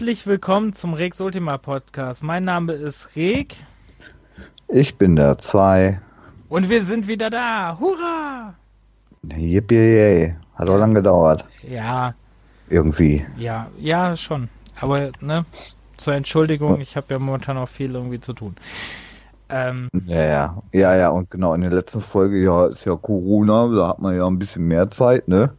Herzlich willkommen zum Rex Ultima Podcast. Mein Name ist Reg. Ich bin der 2. Und wir sind wieder da. Hurra! Yippie, Hat auch lange gedauert. Ja. Irgendwie. Ja, ja, schon. Aber, ne, zur Entschuldigung, ich habe ja momentan auch viel irgendwie zu tun. Ähm, ja, ja, ja, ja, und genau, in der letzten Folge ja ist ja Corona, da hat man ja ein bisschen mehr Zeit, ne?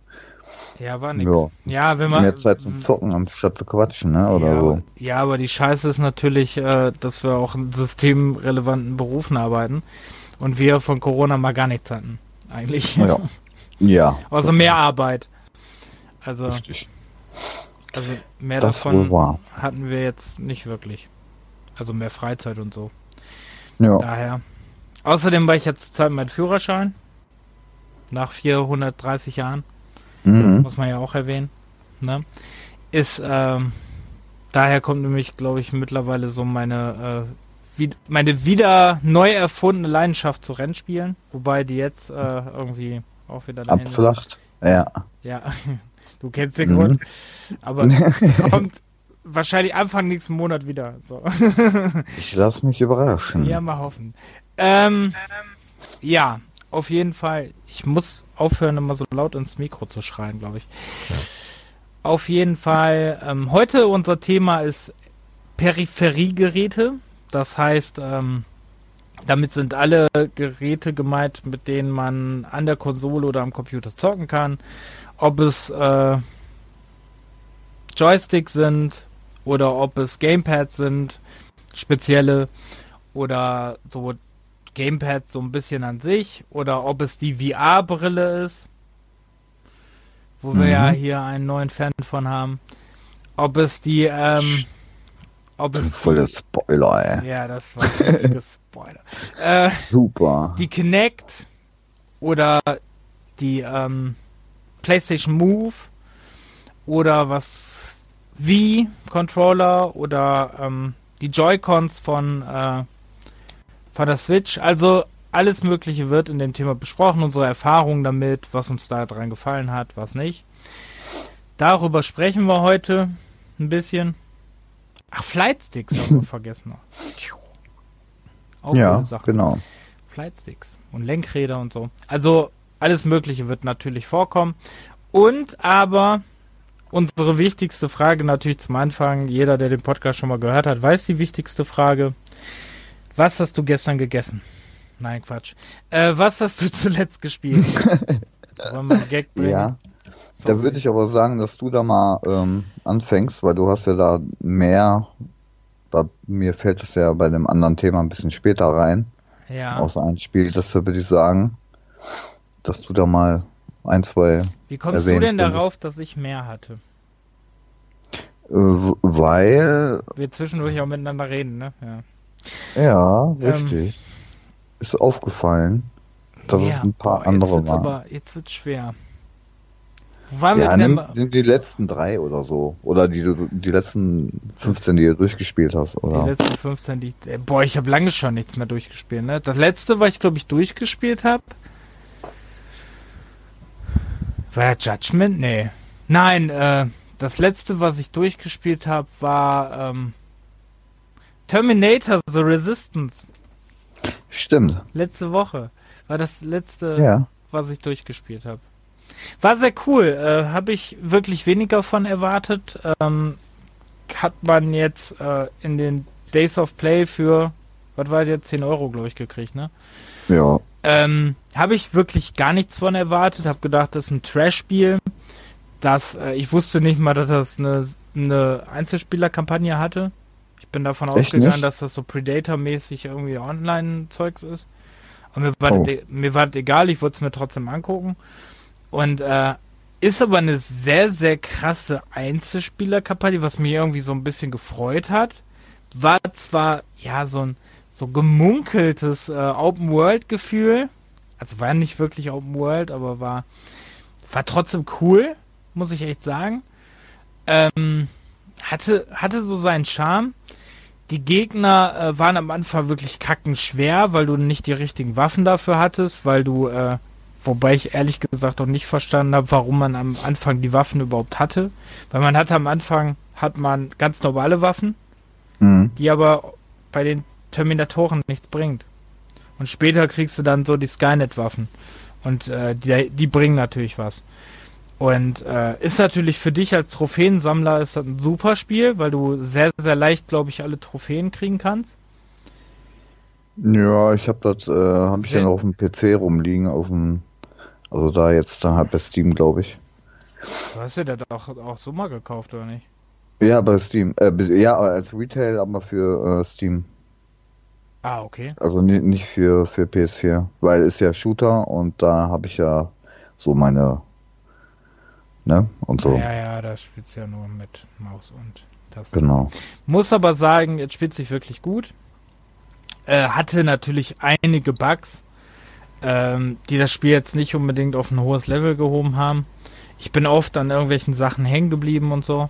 Ja, war nix. Ja, ja wenn man. Mehr Zeit zum Zocken, anstatt zu quatschen, ne? Oder ja, so. Ja, aber die Scheiße ist natürlich, äh, dass wir auch in systemrelevanten Berufen arbeiten und wir von Corona mal gar nichts hatten. Eigentlich. Ja. ja. also mehr Arbeit. Also. Richtig. Also mehr das davon hatten wir jetzt nicht wirklich. Also mehr Freizeit und so. Ja. Daher. Außerdem war ich jetzt Zeit mein Führerschein. Nach 430 Jahren. Mhm. Muss man ja auch erwähnen. Ne? Ist, ähm, daher kommt nämlich, glaube ich, mittlerweile so meine, äh, wie, meine wieder neu erfundene Leidenschaft zu Rennspielen. Wobei die jetzt äh, irgendwie auch wieder dahin Abflacht. Ja. Ja, du kennst den mhm. Grund. Aber es kommt wahrscheinlich Anfang nächsten Monat wieder. So. ich lasse mich überraschen. Ja, mal hoffen. Ähm, ja, auf jeden Fall. Ich muss aufhören, immer so laut ins Mikro zu schreien, glaube ich. Ja. Auf jeden Fall. Ähm, heute unser Thema ist Peripheriegeräte. Das heißt, ähm, damit sind alle Geräte gemeint, mit denen man an der Konsole oder am Computer zocken kann. Ob es äh, Joysticks sind oder ob es Gamepads sind, spezielle oder so Gamepad so ein bisschen an sich oder ob es die VR-Brille ist, wo wir ja mhm. hier einen neuen Fan von haben. Ob es die, ähm, ob es. Voll Spoiler, ey. Ja, das war ein richtiges Spoiler. Äh, Super. Die Kinect oder die ähm, PlayStation Move oder was Wii Controller oder ähm, die Joy-Cons von äh, von der Switch. Also alles Mögliche wird in dem Thema besprochen, unsere Erfahrungen damit, was uns da dran gefallen hat, was nicht. Darüber sprechen wir heute ein bisschen. Ach, Flightsticks haben wir vergessen. Auch ja, genau. Flightsticks und Lenkräder und so. Also alles Mögliche wird natürlich vorkommen. Und aber unsere wichtigste Frage natürlich zum Anfang, jeder, der den Podcast schon mal gehört hat, weiß die wichtigste Frage. Was hast du gestern gegessen? Nein, Quatsch. Äh, was hast du zuletzt gespielt? Wollen wir einen Gag bringen? Ja. Sorry. Da würde ich aber sagen, dass du da mal ähm, anfängst, weil du hast ja da mehr. Bei mir fällt es ja bei dem anderen Thema ein bisschen später rein. Ja. Außer ein Spiel, das würde ich sagen, dass du da mal ein, zwei. Wie kommst du denn darauf, dass ich mehr hatte? Äh, weil. Wir zwischendurch auch miteinander reden, ne? Ja. Ja, ähm, richtig. Ähm, ist aufgefallen, dass ja, es ein paar boah, andere jetzt waren. Aber jetzt wird's schwer. Wo waren ja, wir denn nimm, die letzten drei oder so. Oder die, die letzten 15, die du durchgespielt hast, oder? Die letzten 15, die. Äh, boah, ich habe lange schon nichts mehr durchgespielt, ne? Das letzte, was ich glaube ich durchgespielt habe. War ja Judgment? Nee. Nein, äh, das letzte, was ich durchgespielt habe, war ähm, Terminator The Resistance. Stimmt. Letzte Woche war das letzte, ja. was ich durchgespielt habe. War sehr cool. Äh, habe ich wirklich weniger von erwartet. Ähm, hat man jetzt äh, in den Days of Play für, was war jetzt, 10 Euro, glaube ich, gekriegt, ne? Ja. Ähm, habe ich wirklich gar nichts von erwartet. Habe gedacht, das ist ein Trash-Spiel. Das, äh, ich wusste nicht mal, dass das eine, eine Einzelspieler-Kampagne hatte bin davon Echt ausgegangen, nicht? dass das so Predator-mäßig irgendwie Online-Zeugs ist. Und mir war, oh. das, mir war das egal, ich wollte es mir trotzdem angucken. Und äh, ist aber eine sehr, sehr krasse Einzelspieler-Kampagne, was mir irgendwie so ein bisschen gefreut hat. War zwar, ja, so ein so gemunkeltes äh, Open-World-Gefühl. Also war nicht wirklich Open World, aber war, war trotzdem cool, muss ich echt sagen. Ähm, hatte, hatte so seinen Charme. Die Gegner äh, waren am Anfang wirklich kackenschwer, weil du nicht die richtigen Waffen dafür hattest, weil du, äh, wobei ich ehrlich gesagt auch nicht verstanden habe, warum man am Anfang die Waffen überhaupt hatte. Weil man hatte am Anfang hat man ganz normale Waffen, mhm. die aber bei den Terminatoren nichts bringt. Und später kriegst du dann so die Skynet-Waffen. Und äh, die, die bringen natürlich was. Und äh, ist natürlich für dich als Trophäensammler ist das ein super Spiel, weil du sehr, sehr leicht, glaube ich, alle Trophäen kriegen kannst. Ja, ich habe das, äh, habe ich ja noch auf dem PC rumliegen, auf dem, also da jetzt dann halt bei Steam, glaube ich. Du hast ja das auch, auch so mal gekauft, oder nicht? Ja, bei Steam. Äh, ja, als Retail, aber für äh, Steam. Ah, okay. Also nicht für, für PS4, weil ist ja Shooter und da habe ich ja so meine ne? Und so. Ja, ja, da spielt es ja nur mit Maus und Taste. Genau. Muss aber sagen, jetzt spielt sich wirklich gut. Äh, hatte natürlich einige Bugs, ähm, die das Spiel jetzt nicht unbedingt auf ein hohes Level gehoben haben. Ich bin oft an irgendwelchen Sachen hängen geblieben und so.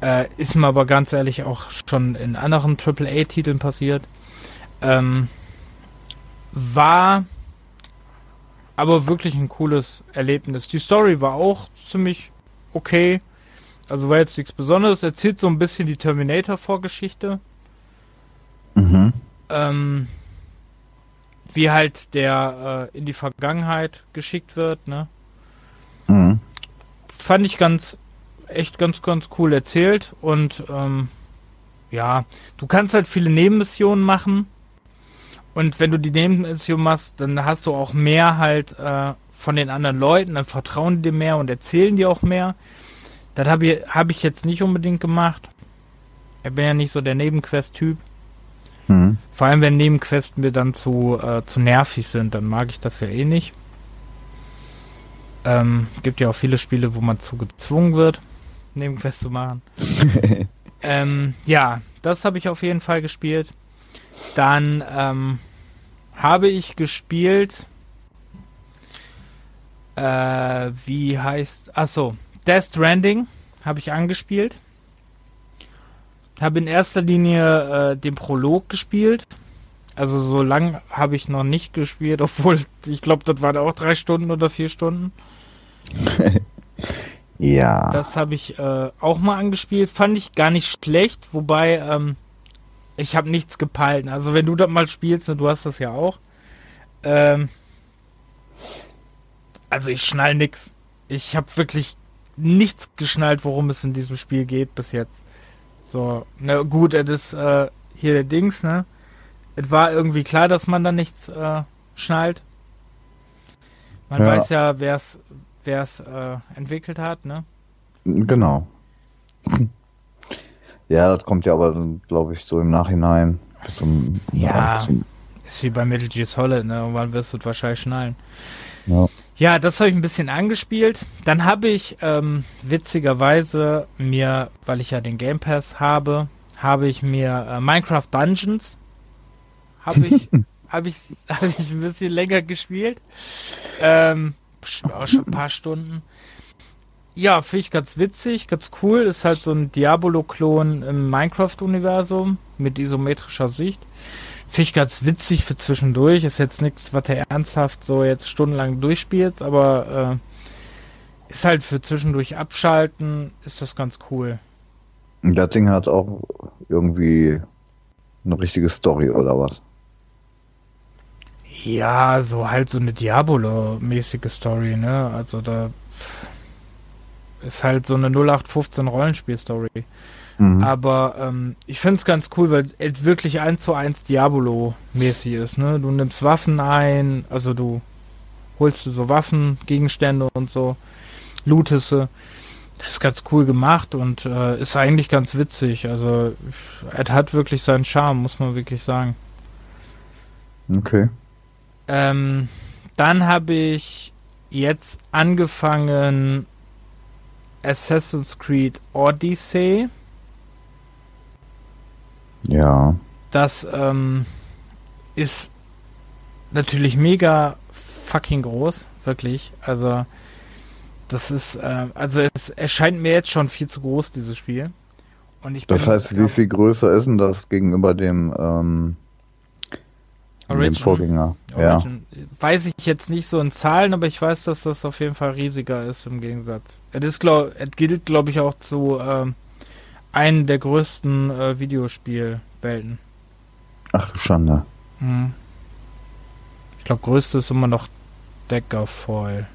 Äh, ist mir aber ganz ehrlich auch schon in anderen AAA-Titeln passiert. Ähm, war aber wirklich ein cooles Erlebnis. Die Story war auch ziemlich okay. Also war jetzt nichts Besonderes. Erzählt so ein bisschen die Terminator-Vorgeschichte. Mhm. Ähm, wie halt der äh, in die Vergangenheit geschickt wird, ne? Mhm. Fand ich ganz, echt ganz, ganz cool erzählt und ähm, ja, du kannst halt viele Nebenmissionen machen und wenn du die Nebenmission machst, dann hast du auch mehr halt äh, von den anderen Leuten, dann vertrauen die dir mehr und erzählen dir auch mehr. Das habe ich, hab ich jetzt nicht unbedingt gemacht. Ich bin ja nicht so der Nebenquest-Typ. Mhm. Vor allem, wenn Nebenquests mir dann zu, äh, zu nervig sind, dann mag ich das ja eh nicht. Ähm, gibt ja auch viele Spiele, wo man zu gezwungen wird, Nebenquests zu machen. ähm, ja, das habe ich auf jeden Fall gespielt. Dann ähm, habe ich gespielt. Äh, wie heißt. Achso, Death Stranding habe ich angespielt. Habe in erster Linie äh, den Prolog gespielt. Also so lang habe ich noch nicht gespielt, obwohl ich glaube, das waren auch drei Stunden oder vier Stunden. ja. Das habe ich äh, auch mal angespielt. Fand ich gar nicht schlecht, wobei ähm, ich habe nichts gepeilt. Also wenn du das mal spielst, und du hast das ja auch. Ähm, also ich schnall nix. Ich habe wirklich nichts geschnallt, worum es in diesem Spiel geht bis jetzt. So, na gut, es ist äh, hier der Dings, ne? Es war irgendwie klar, dass man da nichts äh, schnallt. Man ja. weiß ja, wer es wer es äh, entwickelt hat, ne? Genau. Ja, das kommt ja aber, glaube ich, so im Nachhinein. Zum, ja, zum ist wie bei Metal Gear Solid, ne? Irgendwann wirst du wahrscheinlich schnallen. Ja. Ja, das habe ich ein bisschen angespielt. Dann habe ich ähm, witzigerweise mir, weil ich ja den Game Pass habe, habe ich mir äh, Minecraft Dungeons habe ich habe ich habe ich ein bisschen länger gespielt. Ähm, auch schon ein paar Stunden. Ja, finde ich ganz witzig, ganz cool. Ist halt so ein Diabolo-Klon im Minecraft-Universum mit isometrischer Sicht. Finde ich ganz witzig für zwischendurch. Ist jetzt nichts, was er ernsthaft so jetzt stundenlang durchspielt, aber äh, ist halt für zwischendurch abschalten, ist das ganz cool. Das Ding hat auch irgendwie eine richtige Story oder was? Ja, so halt so eine Diabolo-mäßige Story, ne? Also da ist halt so eine 0815 Rollenspiel-Story. Mhm. Aber ähm, ich finde es ganz cool, weil es wirklich eins zu eins Diabolo-mäßig ist. Ne? Du nimmst Waffen ein, also du holst du so Waffen, Gegenstände und so, lootest sie. Das ist ganz cool gemacht und äh, ist eigentlich ganz witzig. Also es hat wirklich seinen Charme, muss man wirklich sagen. Okay. Ähm, dann habe ich jetzt angefangen Assassin's Creed Odyssey. Ja. Das ähm, ist natürlich mega fucking groß, wirklich. Also das ist, äh, also es erscheint mir jetzt schon viel zu groß, dieses Spiel. Und ich das bin, heißt, wie viel größer ist denn das gegenüber dem, ähm, Origin, dem Vorgänger? Origin. Ja. Weiß ich jetzt nicht so in Zahlen, aber ich weiß, dass das auf jeden Fall riesiger ist im Gegensatz. Es, ist, glaub, es gilt, glaube ich, auch zu ähm, einen der größten äh, Videospielwelten. Ach du Schande. Mhm. Ich glaube, größte ist immer noch Deckerfoil.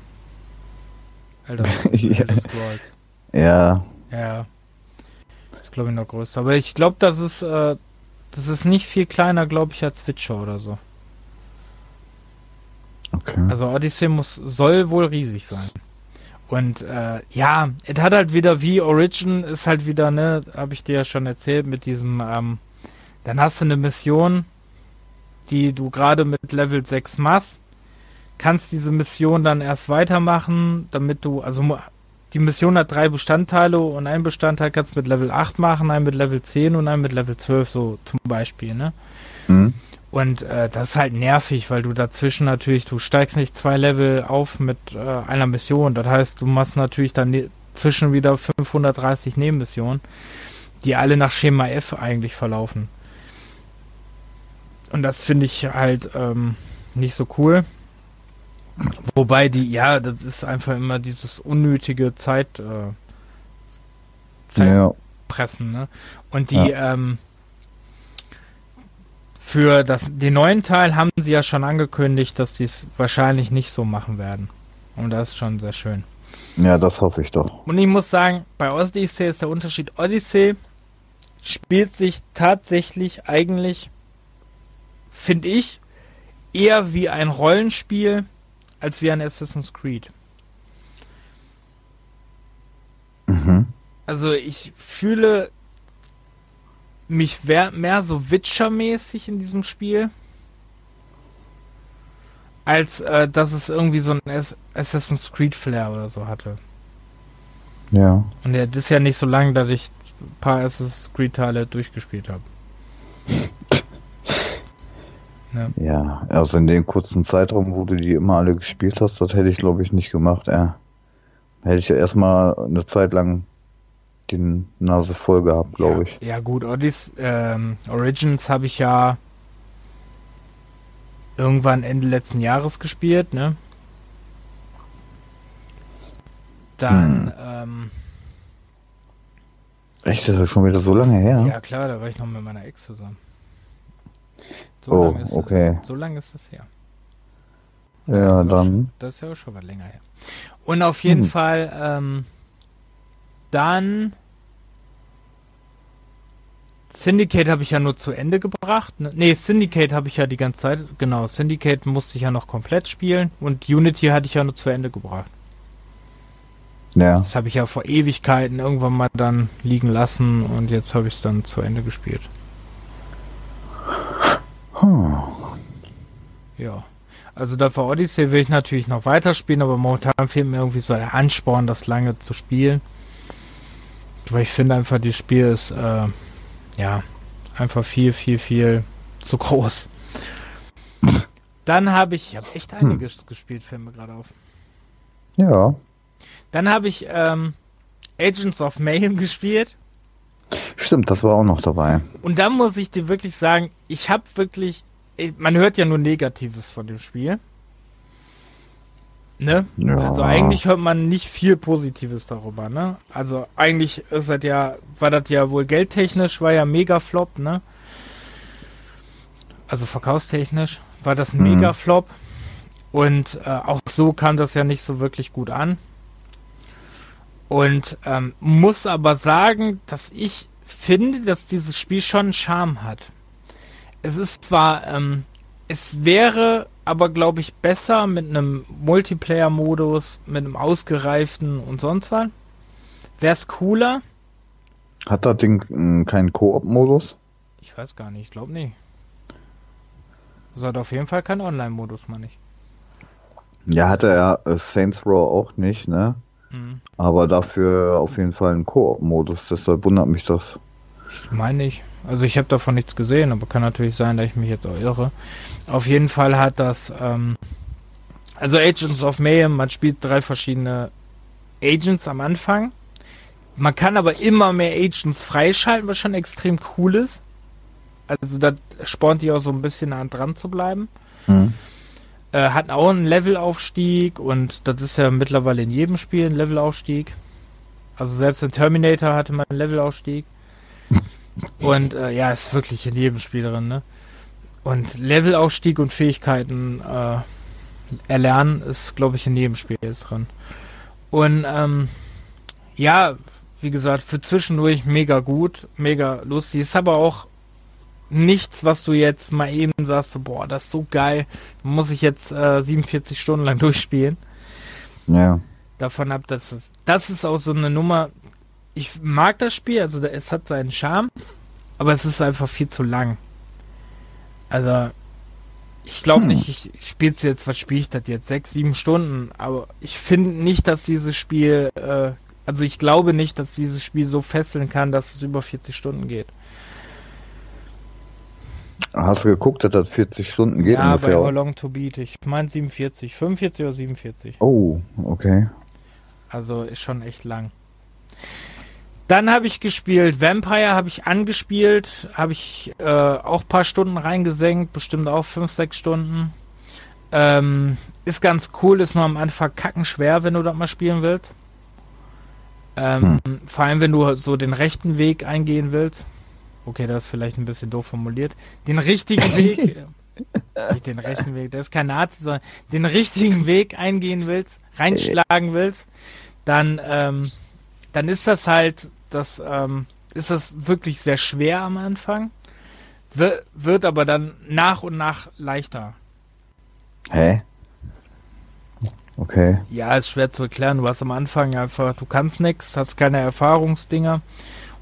Scrolls. ja. Ja. Das ist, glaube ich, noch größer. Aber ich glaube, das ist, äh, das ist nicht viel kleiner, glaube ich, als Witcher oder so. Okay. Also Odyssey muss, soll wohl riesig sein. Und äh, ja, es hat halt wieder wie Origin, ist halt wieder, ne, habe ich dir ja schon erzählt, mit diesem, ähm, dann hast du eine Mission, die du gerade mit Level 6 machst, kannst diese Mission dann erst weitermachen, damit du, also die Mission hat drei Bestandteile und ein Bestandteil kannst du mit Level 8 machen, einen mit Level 10 und einen mit Level 12, so zum Beispiel, ne? Mhm. Und äh, das ist halt nervig, weil du dazwischen natürlich, du steigst nicht zwei Level auf mit äh, einer Mission. Das heißt, du machst natürlich dann zwischen wieder 530 Nebenmissionen, die alle nach Schema F eigentlich verlaufen. Und das finde ich halt ähm, nicht so cool. Wobei die, ja, das ist einfach immer dieses unnötige Zeit, äh, Zeitpressen, ja. ne? Und die, ja. ähm, für das, den neuen Teil haben sie ja schon angekündigt, dass die es wahrscheinlich nicht so machen werden. Und das ist schon sehr schön. Ja, das hoffe ich doch. Und ich muss sagen, bei Odyssey ist der Unterschied, Odyssey spielt sich tatsächlich eigentlich, finde ich, eher wie ein Rollenspiel als wie ein Assassin's Creed. Mhm. Also ich fühle mich mehr so Witcher-mäßig in diesem Spiel, als äh, dass es irgendwie so ein Assassin's Creed Flair oder so hatte. Ja. Und ja, das ist ja nicht so lange, dass ich ein paar Assassin's Creed Teile durchgespielt habe. Ja. ja, also in dem kurzen Zeitraum, wo du die immer alle gespielt hast, das hätte ich glaube ich nicht gemacht. Ja. Hätte ich ja erstmal eine Zeit lang die Nase voll gehabt, glaube ich. Ja, gut, Odyssey, ähm, Origins habe ich ja irgendwann Ende letzten Jahres gespielt, ne? Dann, hm. ähm, Echt, das ist schon wieder so lange her? Ja, klar, da war ich noch mit meiner Ex zusammen. So oh, lange ist, okay. So lange ist das her. Das ja, dann. Schon, das ist ja auch schon mal länger her. Und auf jeden hm. Fall, ähm, dann Syndicate habe ich ja nur zu Ende gebracht. Ne, nee, Syndicate habe ich ja die ganze Zeit. Genau, Syndicate musste ich ja noch komplett spielen und Unity hatte ich ja nur zu Ende gebracht. Ja. Das habe ich ja vor Ewigkeiten irgendwann mal dann liegen lassen und jetzt habe ich es dann zu Ende gespielt. Hm. Ja. Also da für Odyssey will ich natürlich noch weiterspielen, aber momentan fehlt mir irgendwie so der Ansporn, das lange zu spielen. Weil ich finde einfach, das Spiel ist äh, ja, einfach viel, viel, viel zu groß. Dann habe ich, ich habe echt hm. einiges hm. gespielt, fällt mir gerade auf. Ja. Dann habe ich ähm, Agents of Mayhem gespielt. Stimmt, das war auch noch dabei. Und dann muss ich dir wirklich sagen, ich habe wirklich, man hört ja nur Negatives von dem Spiel. Ne? Ja. Also eigentlich hört man nicht viel Positives darüber, ne? Also eigentlich ist das ja, war das ja wohl geldtechnisch, war ja mega Flop, ne? Also verkaufstechnisch war das ein mhm. mega Flop. Und äh, auch so kam das ja nicht so wirklich gut an. Und ähm, muss aber sagen, dass ich finde, dass dieses Spiel schon einen Charme hat. Es ist zwar, ähm, es wäre aber, glaube ich, besser mit einem Multiplayer-Modus, mit einem ausgereiften und sonst was. Wäre es cooler. Hat das Ding hm, keinen Koop-Modus? Ich weiß gar nicht, ich glaube nicht. Das hat auf jeden Fall keinen Online-Modus, meine ich. Ja, hatte er äh, Saints Row auch nicht, ne? Mhm. Aber dafür auf jeden Fall einen Koop-Modus, deshalb wundert mich das. Ich meine nicht. Also ich habe davon nichts gesehen, aber kann natürlich sein, dass ich mich jetzt auch irre. Auf jeden Fall hat das, ähm, also Agents of Mayhem, man spielt drei verschiedene Agents am Anfang. Man kann aber immer mehr Agents freischalten, was schon extrem cool ist. Also das spornt die auch so ein bisschen an dran zu bleiben. Mhm. Äh, hat auch einen Levelaufstieg und das ist ja mittlerweile in jedem Spiel ein Levelaufstieg. Also selbst in Terminator hatte man einen Levelaufstieg. Und äh, ja, ist wirklich in jedem Spiel drin, ne? Und Levelaufstieg und Fähigkeiten äh, erlernen ist, glaube ich, in jedem Spiel jetzt drin. Und ähm, ja, wie gesagt, für zwischendurch mega gut, mega lustig. Ist aber auch nichts, was du jetzt mal eben sagst, boah, das ist so geil, muss ich jetzt äh, 47 Stunden lang durchspielen. Ja. Davon ab, dass es, das ist auch so eine Nummer. Ich mag das Spiel, also es hat seinen Charme, aber es ist einfach viel zu lang. Also, ich glaube hm. nicht, ich spiele es jetzt, was spiele ich das jetzt? Sechs, sieben Stunden, aber ich finde nicht, dass dieses Spiel, äh, also ich glaube nicht, dass dieses Spiel so fesseln kann, dass es über 40 Stunden geht. Hast du geguckt, dass das 40 Stunden geht? Ja, ungefähr? bei How Long to Beat. Ich meine 47. 45 oder 47. Oh, okay. Also ist schon echt lang. Dann habe ich gespielt Vampire, habe ich angespielt, habe ich äh, auch ein paar Stunden reingesenkt, bestimmt auch 5, 6 Stunden. Ähm, ist ganz cool, ist nur am Anfang kacken schwer, wenn du das mal spielen willst. Ähm, hm. Vor allem, wenn du so den rechten Weg eingehen willst. Okay, das ist vielleicht ein bisschen doof formuliert. Den richtigen Weg, nicht den rechten Weg, der ist kein Nazi, sondern den richtigen Weg eingehen willst, reinschlagen willst, dann, ähm, dann ist das halt, das, ähm, ist das wirklich sehr schwer am Anfang, wird, wird aber dann nach und nach leichter. Hä? Okay. Ja, ist schwer zu erklären. Du hast am Anfang einfach, du kannst nichts, hast keine Erfahrungsdinger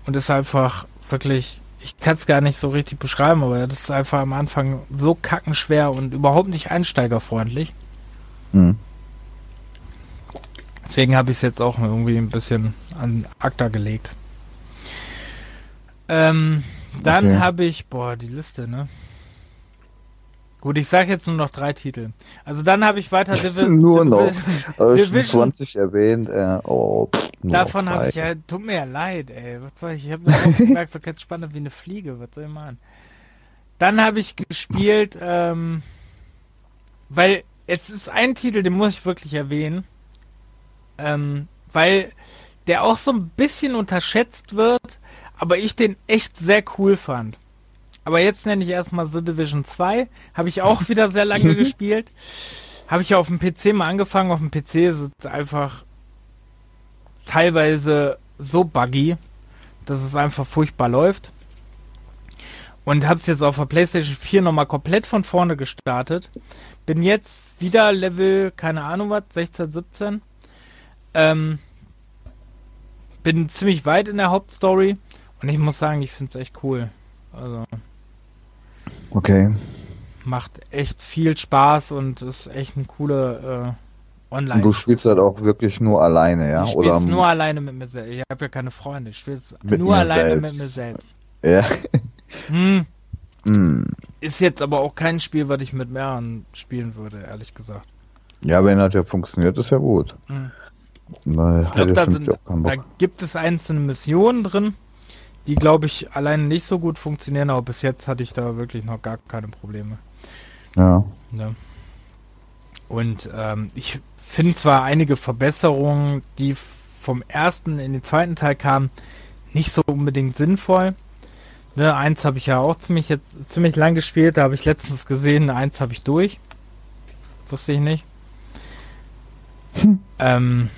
und ist einfach wirklich ich kann es gar nicht so richtig beschreiben, aber das ist einfach am Anfang so kackenschwer und überhaupt nicht einsteigerfreundlich. Mhm. Deswegen habe ich es jetzt auch irgendwie ein bisschen an Akta gelegt. Ähm, dann okay. habe ich, boah, die Liste, ne? Gut, ich sage jetzt nur noch drei Titel. Also dann habe ich weiter Divi Nur noch. Division 20 erwähnt. Äh, oh, Davon habe ich ja, tut mir ja leid, ey. Was soll ich? Ich habe mir gemerkt, so ganz spannend wie eine Fliege. Was soll ich machen? Dann habe ich gespielt, ähm, weil es ist ein Titel, den muss ich wirklich erwähnen, ähm, weil der auch so ein bisschen unterschätzt wird, aber ich den echt sehr cool fand. Aber jetzt nenne ich erstmal The Division 2. Habe ich auch wieder sehr lange gespielt. Habe ich ja auf dem PC mal angefangen. Auf dem PC ist es einfach teilweise so buggy, dass es einfach furchtbar läuft. Und habe es jetzt auf der PlayStation 4 nochmal komplett von vorne gestartet. Bin jetzt wieder Level, keine Ahnung was, 16, 17. Ähm, bin ziemlich weit in der Hauptstory. Und ich muss sagen, ich finde es echt cool. Also. Okay. Macht echt viel Spaß und ist echt ein cooler äh, online Und du spielst halt auch wirklich nur alleine, ja? Ich spiele nur alleine mit mir selbst. Ich habe ja keine Freunde. Ich spiele nur alleine selbst. mit mir selbst. Ja. Hm. Hm. Ist jetzt aber auch kein Spiel, was ich mit mehreren spielen würde, ehrlich gesagt. Ja, wenn das ja funktioniert, ist ja gut. Hm. ich glaube, da, da gibt es einzelne Missionen drin, die, glaube ich, alleine nicht so gut funktionieren, aber bis jetzt hatte ich da wirklich noch gar keine Probleme. Ja. ja. Und ähm, ich finde zwar einige Verbesserungen, die vom ersten in den zweiten Teil kamen, nicht so unbedingt sinnvoll. Ne, eins habe ich ja auch ziemlich jetzt ziemlich lang gespielt, da habe ich letztens gesehen, eins habe ich durch. Wusste ich nicht. Hm. Ähm,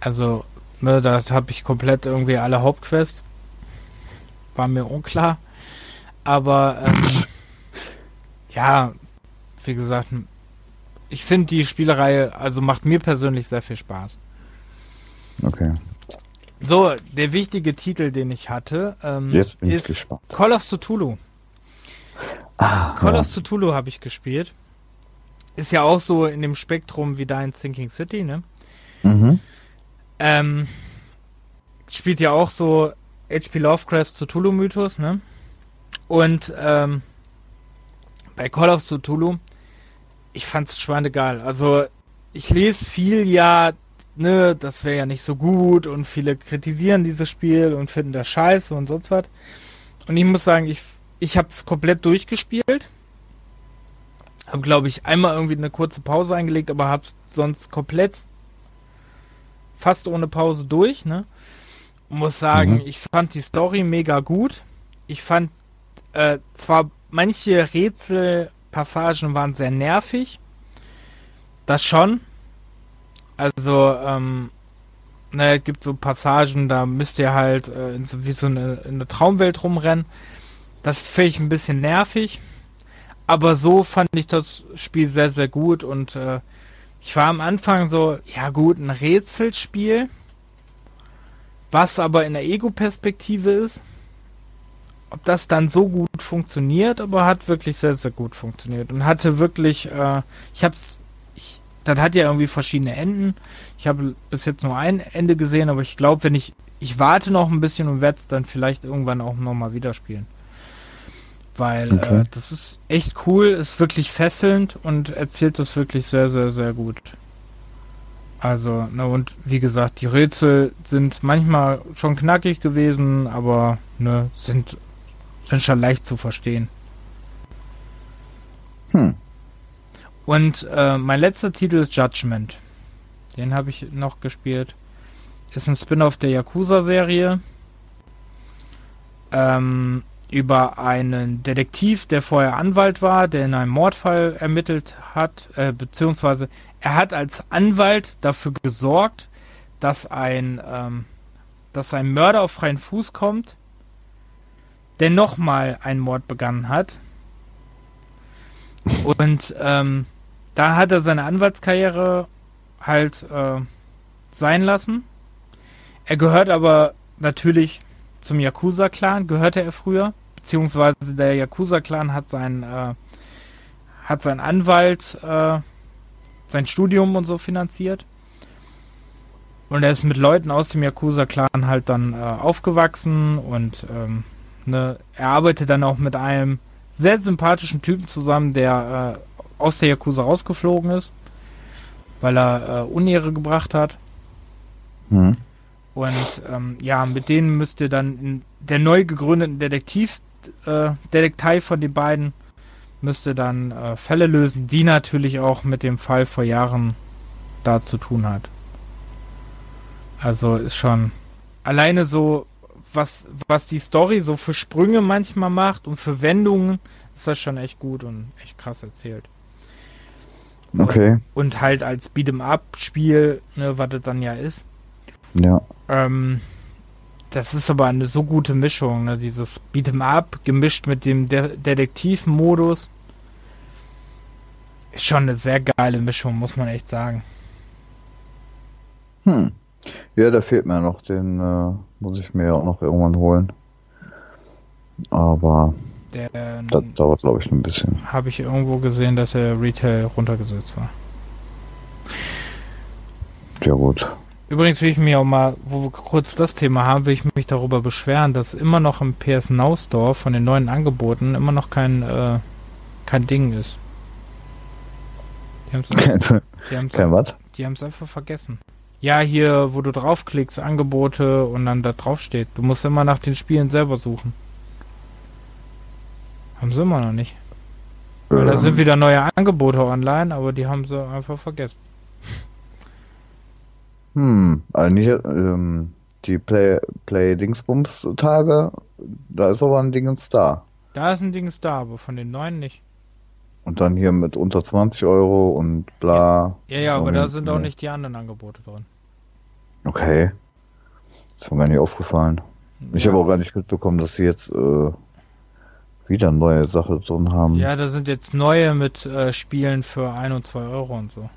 also, ne, da habe ich komplett irgendwie alle Hauptquests war mir unklar. Aber ähm, ja, wie gesagt, ich finde die Spielereihe, also macht mir persönlich sehr viel Spaß. Okay. So, der wichtige Titel, den ich hatte, ähm, ist Call of Cthulhu. Ah, Call ja. of Cthulhu habe ich gespielt. Ist ja auch so in dem Spektrum wie dein Thinking City, ne? Mhm. Ähm, spielt ja auch so H.P. Lovecrafts Cthulhu-Mythos, ne? Und ähm, bei Call of Cthulhu, ich fand's schweinegeil. Also, ich lese viel ja, ne, das wäre ja nicht so gut und viele kritisieren dieses Spiel und finden das scheiße und sonst was. Und ich muss sagen, ich, ich hab's komplett durchgespielt. Hab, glaube ich, einmal irgendwie eine kurze Pause eingelegt, aber hab's sonst komplett fast ohne Pause durch, ne? Muss sagen, mhm. ich fand die Story mega gut. ich fand äh, zwar manche Rätselpassagen waren sehr nervig, das schon. Also, ähm, ne, es gibt so Passagen, da müsst ihr halt äh, in so, wie so eine, in eine Traumwelt rumrennen. Das finde ich ein bisschen nervig. Aber so fand ich das Spiel sehr, sehr gut und äh, ich war am Anfang so, ja gut, ein Rätselspiel, was aber in der Ego-Perspektive ist. Ob das dann so gut funktioniert, aber hat wirklich sehr, sehr gut funktioniert und hatte wirklich, äh, ich hab's, ich, das hat ja irgendwie verschiedene Enden. Ich habe bis jetzt nur ein Ende gesehen, aber ich glaube, wenn ich, ich warte noch ein bisschen und werde es dann vielleicht irgendwann auch nochmal wieder spielen. Weil okay. äh, das ist echt cool, ist wirklich fesselnd und erzählt das wirklich sehr, sehr, sehr gut. Also, ne, und wie gesagt, die Rätsel sind manchmal schon knackig gewesen, aber ne, sind, sind schon leicht zu verstehen. Hm. Und äh, mein letzter Titel ist Judgment. Den habe ich noch gespielt. Ist ein Spin-off der Yakuza-Serie. Ähm, über einen Detektiv, der vorher Anwalt war, der in einem Mordfall ermittelt hat, äh, beziehungsweise er hat als Anwalt dafür gesorgt, dass ein, ähm, dass ein Mörder auf freien Fuß kommt, der nochmal einen Mord begangen hat. Und ähm, da hat er seine Anwaltskarriere halt äh, sein lassen. Er gehört aber natürlich zum Yakuza-Clan, gehörte er früher beziehungsweise der Yakuza-Clan hat seinen, äh, hat seinen Anwalt äh, sein Studium und so finanziert. Und er ist mit Leuten aus dem Yakuza-Clan halt dann äh, aufgewachsen und ähm, ne, er arbeitet dann auch mit einem sehr sympathischen Typen zusammen, der äh, aus der Yakuza rausgeflogen ist, weil er äh, Unehre gebracht hat. Mhm. Und ähm, ja, mit denen müsst ihr dann in der neu gegründeten Detektiv äh, Detektei von den beiden müsste dann äh, Fälle lösen, die natürlich auch mit dem Fall vor Jahren da zu tun hat. Also ist schon alleine so, was, was die Story so für Sprünge manchmal macht und für Wendungen, ist das schon echt gut und echt krass erzählt. Okay. Und, und halt als Beat'em Up-Spiel, ne, was das dann ja ist. Ja. Ähm, das ist aber eine so gute Mischung, ne? Dieses Beat'em Up gemischt mit dem De Detektivmodus. Ist schon eine sehr geile Mischung, muss man echt sagen. Hm. Ja, da fehlt mir noch. Den äh, muss ich mir auch noch irgendwann holen. Aber der, das dauert, glaube ich, ein bisschen. Habe ich irgendwo gesehen, dass der Retail runtergesetzt war. Ja, gut. Übrigens will ich mich auch mal, wo wir kurz das Thema haben, will ich mich darüber beschweren, dass immer noch im PS Now Store von den neuen Angeboten immer noch kein, äh, kein Ding ist. Die haben es es einfach vergessen. Ja, hier, wo du draufklickst, Angebote und dann da drauf steht. Du musst immer nach den Spielen selber suchen. Haben sie immer noch nicht. Weil ähm. da sind wieder neue Angebote online, aber die haben sie einfach vergessen. Hm, eigentlich, ähm, die Play, Play Dingsbums Tage, da ist aber ein Dingens da. Da ist ein Dingens da, aber von den neuen nicht. Und dann hier mit unter 20 Euro und bla. Ja, ja, aber da sind auch nicht die anderen Angebote drin. Okay. Ist mir gar nicht aufgefallen. Ja. Ich habe auch gar nicht mitbekommen, dass sie jetzt äh, wieder neue Sachen drin haben. Ja, da sind jetzt neue mit äh, Spielen für 1 und 2 Euro und so.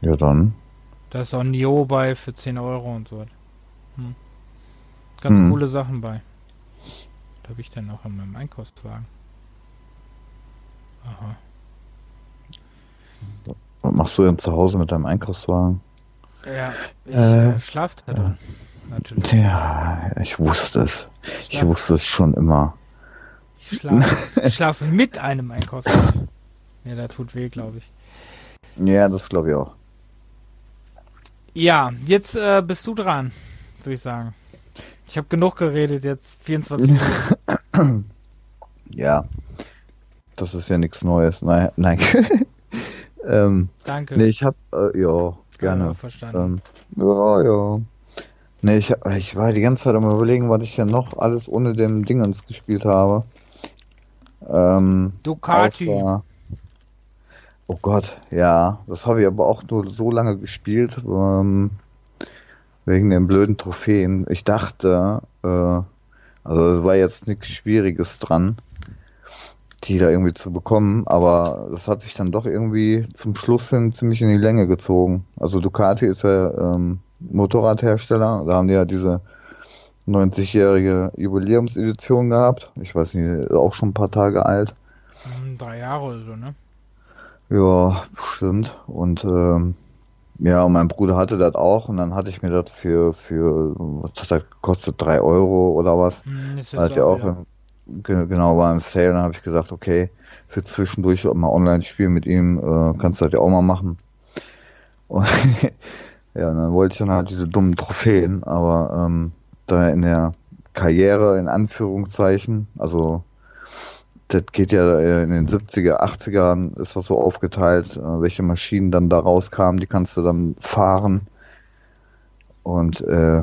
Ja, dann. Da ist auch Nio bei für 10 Euro und so. Hm. Ganz hm. coole Sachen bei. Da habe ich dann auch in meinem Einkaufswagen. Aha. Was machst du denn zu Hause mit deinem Einkaufswagen? Ja, ich äh, äh schlaf da drin. Natürlich. Ja, ich wusste es. Ich, ich wusste es schon immer. Ich schlafe, ich schlafe mit einem Einkaufswagen. Ja, da tut weh, glaube ich. Ja, das glaube ich auch. Ja, jetzt äh, bist du dran, würde ich sagen. Ich habe genug geredet, jetzt 24 Minuten. ja, das ist ja nichts Neues. Nein, nein. ähm, Danke. Nee, ich habe, äh, ja, gerne. Ja, verstanden. Ähm, ja, ja. Ne, ich, ich war die ganze Zeit am überlegen, was ich ja noch alles ohne dem Dingens gespielt habe. Ähm, Ducati. Außer, oh Gott, ja. Das habe ich aber auch nur so lange gespielt, ähm, wegen den blöden Trophäen. Ich dachte, äh, also es war jetzt nichts Schwieriges dran, die da irgendwie zu bekommen, aber das hat sich dann doch irgendwie zum Schluss hin ziemlich in die Länge gezogen. Also Ducati ist ja ähm, Motorradhersteller, da haben die ja diese 90-jährige Jubiläumsedition gehabt. Ich weiß nicht, auch schon ein paar Tage alt. Hm, drei Jahre oder so, ne? Ja, stimmt. Und ähm, ja, und mein Bruder hatte das auch und dann hatte ich mir das für, für was hat das gekostet, drei Euro oder was. Hm, ist jetzt auch, im, genau, war im Sale, dann habe ich gesagt, okay, für zwischendurch mal online spielen mit ihm, äh, kannst du das ja auch mal machen. Und ja, dann wollte ich dann halt diese dummen Trophäen, aber ähm, da in der Karriere in Anführungszeichen, also das geht ja äh, in den 70er, 80ern ist das so aufgeteilt, äh, welche Maschinen dann da rauskamen, die kannst du dann fahren. Und äh,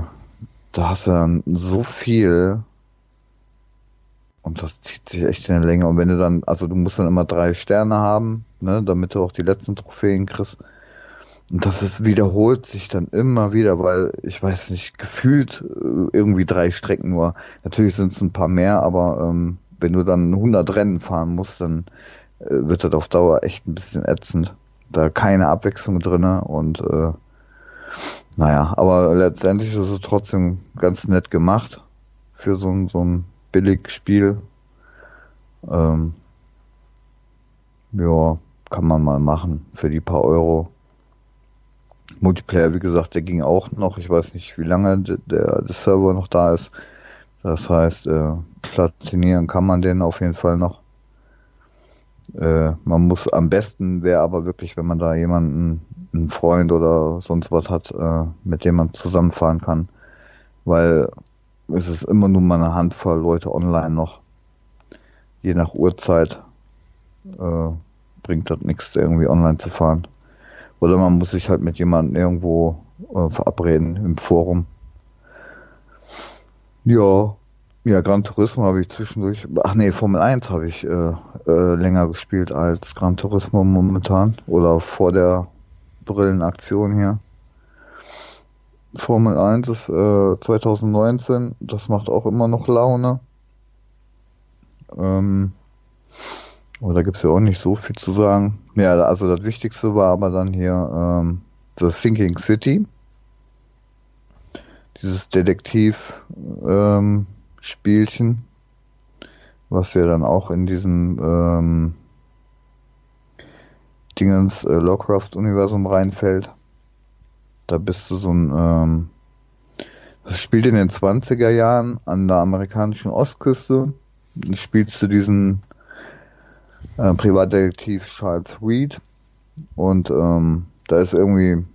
da hast du dann so viel und das zieht sich echt in der Länge. Und wenn du dann, also du musst dann immer drei Sterne haben, ne, damit du auch die letzten Trophäen kriegst. Und das ist, wiederholt sich dann immer wieder, weil ich weiß nicht, gefühlt äh, irgendwie drei Strecken nur. Natürlich sind es ein paar mehr, aber ähm, wenn du dann 100 Rennen fahren musst, dann äh, wird das auf Dauer echt ein bisschen ätzend. Da keine Abwechslung drinne und äh, naja, aber letztendlich ist es trotzdem ganz nett gemacht für so ein, so ein Billigspiel. Ähm, ja, kann man mal machen für die paar Euro. Multiplayer, wie gesagt, der ging auch noch. Ich weiß nicht, wie lange der, der Server noch da ist. Das heißt, äh, platinieren kann man den auf jeden Fall noch. Äh, man muss am besten wäre aber wirklich, wenn man da jemanden, einen Freund oder sonst was hat, äh, mit dem man zusammenfahren kann. Weil es ist immer nur mal eine Handvoll Leute online noch. Je nach Uhrzeit äh, bringt das nichts, irgendwie online zu fahren. Oder man muss sich halt mit jemandem irgendwo äh, verabreden im Forum. Ja, ja, Gran Turismo habe ich zwischendurch. Ach nee, Formel 1 habe ich äh, äh, länger gespielt als Gran Turismo momentan. Oder vor der Brillenaktion hier. Formel 1 ist äh, 2019, das macht auch immer noch Laune. Ähm, aber da gibt es ja auch nicht so viel zu sagen. Ja, also das Wichtigste war aber dann hier ähm, The Thinking City. Dieses Detektiv-Spielchen, ähm, was ja dann auch in diesem ähm, Dingens äh, Lovecraft-Universum reinfällt. Da bist du so ein, ähm, das spielt in den 20er Jahren an der amerikanischen Ostküste. Da spielst du diesen äh, Privatdetektiv Charles Reed und ähm, da ist irgendwie,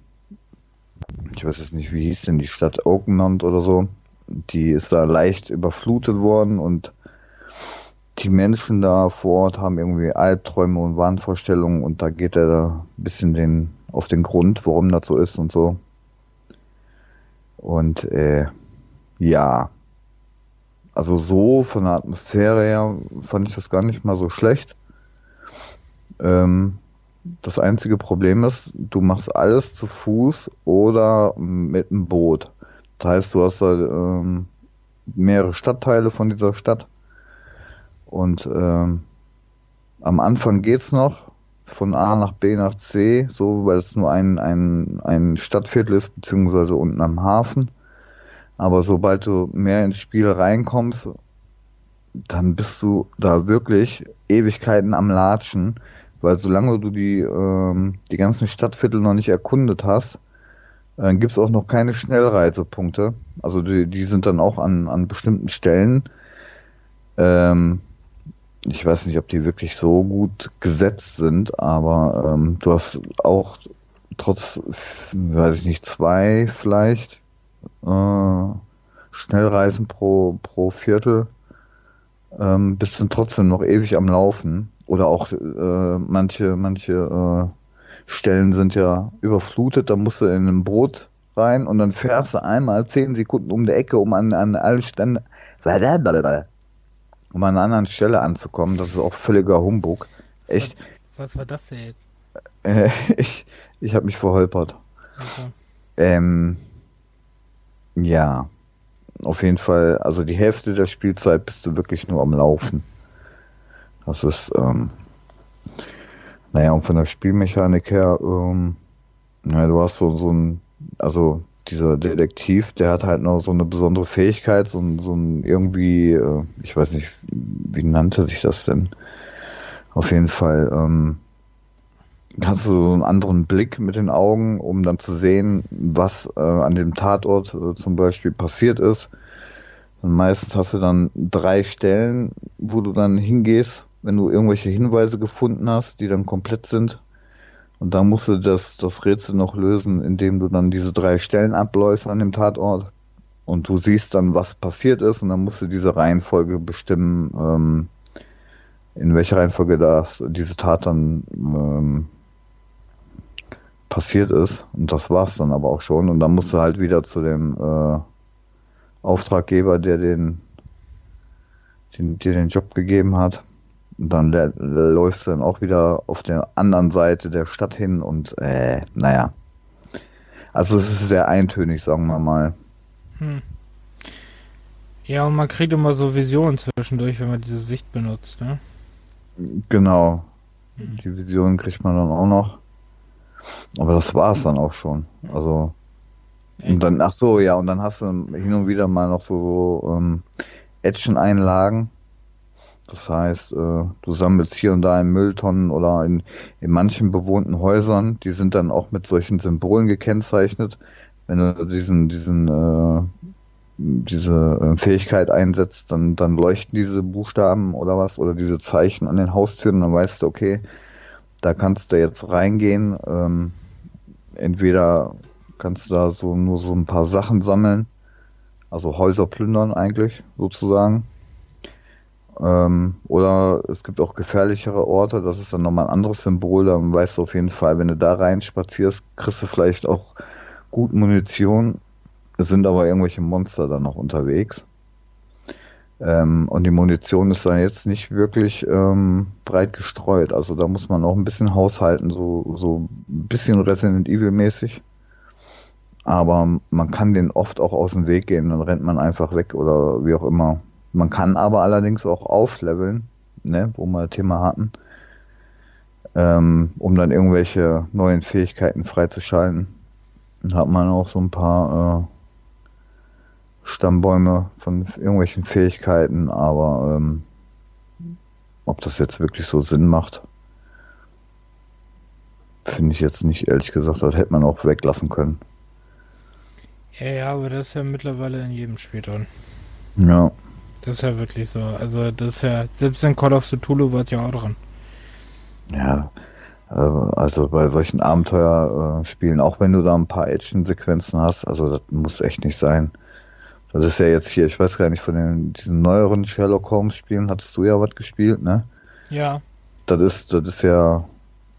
ich weiß jetzt nicht, wie hieß denn die Stadt Oakland oder so, die ist da leicht überflutet worden und die Menschen da vor Ort haben irgendwie Albträume und Wahnvorstellungen und da geht er da ein bisschen den, auf den Grund, warum das so ist und so. Und äh, ja, also so von der Atmosphäre her fand ich das gar nicht mal so schlecht. Ähm, das einzige Problem ist, du machst alles zu Fuß oder mit dem Boot. Das heißt, du hast da ähm, mehrere Stadtteile von dieser Stadt. Und ähm, am Anfang geht's noch von A nach B nach C, so weil es nur ein, ein, ein Stadtviertel ist, beziehungsweise unten am Hafen. Aber sobald du mehr ins Spiel reinkommst, dann bist du da wirklich Ewigkeiten am Latschen weil solange du die, ähm, die ganzen Stadtviertel noch nicht erkundet hast, äh, gibt es auch noch keine Schnellreisepunkte. Also die, die sind dann auch an, an bestimmten Stellen. Ähm, ich weiß nicht, ob die wirklich so gut gesetzt sind, aber ähm, du hast auch trotz, weiß ich nicht, zwei vielleicht äh, Schnellreisen pro, pro Viertel, ähm, bist dann trotzdem noch ewig am Laufen. Oder auch äh, manche, manche äh, Stellen sind ja überflutet, da musst du in einem Boot rein und dann fährst du einmal zehn Sekunden um die Ecke, um an, an alle Stände, um an einer anderen Stelle anzukommen. Das ist auch völliger Humbug. Was Echt. War, was war das denn jetzt? Äh, ich ich habe mich verholpert. Okay. Ähm, ja, auf jeden Fall, also die Hälfte der Spielzeit bist du wirklich nur am Laufen. Das ist, ähm, naja, und von der Spielmechanik her, ähm, naja, du hast so, so ein, also dieser Detektiv, der hat halt noch so eine besondere Fähigkeit, so ein, so ein irgendwie, äh, ich weiß nicht, wie nannte sich das denn? Auf jeden Fall, ähm, hast du so einen anderen Blick mit den Augen, um dann zu sehen, was äh, an dem Tatort äh, zum Beispiel passiert ist. Und meistens hast du dann drei Stellen, wo du dann hingehst, wenn du irgendwelche Hinweise gefunden hast, die dann komplett sind. Und da musst du das, das Rätsel noch lösen, indem du dann diese drei Stellen abläufst an dem Tatort. Und du siehst dann, was passiert ist, und dann musst du diese Reihenfolge bestimmen, ähm, in welcher Reihenfolge das, diese Tat dann ähm, passiert ist. Und das war's dann aber auch schon. Und dann musst du halt wieder zu dem äh, Auftraggeber, der den, den, dir den Job gegeben hat. Und dann läufst du dann auch wieder auf der anderen Seite der Stadt hin und äh, naja. Also es ist sehr eintönig, sagen wir mal. Hm. Ja, und man kriegt immer so Visionen zwischendurch, wenn man diese Sicht benutzt, ne? Genau. Hm. Die Visionen kriegt man dann auch noch. Aber das war es dann auch schon. Also. Und dann, ach so, ja, und dann hast du hin und wieder mal noch so, so ähm, Action-Einlagen. Das heißt, äh, du sammelst hier und da in Mülltonnen oder in, in manchen bewohnten Häusern, die sind dann auch mit solchen Symbolen gekennzeichnet. Wenn du diesen, diesen, äh, diese äh, Fähigkeit einsetzt, dann, dann leuchten diese Buchstaben oder was oder diese Zeichen an den Haustüren, dann weißt du, okay, da kannst du jetzt reingehen. Ähm, entweder kannst du da so nur so ein paar Sachen sammeln, also Häuser plündern eigentlich sozusagen. Ähm, oder es gibt auch gefährlichere Orte, das ist dann nochmal ein anderes Symbol, dann weißt du auf jeden Fall, wenn du da rein spazierst, kriegst du vielleicht auch gut Munition. Es sind aber irgendwelche Monster dann noch unterwegs. Ähm, und die Munition ist dann jetzt nicht wirklich ähm, breit gestreut. Also da muss man auch ein bisschen haushalten, so, so ein bisschen Resident Evil mäßig. Aber man kann den oft auch aus dem Weg gehen, dann rennt man einfach weg oder wie auch immer. Man kann aber allerdings auch aufleveln, ne, wo wir Thema hatten, ähm, um dann irgendwelche neuen Fähigkeiten freizuschalten. Dann hat man auch so ein paar äh, Stammbäume von irgendwelchen Fähigkeiten, aber ähm, ob das jetzt wirklich so Sinn macht, finde ich jetzt nicht, ehrlich gesagt. Das hätte man auch weglassen können. Ja, ja, aber das ist ja mittlerweile in jedem Spiel drin. Ja. Das ist ja wirklich so. Also, das ist ja, selbst in Call of Cthulhu wird ja auch drin. Ja, äh, also bei solchen Abenteuerspielen, auch wenn du da ein paar Action-Sequenzen hast, also das muss echt nicht sein. Das ist ja jetzt hier, ich weiß gar nicht, von den, diesen neueren Sherlock Holmes Spielen hattest du ja was gespielt, ne? Ja. Das ist, das ist ja,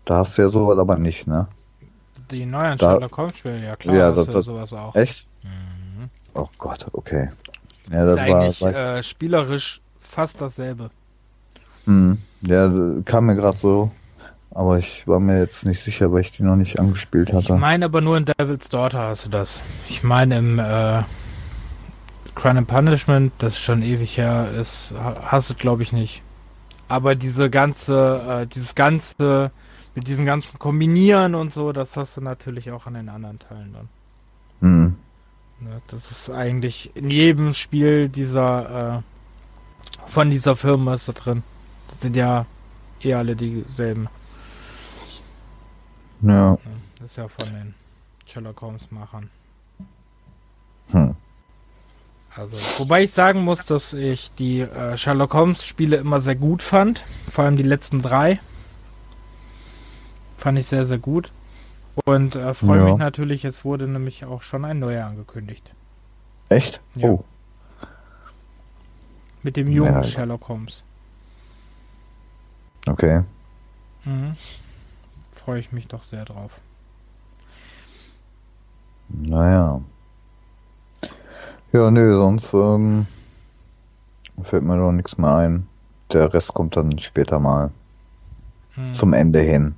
da hast du ja sowas aber nicht, ne? Die neuen da, Sherlock Holmes Spiele, ja klar, ja, das, das, sowas auch. Echt? Mhm. Oh Gott, okay. Ja, das ist eigentlich war, äh, spielerisch fast dasselbe. Hm, ja, kam mir gerade so, aber ich war mir jetzt nicht sicher, weil ich die noch nicht angespielt hatte. Ich meine aber nur in Devil's Daughter hast du das. Ich meine im äh, Crime and Punishment, das schon ewig her ist, hast du glaube ich nicht. Aber diese ganze, äh, dieses ganze, mit diesem ganzen Kombinieren und so, das hast du natürlich auch an den anderen Teilen dann. Mhm. Ne, das ist eigentlich in jedem Spiel dieser, äh, von dieser Firma ist da drin. Das sind ja eh alle dieselben. Ja. Das ist ja von den Sherlock Holmes Machern. Hm. Also, wobei ich sagen muss, dass ich die äh, Sherlock Holmes Spiele immer sehr gut fand. Vor allem die letzten drei. Fand ich sehr, sehr gut. Und äh, freue ja. mich natürlich, es wurde nämlich auch schon ein neuer angekündigt. Echt? Ja. Oh. Mit dem jungen ja. Sherlock Holmes. Okay. Mhm. Freue ich mich doch sehr drauf. Naja. Ja, nö, sonst ähm, fällt mir doch nichts mehr ein. Der Rest kommt dann später mal. Hm. Zum Ende hin.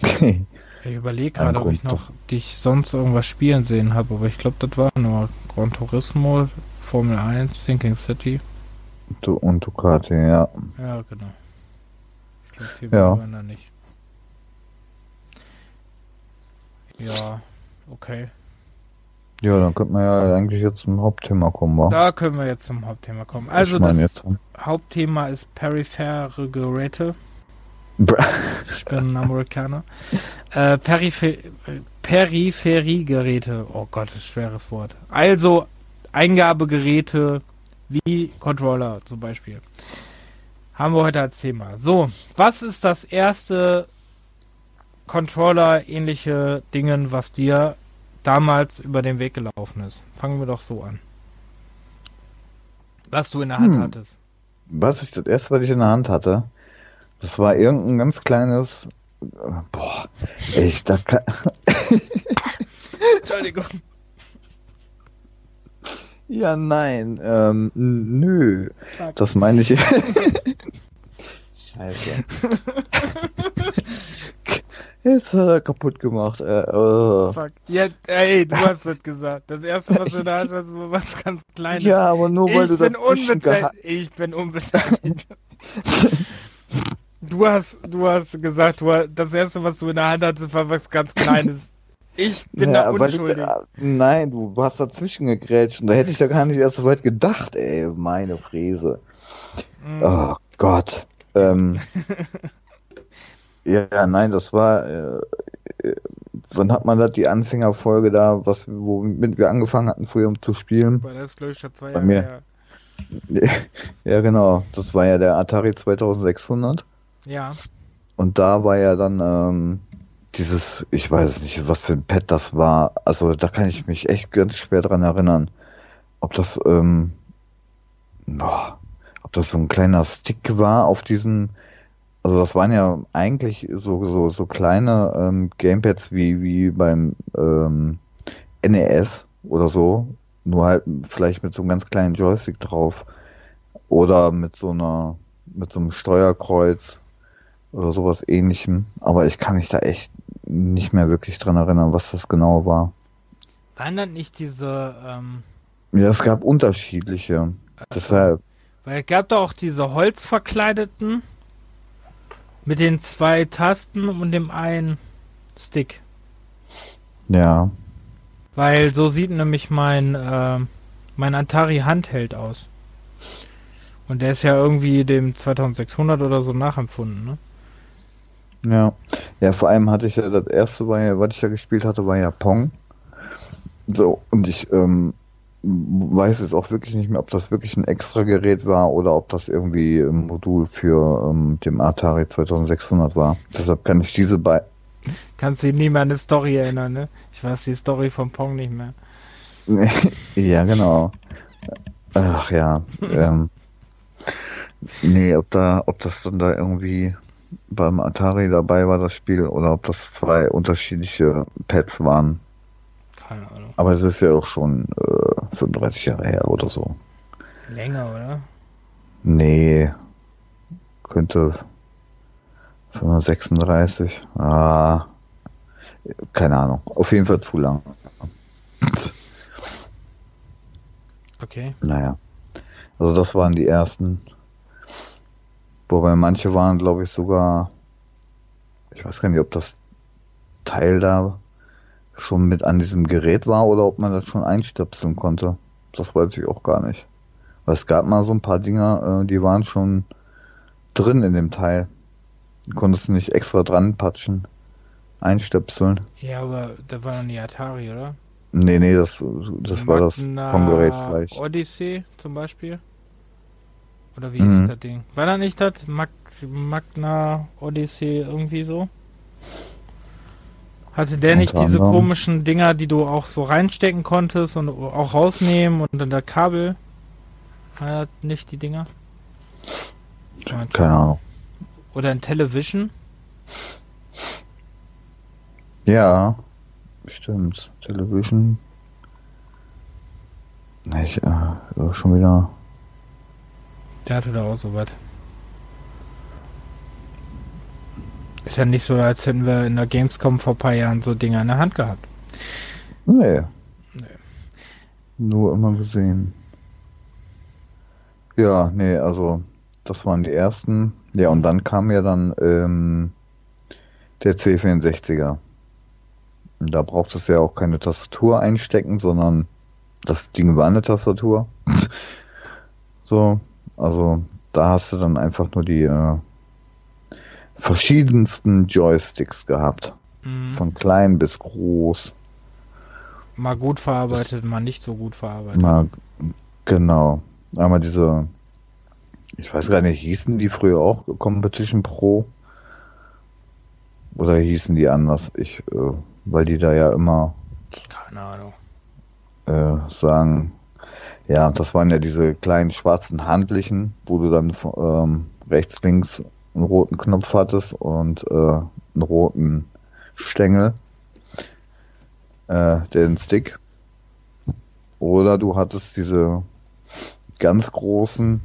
ich überlege gerade, ob ich noch dich sonst irgendwas spielen sehen habe, aber ich glaube, das war nur Gran Turismo, Formel 1, Thinking City. Du und Ducati, ja. Ja, genau. Ich glaube, viel ja. da nicht. Ja, okay. Ja, dann könnte man ja eigentlich jetzt zum Hauptthema kommen, wa? Da können wir jetzt zum Hauptthema kommen. Also das Hauptthema ist periphere Geräte. Ich bin Amerikaner. Äh, Peripher Peripheriegeräte. Oh Gott, das ist schweres Wort. Also Eingabegeräte wie Controller zum Beispiel. Haben wir heute als Thema. So, was ist das erste Controller-ähnliche Dingen, was dir damals über den Weg gelaufen ist? Fangen wir doch so an. Was du in der Hand hm. hattest. Was ich das erste, was ich in der Hand hatte, das war irgendein ganz kleines. Boah, ich da kann. Entschuldigung. Ja, nein, ähm, nö. Fuck. Das meine ich. Scheiße. Jetzt hat er kaputt gemacht. Äh, oh. Fuck. Ja, ey, du hast das gesagt. Das erste, was du da hast, war was ganz Kleines. Ja, aber nur weil ich du bin das unbeteiligt. Ich bin unbeteiligt. du hast, du hast gesagt, du hast, das erste, was du in der Hand hattest, war was ganz Kleines. Ich bin ja, da unschuldig. Ich, nein, du hast dazwischen gegrätscht und da hätte ich da gar nicht erst so weit gedacht, ey, meine Fräse. Mm. Oh Gott. Ähm, ja, nein, das war, äh, äh, wann hat man da die Anfängerfolge da, was, womit wir angefangen hatten, früher um zu spielen? Bei das, glaube ich, schon zwei Jahre mir. Ja, genau. Das war ja der Atari 2600. Ja. Und da war ja dann, ähm, dieses, ich weiß nicht, was für ein Pad das war. Also da kann ich mich echt ganz schwer dran erinnern. Ob das, ähm, boah, ob das so ein kleiner Stick war auf diesem, also das waren ja eigentlich so so so kleine ähm, Gamepads wie wie beim ähm, NES oder so, nur halt vielleicht mit so einem ganz kleinen Joystick drauf oder mit so einer mit so einem Steuerkreuz oder sowas ähnlichem, aber ich kann mich da echt nicht mehr wirklich dran erinnern, was das genau war. Waren dann nicht diese ähm Ja, es gab unterschiedliche. Also, deshalb. Weil es gab doch auch diese holzverkleideten mit den zwei Tasten und dem einen Stick. Ja. Weil so sieht nämlich mein, äh, mein Atari Handheld aus. Und der ist ja irgendwie dem 2600 oder so nachempfunden, ne? Ja. Ja, vor allem hatte ich ja das erste, was ich ja gespielt hatte, war ja Pong. So, und ich ähm, weiß jetzt auch wirklich nicht mehr, ob das wirklich ein extra Gerät war oder ob das irgendwie ein Modul für ähm, dem Atari 2600 war. Deshalb kann ich diese beiden. Kannst dich nie mehr an eine Story erinnern, ne? Ich weiß die Story von Pong nicht mehr. ja, genau. Ach ja. ähm, nee, ob da, ob das dann da irgendwie beim Atari dabei war, das Spiel, oder ob das zwei unterschiedliche Pads waren. Keine Ahnung. Aber es ist ja auch schon äh, 35 Jahre her oder so. Länger, oder? Nee. Könnte 36. Ah. Keine Ahnung. Auf jeden Fall zu lang. Okay. Naja. Also das waren die ersten. Wobei manche waren, glaube ich, sogar. Ich weiß gar nicht, ob das Teil da schon mit an diesem Gerät war oder ob man das schon einstöpseln konnte. Das weiß ich auch gar nicht. Weil es gab mal so ein paar Dinger, äh, die waren schon drin in dem Teil. Du konntest nicht extra dran patschen. Einstöpseln. Ja, aber da war noch nie Atari, oder? Nee, nee, das, das war das vom Gerät vielleicht. Odyssey zum Beispiel? Oder wie mhm. ist das Ding? War da nicht das? Mag Magna Odyssey irgendwie so? Hatte der nicht diese komischen Dinger, die du auch so reinstecken konntest und auch rausnehmen und dann der Kabel? Hat nicht die Dinger? Keine Ahnung. Oder ein Television? Ja, stimmt. Television. Ich, äh, schon wieder. Der hatte da auch so was. Ist ja nicht so, als hätten wir in der Gamescom vor ein paar Jahren so Dinge in der Hand gehabt. Nee. nee. Nur immer gesehen. Ja, nee, also das waren die ersten. Ja, und dann kam ja dann ähm, der C64er. Und da braucht es ja auch keine Tastatur einstecken, sondern das Ding war eine Tastatur. so, also da hast du dann einfach nur die äh, verschiedensten Joysticks gehabt. Mhm. Von klein bis groß. Mal gut verarbeitet, das, mal nicht so gut verarbeitet. Mal, genau. Einmal diese, ich weiß gar nicht, hießen die früher auch Competition Pro? Oder hießen die anders? Ich, äh, weil die da ja immer. Keine Ahnung. Äh, sagen, ja, das waren ja diese kleinen schwarzen handlichen, wo du dann ähm, rechts, links einen roten Knopf hattest und äh, einen roten Stängel, äh, den Stick. Oder du hattest diese ganz großen,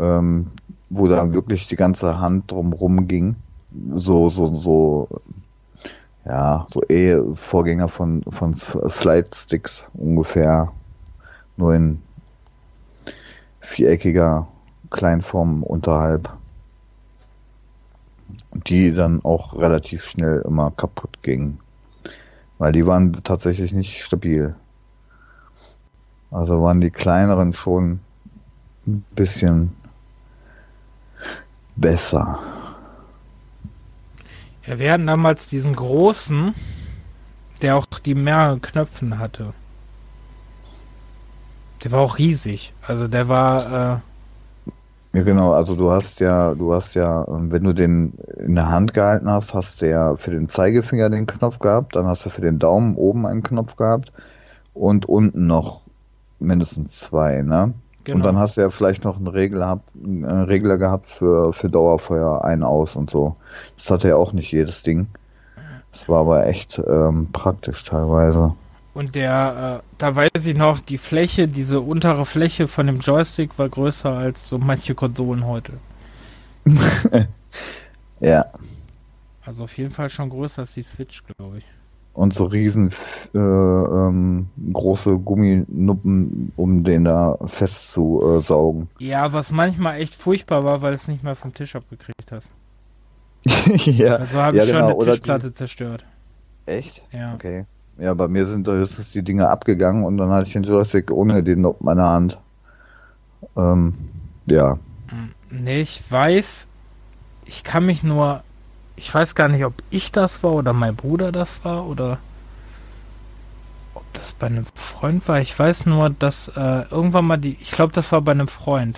ähm, wo dann wirklich die ganze Hand drumrum ging. So, so, so, ja, so eh Vorgänger von, von Slide Sticks ungefähr. Nur in viereckiger Kleinform unterhalb die dann auch relativ schnell immer kaputt gingen. Weil die waren tatsächlich nicht stabil. Also waren die kleineren schon ein bisschen besser. Ja, wir hatten damals diesen großen, der auch die mehreren Knöpfen hatte. Der war auch riesig. Also der war äh, ja, genau. Also du hast ja, du hast ja, ähm, wenn du den in der Hand gehalten hast, hast du ja für den Zeigefinger den Knopf gehabt, dann hast du für den Daumen oben einen Knopf gehabt und unten noch mindestens zwei, ne? Genau. Und dann hast du ja vielleicht noch einen Regler, einen Regler gehabt für, für Dauerfeuer ein, aus und so. Das hatte ja auch nicht jedes Ding. Das war aber echt ähm, praktisch teilweise. Und der, äh, da weiß ich noch, die Fläche, diese untere Fläche von dem Joystick war größer als so manche Konsolen heute. ja. Also auf jeden Fall schon größer als die Switch, glaube ich. Und so riesen äh, ähm, große Gumminuppen, um den da festzusaugen. Äh, ja, was manchmal echt furchtbar war, weil es nicht mehr vom Tisch abgekriegt hast. ja. Also habe ja, ich genau. schon eine Tischplatte die... zerstört. Echt? Ja. Okay. Ja, bei mir sind da höchstens die Dinge abgegangen und dann hatte ich den Joystick ohne den auf meiner Hand. Ähm, ja. Nee, ich weiß, ich kann mich nur, ich weiß gar nicht, ob ich das war oder mein Bruder das war oder ob das bei einem Freund war. Ich weiß nur, dass äh, irgendwann mal die, ich glaube, das war bei einem Freund.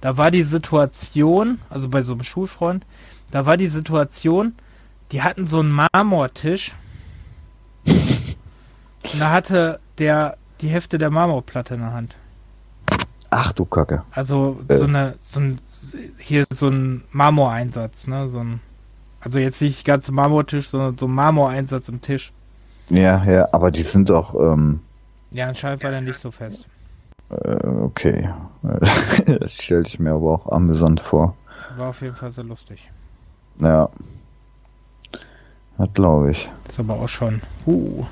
Da war die Situation, also bei so einem Schulfreund, da war die Situation, die hatten so einen Marmortisch und da hatte der die Hälfte der Marmorplatte in der Hand. Ach du Kacke. Also äh. so eine, so ein, hier so ein Marmoreinsatz, ne? So ein, also jetzt nicht ganz Marmortisch, sondern so ein Marmoreinsatz im Tisch. Ja, ja, aber die sind doch, ähm, Ja, anscheinend war der nicht so fest. Äh, okay. das stelle ich mir aber auch amüsant vor. War auf jeden Fall sehr lustig. Ja. Das glaube ich. Das ist aber auch schon. Uh.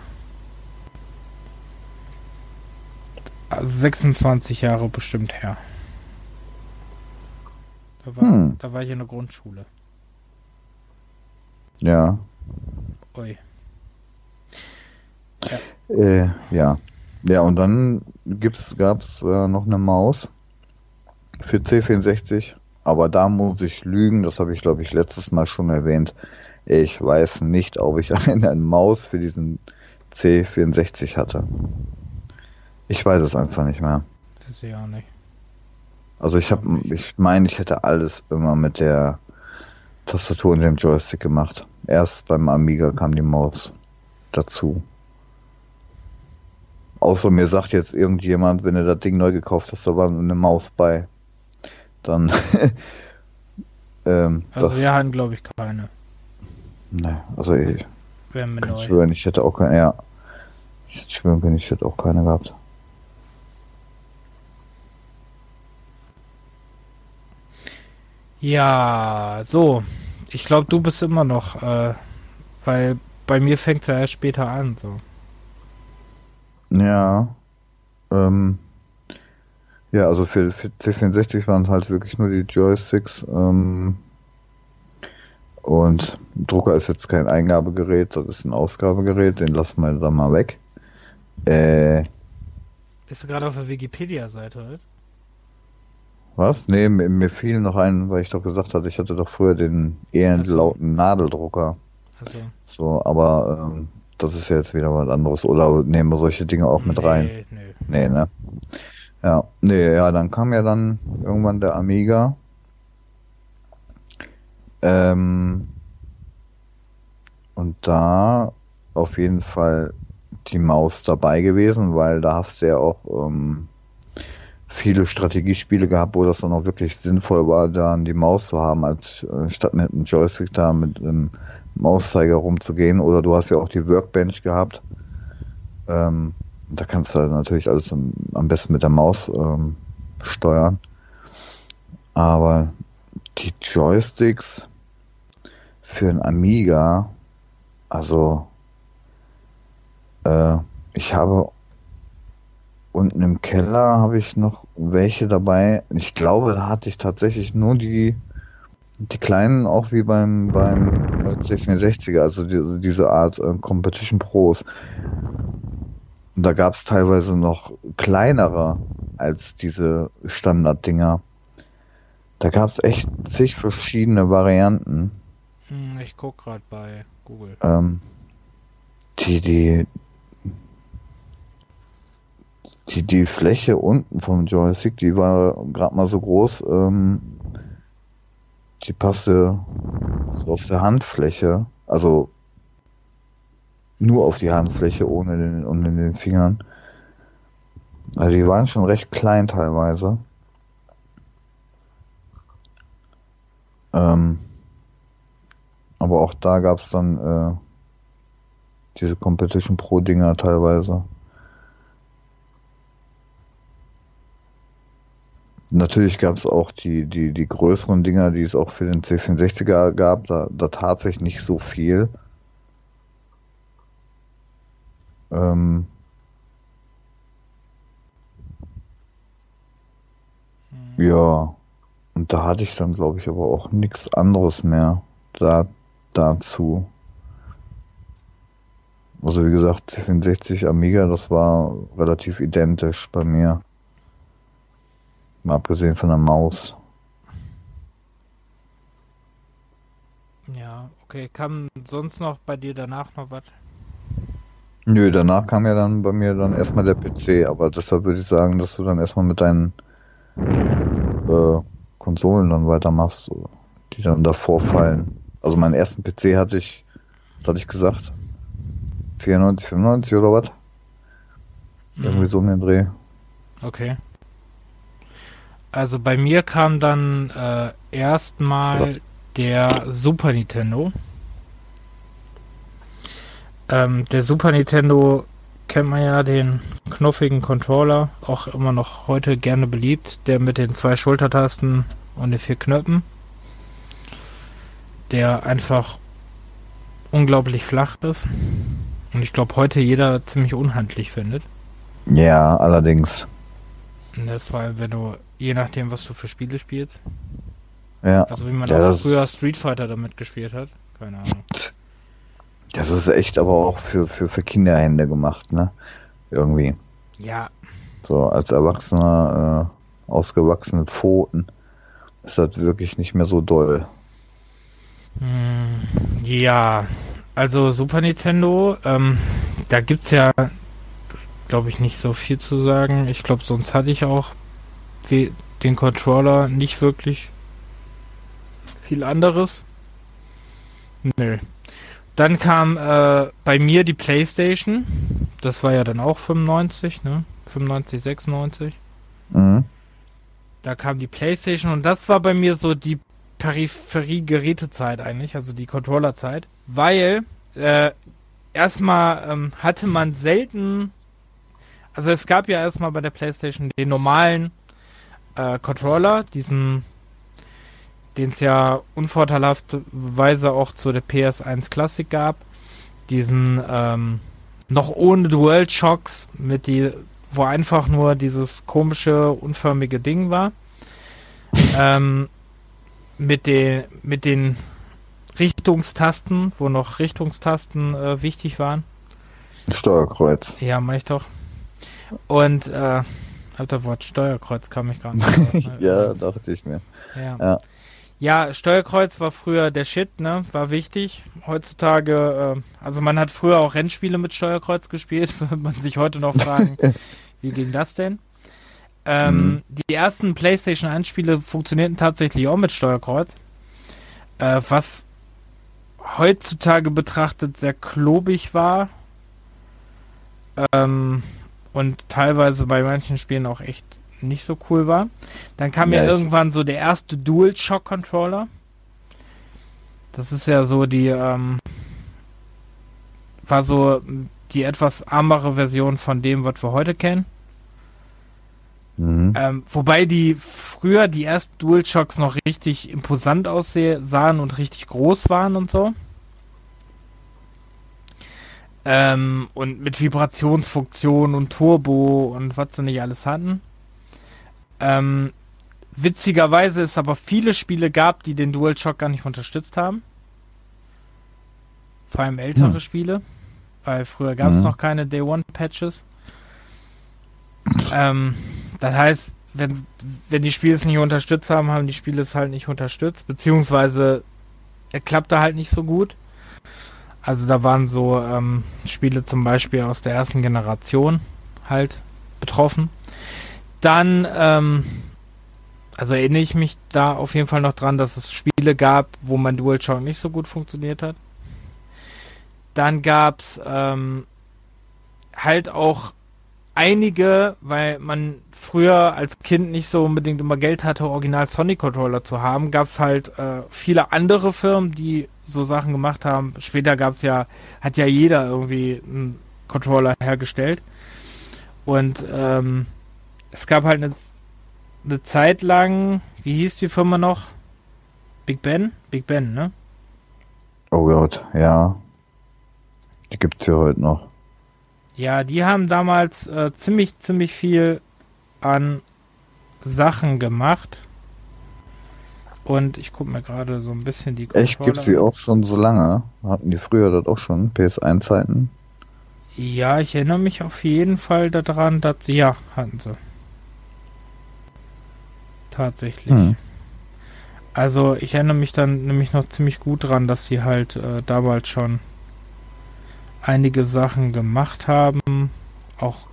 26 Jahre bestimmt her. Da war, hm. da war ich in der Grundschule. Ja. Ui. Ja. Äh, ja. Ja, und dann gab es äh, noch eine Maus für C64. Aber da muss ich lügen, das habe ich glaube ich letztes Mal schon erwähnt. Ich weiß nicht, ob ich eine Maus für diesen C64 hatte. Ich weiß es einfach nicht mehr. Das ist ja auch nicht. Also ich habe, ich meine, ich hätte alles immer mit der Tastatur und dem Joystick gemacht. Erst beim Amiga kam die Maus dazu. Außer mir sagt jetzt irgendjemand, wenn du das Ding neu gekauft hast, da war eine Maus bei. Dann. ähm, also wir hatten, glaube ich, keine. Ne, also ich kann neu. schwören, ich hätte auch keine. Ja. Ich hätte schwören können, ich hätte auch keine gehabt. Ja, so. Ich glaube, du bist immer noch, äh, weil bei mir fängt es ja erst später an, so. Ja. Ähm, ja, also für, für C64 waren es halt wirklich nur die Joysticks. Ähm, und Drucker ist jetzt kein Eingabegerät, das ist ein Ausgabegerät, den lassen wir dann mal weg. Äh, Bist du gerade auf der Wikipedia-Seite, oder? Was? Nee, mir, mir, fiel noch ein, weil ich doch gesagt hatte, ich hatte doch früher den eher so. lauten Nadeldrucker. Also. So, aber ähm, das ist ja jetzt wieder was anderes. Oder nehmen wir solche Dinge auch mit nee, rein? Nee. Nee, ne? Ja, nee, ja, dann kam ja dann irgendwann der Amiga. Ähm, und da auf jeden Fall die Maus dabei gewesen, weil da hast du ja auch ähm, viele Strategiespiele gehabt, wo das dann auch wirklich sinnvoll war, dann die Maus zu haben, als äh, statt mit einem Joystick da mit einem Mauszeiger rumzugehen. Oder du hast ja auch die Workbench gehabt. Ähm, da kannst du natürlich alles am, am besten mit der Maus ähm, steuern. Aber die Joysticks für ein Amiga, also äh, ich habe unten im Keller habe ich noch welche dabei. Ich glaube, da hatte ich tatsächlich nur die die kleinen, auch wie beim beim C64er, also die, diese Art äh, Competition Pros. Und da gab es teilweise noch kleinere als diese Standarddinger. Da gab es echt zig verschiedene Varianten. Hm, ich guck gerade bei Google. Ähm, die, die, die, die Fläche unten vom Joystick, die war gerade mal so groß, ähm, die passte so auf der Handfläche, also nur auf die Handfläche, ohne den, ohne den Fingern. Also die waren schon recht klein teilweise. Ähm, aber auch da gab es dann äh, diese Competition Pro Dinger teilweise. Natürlich gab es auch die, die, die größeren Dinger, die es auch für den C64er gab. Da, da tat sich nicht so viel. Ähm hm. Ja, und da hatte ich dann, glaube ich, aber auch nichts anderes mehr da, dazu. Also wie gesagt, C64 Amiga, das war relativ identisch bei mir. Mal abgesehen von der Maus. Ja, okay. Kam sonst noch bei dir danach noch was? Nö, danach kam ja dann bei mir dann erstmal der PC, aber deshalb würde ich sagen, dass du dann erstmal mit deinen äh, Konsolen dann weitermachst, die dann davor fallen. Also meinen ersten PC hatte ich, was hatte ich gesagt? 94, 95 oder was? Irgendwie mhm. so um den Dreh. Okay. Also bei mir kam dann äh, erstmal der Super Nintendo. Ähm, der Super Nintendo kennt man ja den knuffigen Controller, auch immer noch heute gerne beliebt, der mit den zwei Schultertasten und den vier Knöpfen, der einfach unglaublich flach ist und ich glaube heute jeder ziemlich unhandlich findet. Ja, allerdings. Ne, vor allem wenn du Je nachdem, was du für Spiele spielst. Ja. Also wie man ja, auch früher Street Fighter damit gespielt hat. Keine Ahnung. Das ist echt aber auch für, für, für Kinderhände gemacht, ne? Irgendwie. Ja. So, als Erwachsener, äh, ausgewachsene Pfoten ist das wirklich nicht mehr so doll. Hm, ja, also Super Nintendo, ähm, da gibt's ja, glaube ich, nicht so viel zu sagen. Ich glaube, sonst hatte ich auch den Controller nicht wirklich viel anderes. Nö. Dann kam äh, bei mir die Playstation. Das war ja dann auch 95, ne? 95, 96. Mhm. Da kam die Playstation und das war bei mir so die Peripherie-Gerätezeit eigentlich, also die Controllerzeit. Weil äh, erstmal ähm, hatte man selten, also es gab ja erstmal bei der Playstation den normalen äh, Controller, diesen den es ja unvorteilhafterweise auch zu der PS1 Classic gab. Diesen ähm, noch ohne Dual Shocks mit die, wo einfach nur dieses komische unförmige Ding war. Ähm, mit den mit den Richtungstasten, wo noch Richtungstasten äh, wichtig waren. Steuerkreuz. Ja, mach ich doch. Und äh, hab das Wort Steuerkreuz kam ich gerade nicht. ja, dachte ich mir. Ja. ja. Ja, Steuerkreuz war früher der Shit, ne? War wichtig. Heutzutage, äh, also man hat früher auch Rennspiele mit Steuerkreuz gespielt, würde man sich heute noch fragen, wie ging das denn? Ähm, mhm. Die ersten PlayStation 1 Spiele funktionierten tatsächlich auch mit Steuerkreuz, äh, was heutzutage betrachtet sehr klobig war ähm, und teilweise bei manchen Spielen auch echt nicht so cool war. Dann kam ja, ja irgendwann so der erste Dual Shock Controller. Das ist ja so die, ähm, war so die etwas armere Version von dem, was wir heute kennen. Mhm. Ähm, wobei die früher die ersten DualShocks noch richtig imposant aussahen und richtig groß waren und so. Ähm, und mit Vibrationsfunktion und Turbo und was sie nicht alles hatten. Ähm, witzigerweise es aber viele Spiele gab, die den DualShock gar nicht unterstützt haben. Vor allem ältere hm. Spiele, weil früher gab es hm. noch keine Day One Patches. Ähm, das heißt, wenn, wenn die Spiele es nicht unterstützt haben, haben die Spiele es halt nicht unterstützt, beziehungsweise er klappte halt nicht so gut. Also da waren so ähm, Spiele zum Beispiel aus der ersten Generation halt betroffen. Dann, ähm, also erinnere ich mich da auf jeden Fall noch dran, dass es Spiele gab, wo mein DualShock nicht so gut funktioniert hat. Dann gab es ähm, halt auch einige, weil man früher als Kind nicht so unbedingt immer Geld hatte, Original Sonic Controller zu haben, gab es halt äh, viele andere Firmen, die so Sachen gemacht haben. Später gab es ja, hat ja jeder irgendwie einen Controller hergestellt. Und ähm, es gab halt eine, eine Zeit lang, wie hieß die Firma noch? Big Ben? Big Ben, ne? Oh Gott, ja. Die gibt's ja heute noch. Ja, die haben damals äh, ziemlich, ziemlich viel an Sachen gemacht. Und ich gucke mir gerade so ein bisschen die Controller Echt, gibt's die auch schon so lange? Hatten die früher das auch schon, PS1-Zeiten? Ja, ich erinnere mich auf jeden Fall daran, dass sie, ja, hatten sie. Tatsächlich. Hm. Also ich erinnere mich dann nämlich noch ziemlich gut dran, dass sie halt äh, damals schon einige Sachen gemacht haben. Auch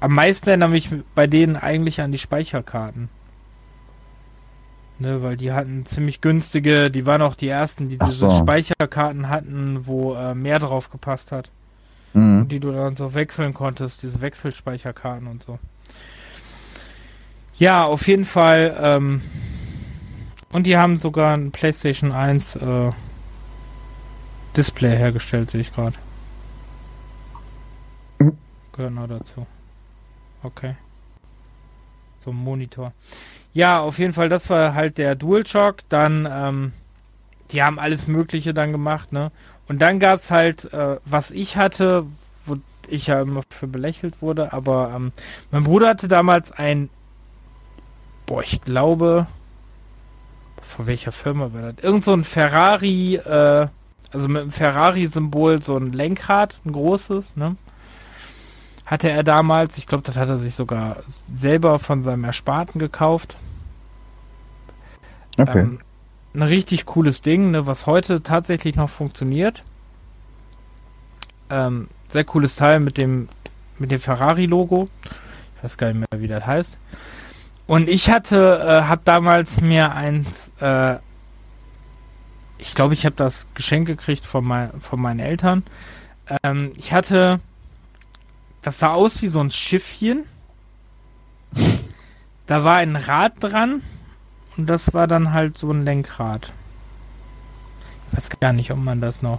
am meisten erinnere mich bei denen eigentlich an die Speicherkarten. Ne, weil die hatten ziemlich günstige, die waren auch die ersten, die diese so. Speicherkarten hatten, wo äh, mehr drauf gepasst hat. Mhm. Die du dann so wechseln konntest, diese Wechselspeicherkarten und so. Ja, auf jeden Fall. Ähm, und die haben sogar ein PlayStation 1 äh, Display hergestellt, sehe ich gerade. Mhm. Gehört noch dazu. Okay. So ein Monitor. Ja, auf jeden Fall, das war halt der DualShock. Dann, ähm, die haben alles Mögliche dann gemacht, ne? Und dann gab es halt, äh, was ich hatte, wo ich ja immer für belächelt wurde, aber ähm, mein Bruder hatte damals ein boah, ich glaube, von welcher Firma war das? Irgend so ein Ferrari, äh, also mit einem Ferrari-Symbol, so ein Lenkrad, ein großes, ne? Hatte er damals, ich glaube, das hat er sich sogar selber von seinem Ersparten gekauft. Okay. Ähm, ein richtig cooles Ding, ne, was heute tatsächlich noch funktioniert. Ähm, sehr cooles Teil mit dem, mit dem Ferrari-Logo. Ich weiß gar nicht mehr, wie das heißt. Und ich hatte, äh, hab damals mir eins, äh, ich glaube, ich habe das Geschenk gekriegt von, mein, von meinen Eltern. Ähm, ich hatte, das sah aus wie so ein Schiffchen. Da war ein Rad dran und das war dann halt so ein Lenkrad. Ich weiß gar nicht, ob man das noch.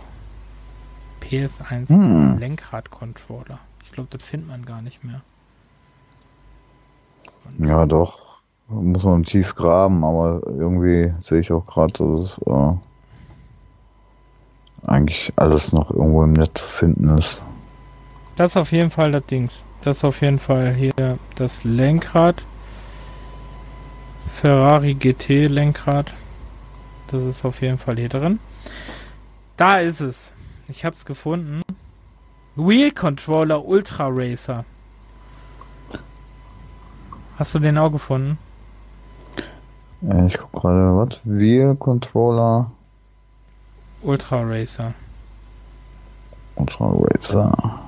PS1 hm. Lenkrad-Controller. Ich glaube, das findet man gar nicht mehr. Ja, doch. muss man tief graben, aber irgendwie sehe ich auch gerade, dass es äh, eigentlich alles noch irgendwo im Netz zu finden ist. Das ist auf jeden Fall das Dings. Das ist auf jeden Fall hier das Lenkrad. Ferrari GT Lenkrad. Das ist auf jeden Fall hier drin. Da ist es. Ich habe es gefunden. Wheel Controller Ultra Racer. Hast du den auch gefunden? Äh, ich guck gerade, was? Wheel Controller Ultra Racer. Ultra Racer.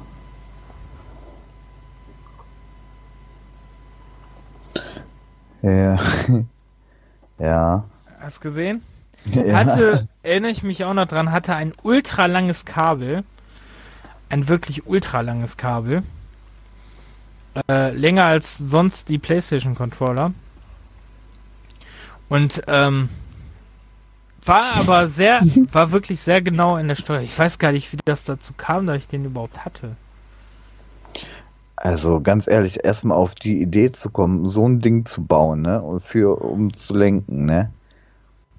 Ja. ja. Hast gesehen? Ja. Hatte, erinnere ich mich auch noch dran, hatte ein ultra langes Kabel. Ein wirklich ultra langes Kabel. Äh, länger als sonst die PlayStation Controller. Und ähm, war aber sehr, war wirklich sehr genau in der Steuer. Ich weiß gar nicht, wie das dazu kam, dass ich den überhaupt hatte. Also ganz ehrlich, erstmal auf die Idee zu kommen, so ein Ding zu bauen, ne? Und für um zu lenken, ne?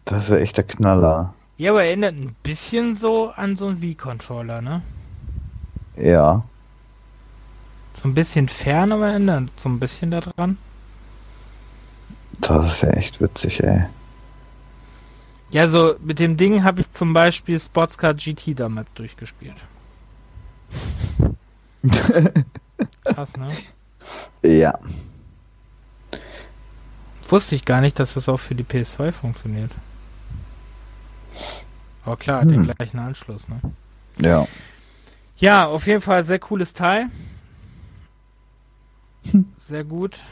Das ist ja echt der Knaller. Ja, aber erinnert ein bisschen so an so einen Wii-Controller, ne? Ja. So ein bisschen fern, aber erinnert so ein bisschen daran. Das ist ja echt witzig, ey. Ja, so mit dem Ding habe ich zum Beispiel Sportscar GT damals durchgespielt. Krass, ne? Ja. Wusste ich gar nicht, dass das auch für die PS2 funktioniert. Aber klar, hm. den gleichen Anschluss, ne? Ja. Ja, auf jeden Fall sehr cooles Teil. Sehr gut.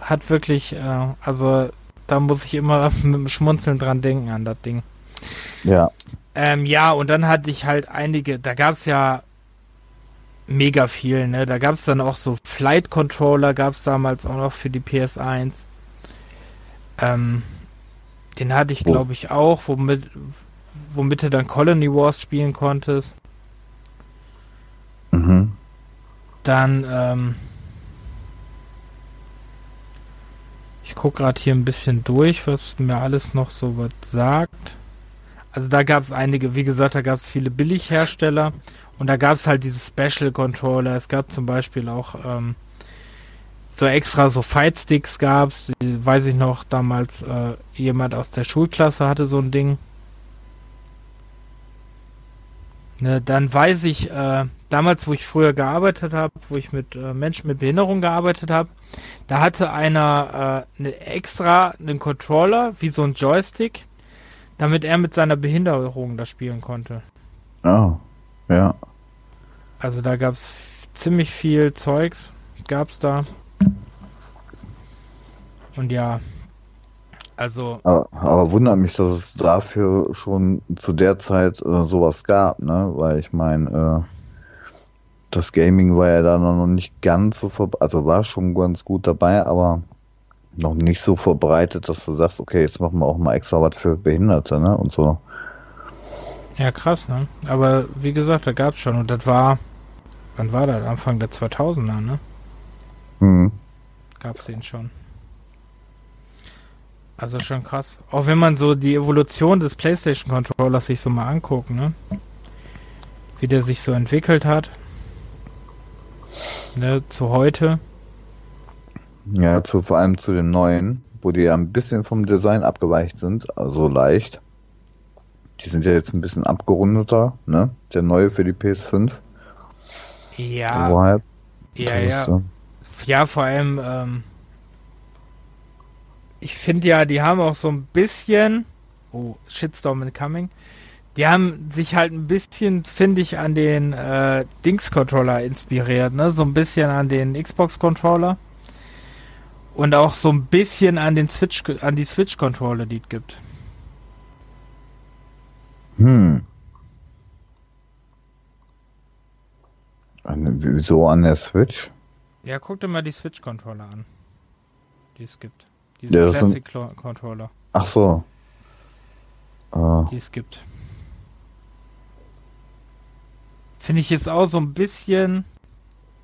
Hat wirklich, äh, also da muss ich immer mit dem Schmunzeln dran denken an das Ding. Ja. Ähm, ja, und dann hatte ich halt einige, da gab es ja mega viel, ne? Da gab es dann auch so Flight Controller, gab es damals auch noch für die PS1. Ähm, den hatte ich, glaube ich, auch, womit, womit du dann Colony Wars spielen konntest. Mhm. Dann, ähm, ich gucke gerade hier ein bisschen durch, was mir alles noch so was sagt. Also da gab es einige, wie gesagt, da gab es viele Billighersteller und da gab es halt diese Special Controller. Es gab zum Beispiel auch ähm, so extra so Fight Sticks gab's, weiß ich noch, damals äh, jemand aus der Schulklasse hatte so ein Ding. Ne, dann weiß ich, äh, damals, wo ich früher gearbeitet habe, wo ich mit äh, Menschen mit Behinderung gearbeitet habe, da hatte einer äh, ne extra einen Controller, wie so ein Joystick, damit er mit seiner Behinderung da spielen konnte. Oh, ja. Also da gab es ziemlich viel Zeugs, gab's da. Und ja, also. Aber, aber, wundert mich, dass es dafür schon zu der Zeit äh, sowas gab, ne? Weil ich meine, äh, das Gaming war ja da noch nicht ganz so verbreitet, also war schon ganz gut dabei, aber noch nicht so verbreitet, dass du sagst, okay, jetzt machen wir auch mal extra was für Behinderte, ne? Und so. Ja, krass, ne? Aber wie gesagt, da gab's schon und das war, wann war das? Anfang der 2000er, ne? Mhm. Gab's den schon. Also schon krass. Auch wenn man so die Evolution des PlayStation Controllers sich so mal anguckt, ne? Wie der sich so entwickelt hat. Ne, zu heute. Ja, zu, vor allem zu den neuen, wo die ja ein bisschen vom Design abgeweicht sind, also leicht. Die sind ja jetzt ein bisschen abgerundeter, ne? Der neue für die PS5. Ja. Oberhalb. Ja, ja. Ja, vor allem, ähm, ich finde ja, die haben auch so ein bisschen, oh, Shitstorm incoming, die haben sich halt ein bisschen, finde ich, an den äh, Dings-Controller inspiriert, ne? So ein bisschen an den Xbox-Controller. Und auch so ein bisschen an den Switch, an die Switch-Controller, die es gibt. Hm. An, wieso an der Switch? Ja, guck dir mal die Switch-Controller an. Die es gibt. Diese ja, Classic-Controller. Ach so. Ah. Die es gibt. Finde ich jetzt auch so ein bisschen.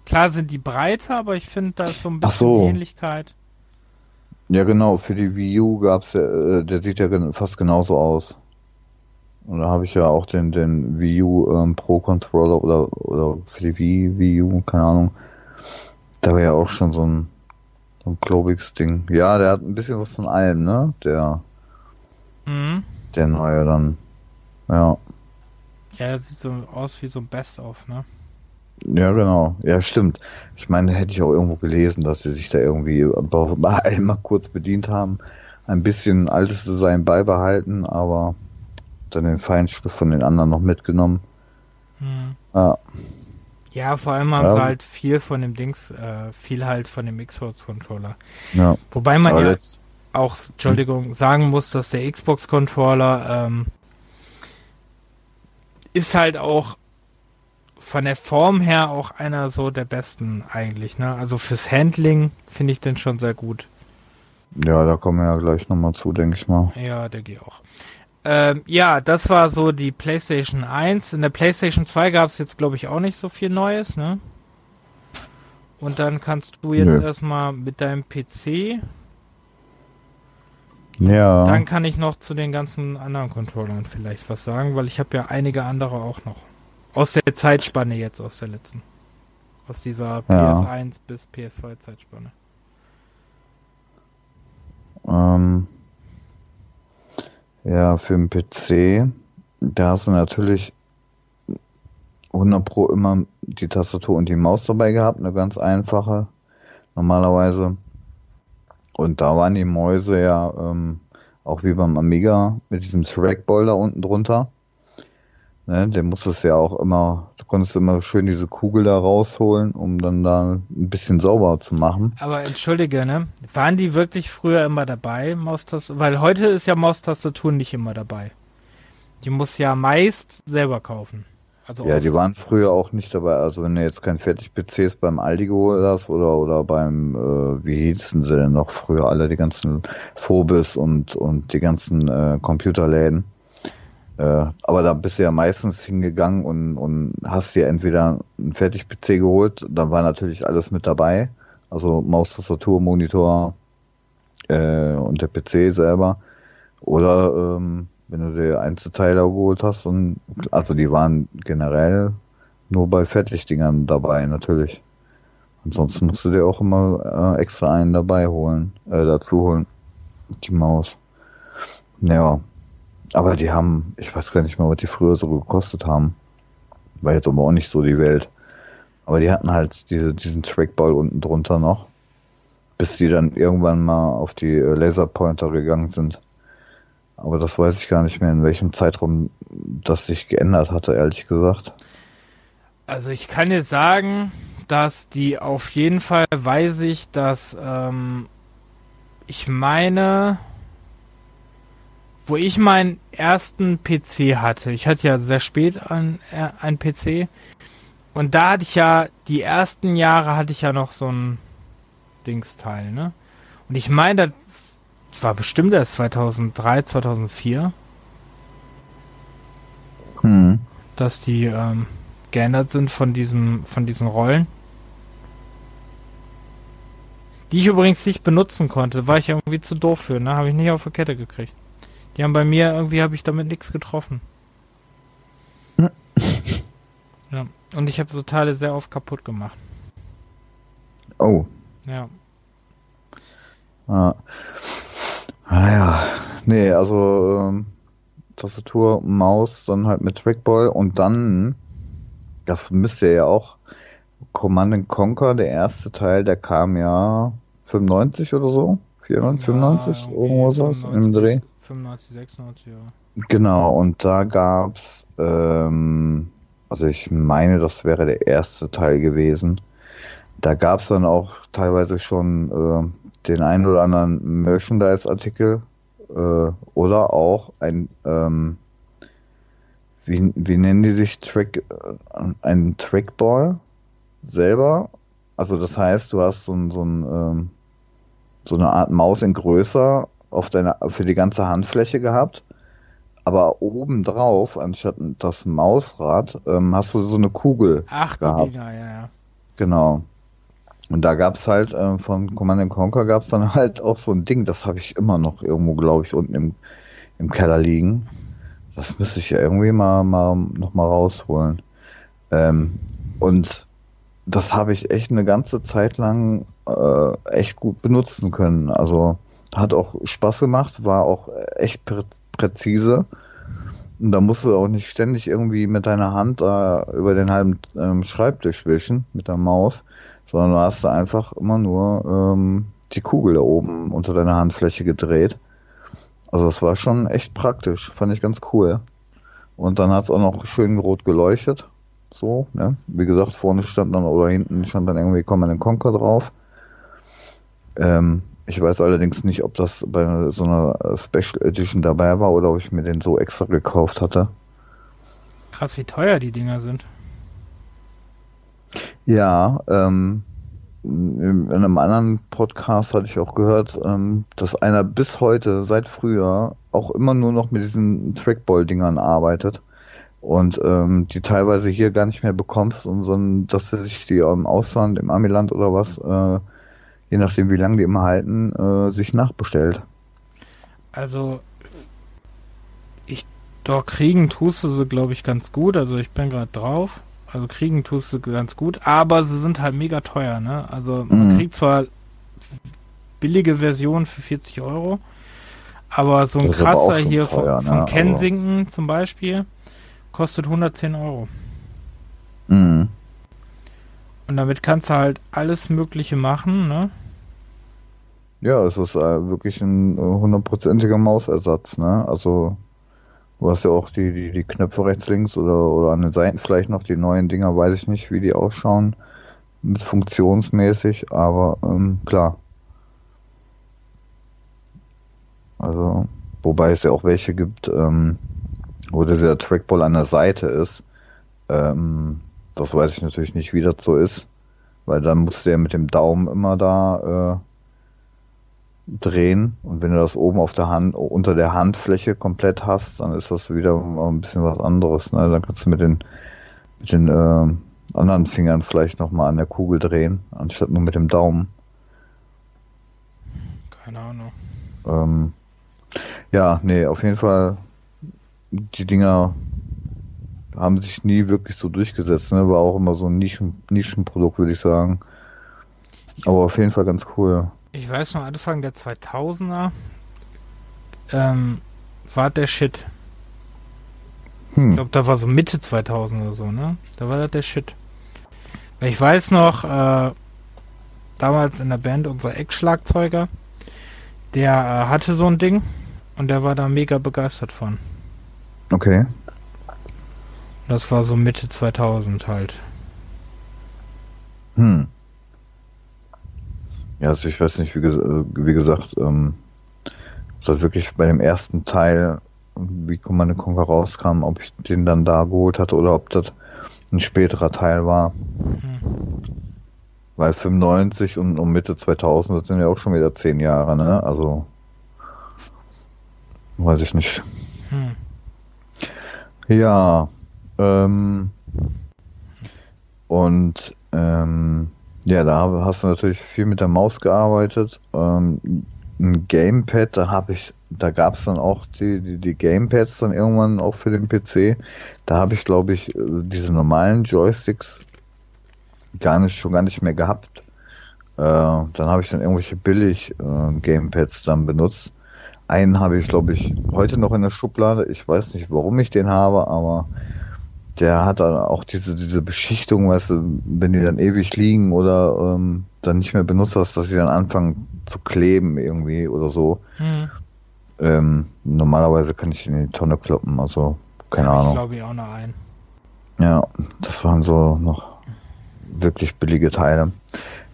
Klar sind die breiter, aber ich finde da ist so ein bisschen so. Ähnlichkeit. Ja, genau, für die Wii U gab's ja, äh, der sieht ja fast genauso aus. Und da habe ich ja auch den, den Wii U ähm, Pro Controller oder, oder für die Wii, Wii U, keine Ahnung. Da war ja auch schon so ein, so ein klobiges Ding. Ja, der hat ein bisschen was von allem, ne? Der, mhm. der neue dann. Ja. Ja, der sieht so aus wie so ein Best-of, ne? Ja, genau. Ja, stimmt. Ich meine, hätte ich auch irgendwo gelesen, dass sie sich da irgendwie bei kurz bedient haben. Ein bisschen altes Design beibehalten, aber dann den Feinschliff von den anderen noch mitgenommen. Hm. Ja. Ja, vor allem haben ja. sie halt viel von dem Dings, äh, viel halt von dem Xbox-Controller. Ja. Wobei man Aber ja auch, Entschuldigung, sagen muss, dass der Xbox-Controller ähm, ist halt auch von der Form her auch einer so der besten eigentlich, ne? Also fürs Handling finde ich den schon sehr gut. Ja, da kommen wir ja gleich nochmal zu, denke ich mal. Ja, denke ich auch. Ähm, ja, das war so die PlayStation 1. In der PlayStation 2 gab es jetzt, glaube ich, auch nicht so viel Neues, ne? Und dann kannst du jetzt Nö. erstmal mit deinem PC. Ja. Dann kann ich noch zu den ganzen anderen Controllern vielleicht was sagen, weil ich habe ja einige andere auch noch. Aus der Zeitspanne jetzt, aus der letzten. Aus dieser ja. PS1 bis PS2 Zeitspanne. Ähm. Ja, für den PC, da hast du natürlich 100 Pro immer die Tastatur und die Maus dabei gehabt, eine ganz einfache, normalerweise. Und da waren die Mäuse ja ähm, auch wie beim Amiga mit diesem Trackball da unten drunter. Ne, der musstest ja auch immer, du konntest immer schön diese Kugel da rausholen, um dann da ein bisschen sauber zu machen. Aber entschuldige, ne? Waren die wirklich früher immer dabei, Maustastatur? Weil heute ist ja Maustastatur nicht immer dabei. Die muss ja meist selber kaufen. Also ja, oft. die waren früher auch nicht dabei. Also wenn du jetzt kein Fertig-PCs beim Aldi geholt hast oder, oder beim, äh, wie hießen sie denn noch früher alle, die ganzen Phobis und, und die ganzen äh, Computerläden äh, aber da bist du ja meistens hingegangen und, und hast dir entweder einen Fertig-PC geholt, dann war natürlich alles mit dabei. Also Maus, Tastatur, Monitor äh, und der PC selber. Oder ähm, wenn du dir Einzelteile geholt hast, und, also die waren generell nur bei Fertigdingern dabei natürlich. Ansonsten musst du dir auch immer äh, extra einen dabei holen, äh, dazu holen. Die Maus. Ja. Aber die haben, ich weiß gar nicht mehr, was die früher so gekostet haben. War jetzt aber auch nicht so die Welt. Aber die hatten halt diese, diesen Trackball unten drunter noch. Bis die dann irgendwann mal auf die äh, Laserpointer gegangen sind. Aber das weiß ich gar nicht mehr, in welchem Zeitraum das sich geändert hatte, ehrlich gesagt. Also ich kann dir sagen, dass die auf jeden Fall weiß ich, dass ähm, ich meine, wo ich meinen ersten PC hatte. Ich hatte ja sehr spät einen, äh, einen PC. Und da hatte ich ja, die ersten Jahre hatte ich ja noch so ein Dingsteil, ne? Und ich meine, das war bestimmt erst 2003, 2004. Hm. Dass die ähm, geändert sind von diesem, von diesen Rollen. Die ich übrigens nicht benutzen konnte. War ich irgendwie zu doof für, ne? Habe ich nicht auf der Kette gekriegt. Die haben bei mir, irgendwie habe ich damit nichts getroffen. ja. Und ich habe so Teile sehr oft kaputt gemacht. Oh. Ja. Ah. Naja, nee, also ähm, Tastatur, Maus, dann halt mit Trackball und dann, das müsste ja auch, Command Conquer, der erste Teil, der kam ja 95 oder so, 94, ja, 95, irgendwo sowas im Dreh. 95, 96, ja. Genau, und da gab's, ähm, also ich meine, das wäre der erste Teil gewesen. Da gab's dann auch teilweise schon äh, den einen oder anderen Merchandise-Artikel äh, oder auch ein, ähm, wie, wie nennen die sich, Track, äh, ein Trackball selber. Also das heißt, du hast so, ein, so, ein, ähm, so eine Art Maus in größer auf deiner, für die ganze Handfläche gehabt. Aber oben drauf, anstatt das Mausrad, ähm, hast du so eine Kugel Ach, gehabt. die Dinger, ja, ja. Genau. Und da gab es halt äh, von Command Conquer gab es dann halt auch so ein Ding, das habe ich immer noch irgendwo, glaube ich, unten im, im Keller liegen. Das müsste ich ja irgendwie mal, mal noch mal rausholen. Ähm, und das habe ich echt eine ganze Zeit lang äh, echt gut benutzen können. Also hat auch Spaß gemacht, war auch echt prä präzise. Und da musst du auch nicht ständig irgendwie mit deiner Hand äh, über den halben ähm, Schreibtisch wischen mit der Maus, sondern du hast da einfach immer nur ähm, die Kugel da oben unter deiner Handfläche gedreht. Also das war schon echt praktisch, fand ich ganz cool. Und dann hat es auch noch schön rot geleuchtet. So, ne? Wie gesagt, vorne stand dann oder hinten stand dann irgendwie Command Conquer drauf. Ähm, ich weiß allerdings nicht, ob das bei so einer Special Edition dabei war oder ob ich mir den so extra gekauft hatte. Krass, wie teuer die Dinger sind. Ja, ähm, in einem anderen Podcast hatte ich auch gehört, ähm, dass einer bis heute, seit früher, auch immer nur noch mit diesen Trackball-Dingern arbeitet und ähm, die teilweise hier gar nicht mehr bekommst, und, sondern dass er sich die im Ausland, im Amiland oder was, äh, je nachdem wie lange die immer halten, äh, sich nachbestellt. Also ich doch kriegen tust du sie glaube ich ganz gut, also ich bin gerade drauf. Also kriegen tust du ganz gut, aber sie sind halt mega teuer, ne? Also man mhm. kriegt zwar billige Versionen für 40 Euro, aber so ein krasser hier teuer, von, von ne? Kensington aber... zum Beispiel kostet 110 Euro. Mhm. Und damit kannst du halt alles Mögliche machen, ne? Ja, es ist äh, wirklich ein äh, hundertprozentiger Mausersatz, ne? Also du hast ja auch die, die, die Knöpfe rechts, links oder, oder an den Seiten vielleicht noch die neuen Dinger, weiß ich nicht, wie die ausschauen, mit funktionsmäßig, aber ähm, klar. Also, wobei es ja auch welche gibt, ähm, wo dieser Trackball an der Seite ist. Ähm, das weiß ich natürlich nicht, wie das so ist, weil dann musst du ja mit dem Daumen immer da äh, drehen und wenn du das oben auf der Hand unter der Handfläche komplett hast, dann ist das wieder ein bisschen was anderes. Ne? Dann kannst du mit den mit den äh, anderen Fingern vielleicht nochmal an der Kugel drehen, anstatt nur mit dem Daumen. Keine Ahnung. Ähm, ja, nee, auf jeden Fall die Dinger haben sich nie wirklich so durchgesetzt. Ne? War auch immer so ein Nischen, Nischenprodukt, würde ich sagen. Aber auf jeden Fall ganz cool. Ich weiß noch, Anfang der 2000er ähm, war der Shit. Hm. Ich glaube, da war so Mitte 2000 oder so, ne? Da war das der Shit. Weil ich weiß noch, äh, damals in der Band unser Ex-Schlagzeuger, der äh, hatte so ein Ding und der war da mega begeistert von. Okay. Das war so Mitte 2000 halt. Hm. Ja, also ich weiß nicht, wie, wie gesagt, ähm, das wirklich bei dem ersten Teil, wie meine Conquer rauskam, ob ich den dann da geholt hatte oder ob das ein späterer Teil war. Hm. Weil 95 und um Mitte 2000, das sind ja auch schon wieder zehn Jahre, ne? Also, weiß ich nicht. Hm. Ja, ähm, und ähm, ja, da hast du natürlich viel mit der Maus gearbeitet. Ähm, ein Gamepad, da habe ich, da gab es dann auch die, die, die Gamepads dann irgendwann auch für den PC. Da habe ich, glaube ich, diese normalen Joysticks gar nicht, schon gar nicht mehr gehabt. Äh, dann habe ich dann irgendwelche billig äh, Gamepads dann benutzt. Einen habe ich, glaube ich, heute noch in der Schublade. Ich weiß nicht, warum ich den habe, aber der hat dann auch diese, diese Beschichtung, weißt du, wenn die dann ewig liegen oder ähm, dann nicht mehr benutzt hast, dass sie dann anfangen zu kleben irgendwie oder so. Mhm. Ähm, normalerweise kann ich in die Tonne kloppen, also keine ja, Ahnung. Ich glaube ich auch noch ein. Ja, das waren so noch wirklich billige Teile.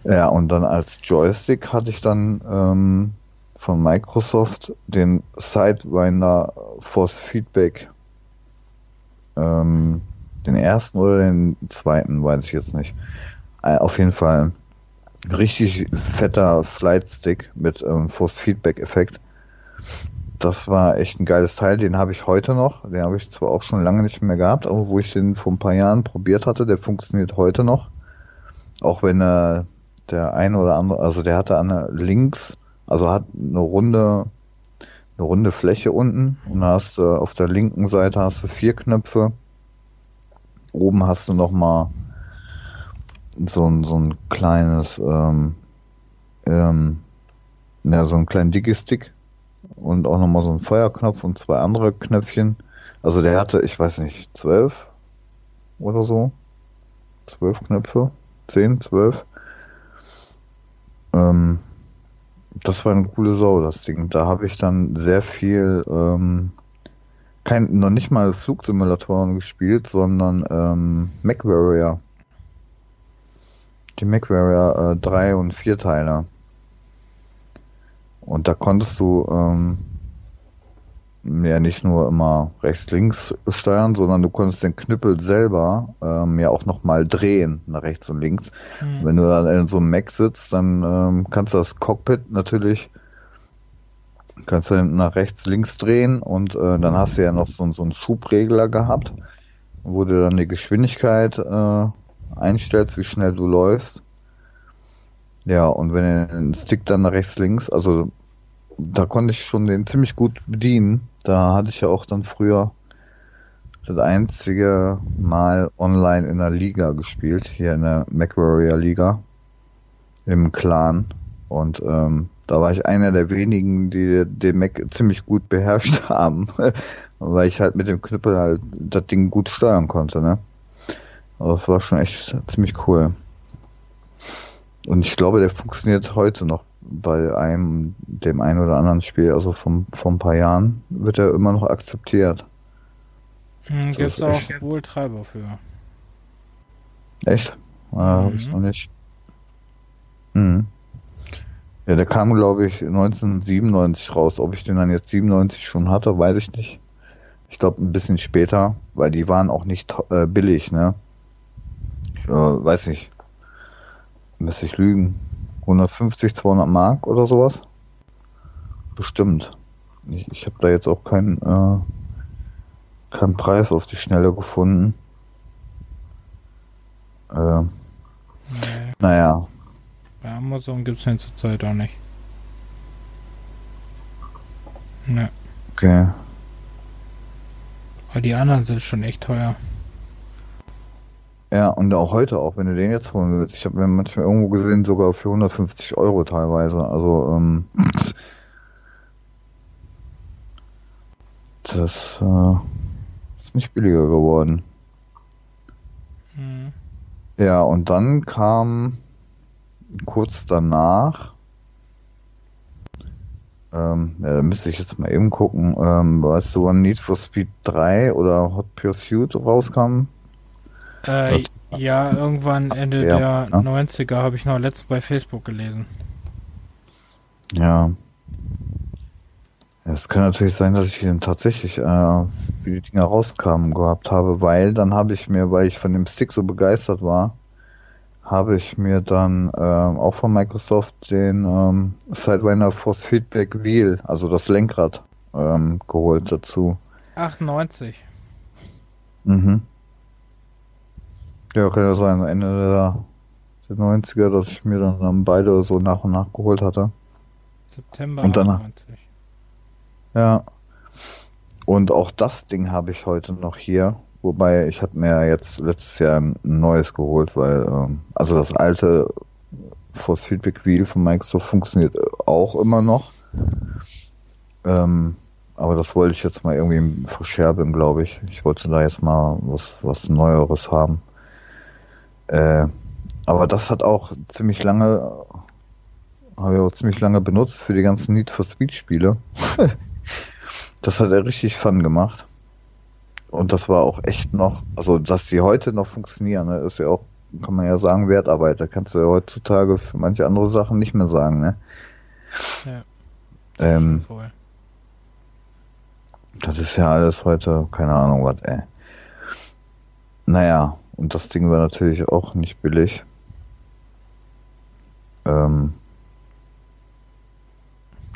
Ja, und dann als Joystick hatte ich dann ähm, von Microsoft den Sidewinder Force Feedback. Ähm, den ersten oder den zweiten, weiß ich jetzt nicht. Äh, auf jeden Fall richtig fetter Flight Stick mit ähm, Force Feedback Effekt. Das war echt ein geiles Teil, den habe ich heute noch. Den habe ich zwar auch schon lange nicht mehr gehabt, aber wo ich den vor ein paar Jahren probiert hatte, der funktioniert heute noch. Auch wenn er der eine oder andere, also der hatte eine links, also hat eine runde, eine runde Fläche unten und hast du auf der linken Seite hast du vier Knöpfe. Oben hast du noch mal so ein, so ein kleines, ähm, ähm, ja, so einen kleinen Digistick und auch nochmal so ein Feuerknopf und zwei andere Knöpfchen. Also der hatte, ich weiß nicht, zwölf oder so. Zwölf Knöpfe. Zehn, zwölf. Ähm, das war eine coole Sau, das Ding. Da habe ich dann sehr viel, ähm, kein, noch nicht mal Flugsimulatoren gespielt, sondern ähm, MacWarrior. Die MacWarrior äh, 3 und 4 Teile. Und da konntest du ähm, ja nicht nur immer rechts-links steuern, sondern du konntest den Knüppel selber ähm, ja auch nochmal drehen nach rechts und links. Mhm. Wenn du dann in so einem Mac sitzt, dann ähm, kannst du das Cockpit natürlich kannst du nach rechts, links drehen und äh, dann hast du ja noch so, so einen Schubregler gehabt, wo du dann die Geschwindigkeit äh, einstellst, wie schnell du läufst. Ja, und wenn du den Stick dann nach rechts, links, also da konnte ich schon den ziemlich gut bedienen. Da hatte ich ja auch dann früher das einzige Mal online in der Liga gespielt, hier in der MacWarrior Liga, im Clan. Und ähm, da war ich einer der wenigen, die den Mac ziemlich gut beherrscht haben, weil ich halt mit dem Knüppel halt das Ding gut steuern konnte, ne? Aber das war schon echt ziemlich cool. Und ich glaube, der funktioniert heute noch bei einem, dem einen oder anderen Spiel, also vom, vor ein paar Jahren, wird er immer noch akzeptiert. Hm, Gibt es auch echt. wohl Treiber für. Echt? Ah, mhm. Hab ich noch nicht. Mhm. Ja, der kam, glaube ich, 1997 raus. Ob ich den dann jetzt 97 schon hatte, weiß ich nicht. Ich glaube, ein bisschen später, weil die waren auch nicht äh, billig, ne? Ich äh, weiß nicht. Müsste ich lügen. 150, 200 Mark oder sowas? Bestimmt. Ich, ich habe da jetzt auch keinen äh, keinen Preis auf die Schnelle gefunden. Äh, nee. Naja. Bei Amazon gibt es den zurzeit auch nicht. Ne. Okay. Aber die anderen sind schon echt teuer. Ja, und auch heute auch, wenn du den jetzt holen willst. Ich habe mir manchmal irgendwo gesehen, sogar für 150 Euro teilweise. Also, ähm, das äh, ist nicht billiger geworden. Mhm. Ja, und dann kam kurz danach, ähm, ja, da müsste ich jetzt mal eben gucken, ähm, weißt du, wann Need for Speed 3 oder Hot Pursuit rauskam? Äh, ja, irgendwann Ende ja, der ja. 90er habe ich noch letztens bei Facebook gelesen. Ja. Es kann natürlich sein, dass ich ihn tatsächlich, äh, wie die Dinger rauskamen, gehabt habe, weil dann habe ich mir, weil ich von dem Stick so begeistert war, habe ich mir dann äh, auch von Microsoft den ähm, Sidewinder Force Feedback Wheel, also das Lenkrad, ähm, geholt dazu. 98. Mhm. Ja, kann ja sein, Ende der, der 90er, dass ich mir dann, dann beide so nach und nach geholt hatte. September und dann, 90. Ja. Und auch das Ding habe ich heute noch hier. Wobei ich habe mir jetzt letztes Jahr ein neues geholt, weil ähm, also das alte Force Feedback Wheel von Microsoft funktioniert auch immer noch. Ähm, aber das wollte ich jetzt mal irgendwie verscherben, glaube ich. Ich wollte da jetzt mal was, was Neueres haben. Äh, aber das hat auch ziemlich lange, habe ich auch ziemlich lange benutzt für die ganzen Need for Speed Spiele. das hat er richtig Fun gemacht. Und das war auch echt noch, also dass die heute noch funktionieren, ne, ist ja auch, kann man ja sagen, Wertarbeit. Da kannst du ja heutzutage für manche andere Sachen nicht mehr sagen, ne? Ja. Ähm, voll. Das ist ja alles heute, keine Ahnung was, ey. Naja, und das Ding war natürlich auch nicht billig. Ähm,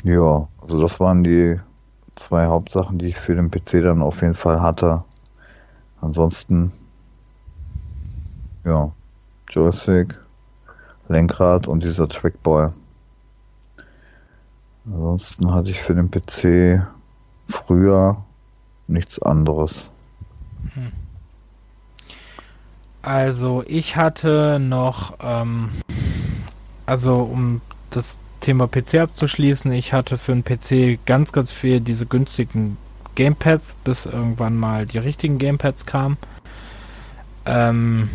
ja, also das waren die zwei Hauptsachen, die ich für den PC dann auf jeden Fall hatte. Ansonsten, ja, Joystick, Lenkrad und dieser Trackball. Ansonsten hatte ich für den PC früher nichts anderes. Hm. Also ich hatte noch, ähm, also um das Thema PC abzuschließen, ich hatte für den PC ganz, ganz viel diese günstigen Gamepads, bis irgendwann mal die richtigen Gamepads kamen. Ähm,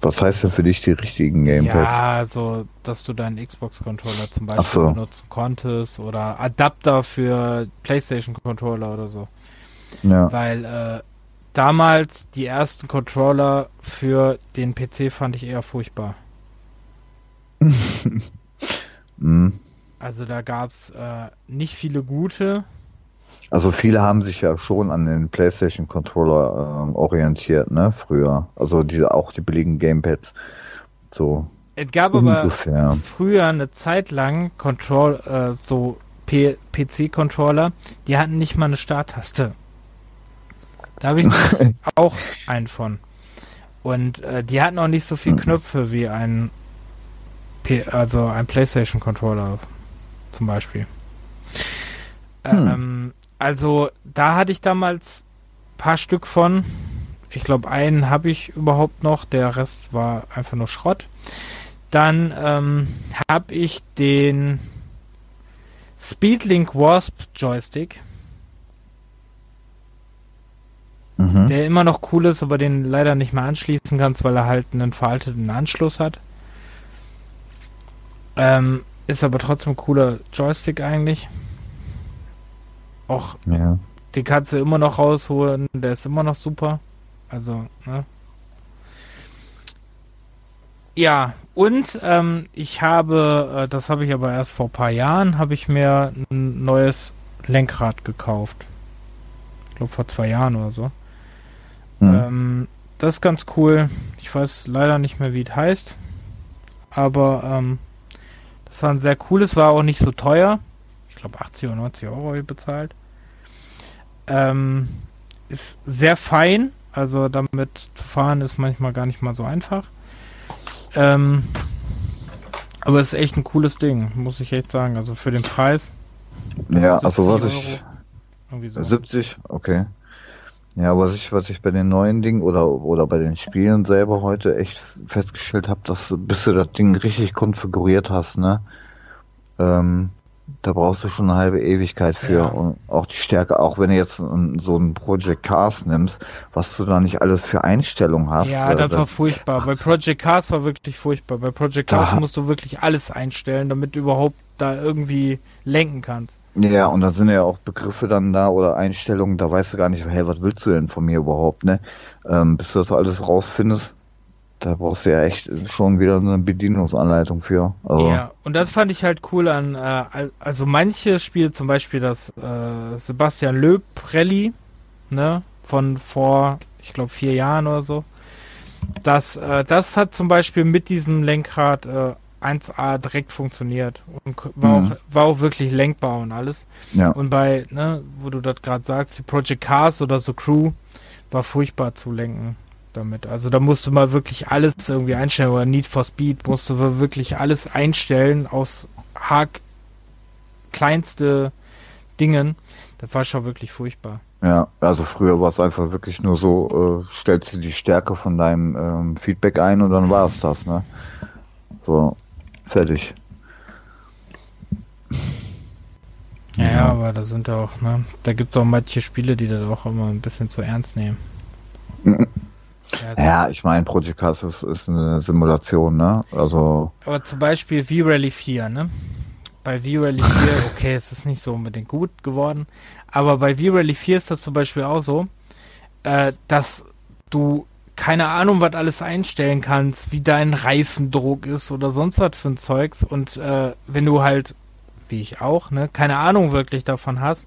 Was heißt denn für dich die richtigen Gamepads? Ja, so, dass du deinen Xbox-Controller zum Beispiel so. benutzen konntest oder Adapter für PlayStation-Controller oder so. Ja. Weil äh, damals die ersten Controller für den PC fand ich eher furchtbar. mm. Also da gab es äh, nicht viele gute. Also viele haben sich ja schon an den PlayStation Controller äh, orientiert, ne, früher. Also diese auch die billigen Gamepads. So. Es gab ungefähr. aber früher eine Zeit lang Control, äh, so PC-Controller, die hatten nicht mal eine Starttaste. Da habe ich auch einen von. Und äh, die hatten auch nicht so viele hm. Knöpfe wie ein P also ein PlayStation Controller zum Beispiel. Hm. Ähm, also da hatte ich damals ein paar Stück von. Ich glaube, einen habe ich überhaupt noch, der Rest war einfach nur Schrott. Dann ähm, habe ich den Speedlink Wasp Joystick. Mhm. Der immer noch cool ist, aber den leider nicht mehr anschließen kannst, weil er halt einen veralteten Anschluss hat. Ähm, ist aber trotzdem ein cooler Joystick eigentlich. Auch ja. die Katze immer noch rausholen, der ist immer noch super. Also, ne? Ja, und ähm, ich habe, äh, das habe ich aber erst vor ein paar Jahren, habe ich mir ein neues Lenkrad gekauft. Ich glaube vor zwei Jahren oder so. Mhm. Ähm, das ist ganz cool. Ich weiß leider nicht mehr, wie es heißt. Aber ähm, das war ein sehr cooles, war auch nicht so teuer. Ich glaube 80 oder 90 Euro bezahlt. Ähm, ist sehr fein, also damit zu fahren ist manchmal gar nicht mal so einfach. Ähm, aber es ist echt ein cooles Ding, muss ich echt sagen. Also für den Preis. Ja, also was ich. So. 70, okay. Ja, was ich, was ich bei den neuen Dingen oder, oder bei den Spielen selber heute echt festgestellt habe, dass bis du das Ding richtig konfiguriert hast, ne, ähm, da brauchst du schon eine halbe Ewigkeit für. Ja. Und auch die Stärke, auch wenn du jetzt so ein Project Cars nimmst, was du da nicht alles für Einstellungen hast. Ja, das, das war furchtbar. Bei Project Cars war wirklich furchtbar. Bei Project Cars musst du wirklich alles einstellen, damit du überhaupt da irgendwie lenken kannst. Ja, und da sind ja auch Begriffe dann da oder Einstellungen, da weißt du gar nicht, hey, was willst du denn von mir überhaupt, ne? Ähm, bis du das alles rausfindest, da brauchst du ja echt schon wieder eine Bedienungsanleitung für. Also. Ja, und das fand ich halt cool an, äh, also manche Spiele, zum Beispiel das äh, Sebastian Löb Rally, ne, von vor, ich glaube, vier Jahren oder so. Das, äh, das hat zum Beispiel mit diesem Lenkrad äh, 1A direkt funktioniert und war, mhm. auch, war auch wirklich lenkbar und alles. Ja. Und bei, ne, wo du das gerade sagst, die Project Cars oder so Crew war furchtbar zu lenken damit. Also da musst du mal wirklich alles irgendwie einstellen oder Need for Speed musst du wirklich alles einstellen aus Hack kleinste Dingen. Das war schon wirklich furchtbar. Ja, also früher war es einfach wirklich nur so, äh, stellst du die Stärke von deinem ähm, Feedback ein und dann war es das, ne? So, fertig. Ja, ja, aber da sind ja auch, ne? Da gibt es auch manche Spiele, die das auch immer ein bisschen zu ernst nehmen. Ja, ja ich meine, Project Cars ist, ist eine Simulation, ne? Also. Aber zum Beispiel V-Rally 4, ne? Bei V-Rally 4, okay, es ist nicht so unbedingt gut geworden, aber bei V-Rally 4 ist das zum Beispiel auch so, äh, dass du keine Ahnung, was alles einstellen kannst, wie dein Reifendruck ist oder sonst was für ein Zeugs. Und äh, wenn du halt, wie ich auch, ne, keine Ahnung wirklich davon hast,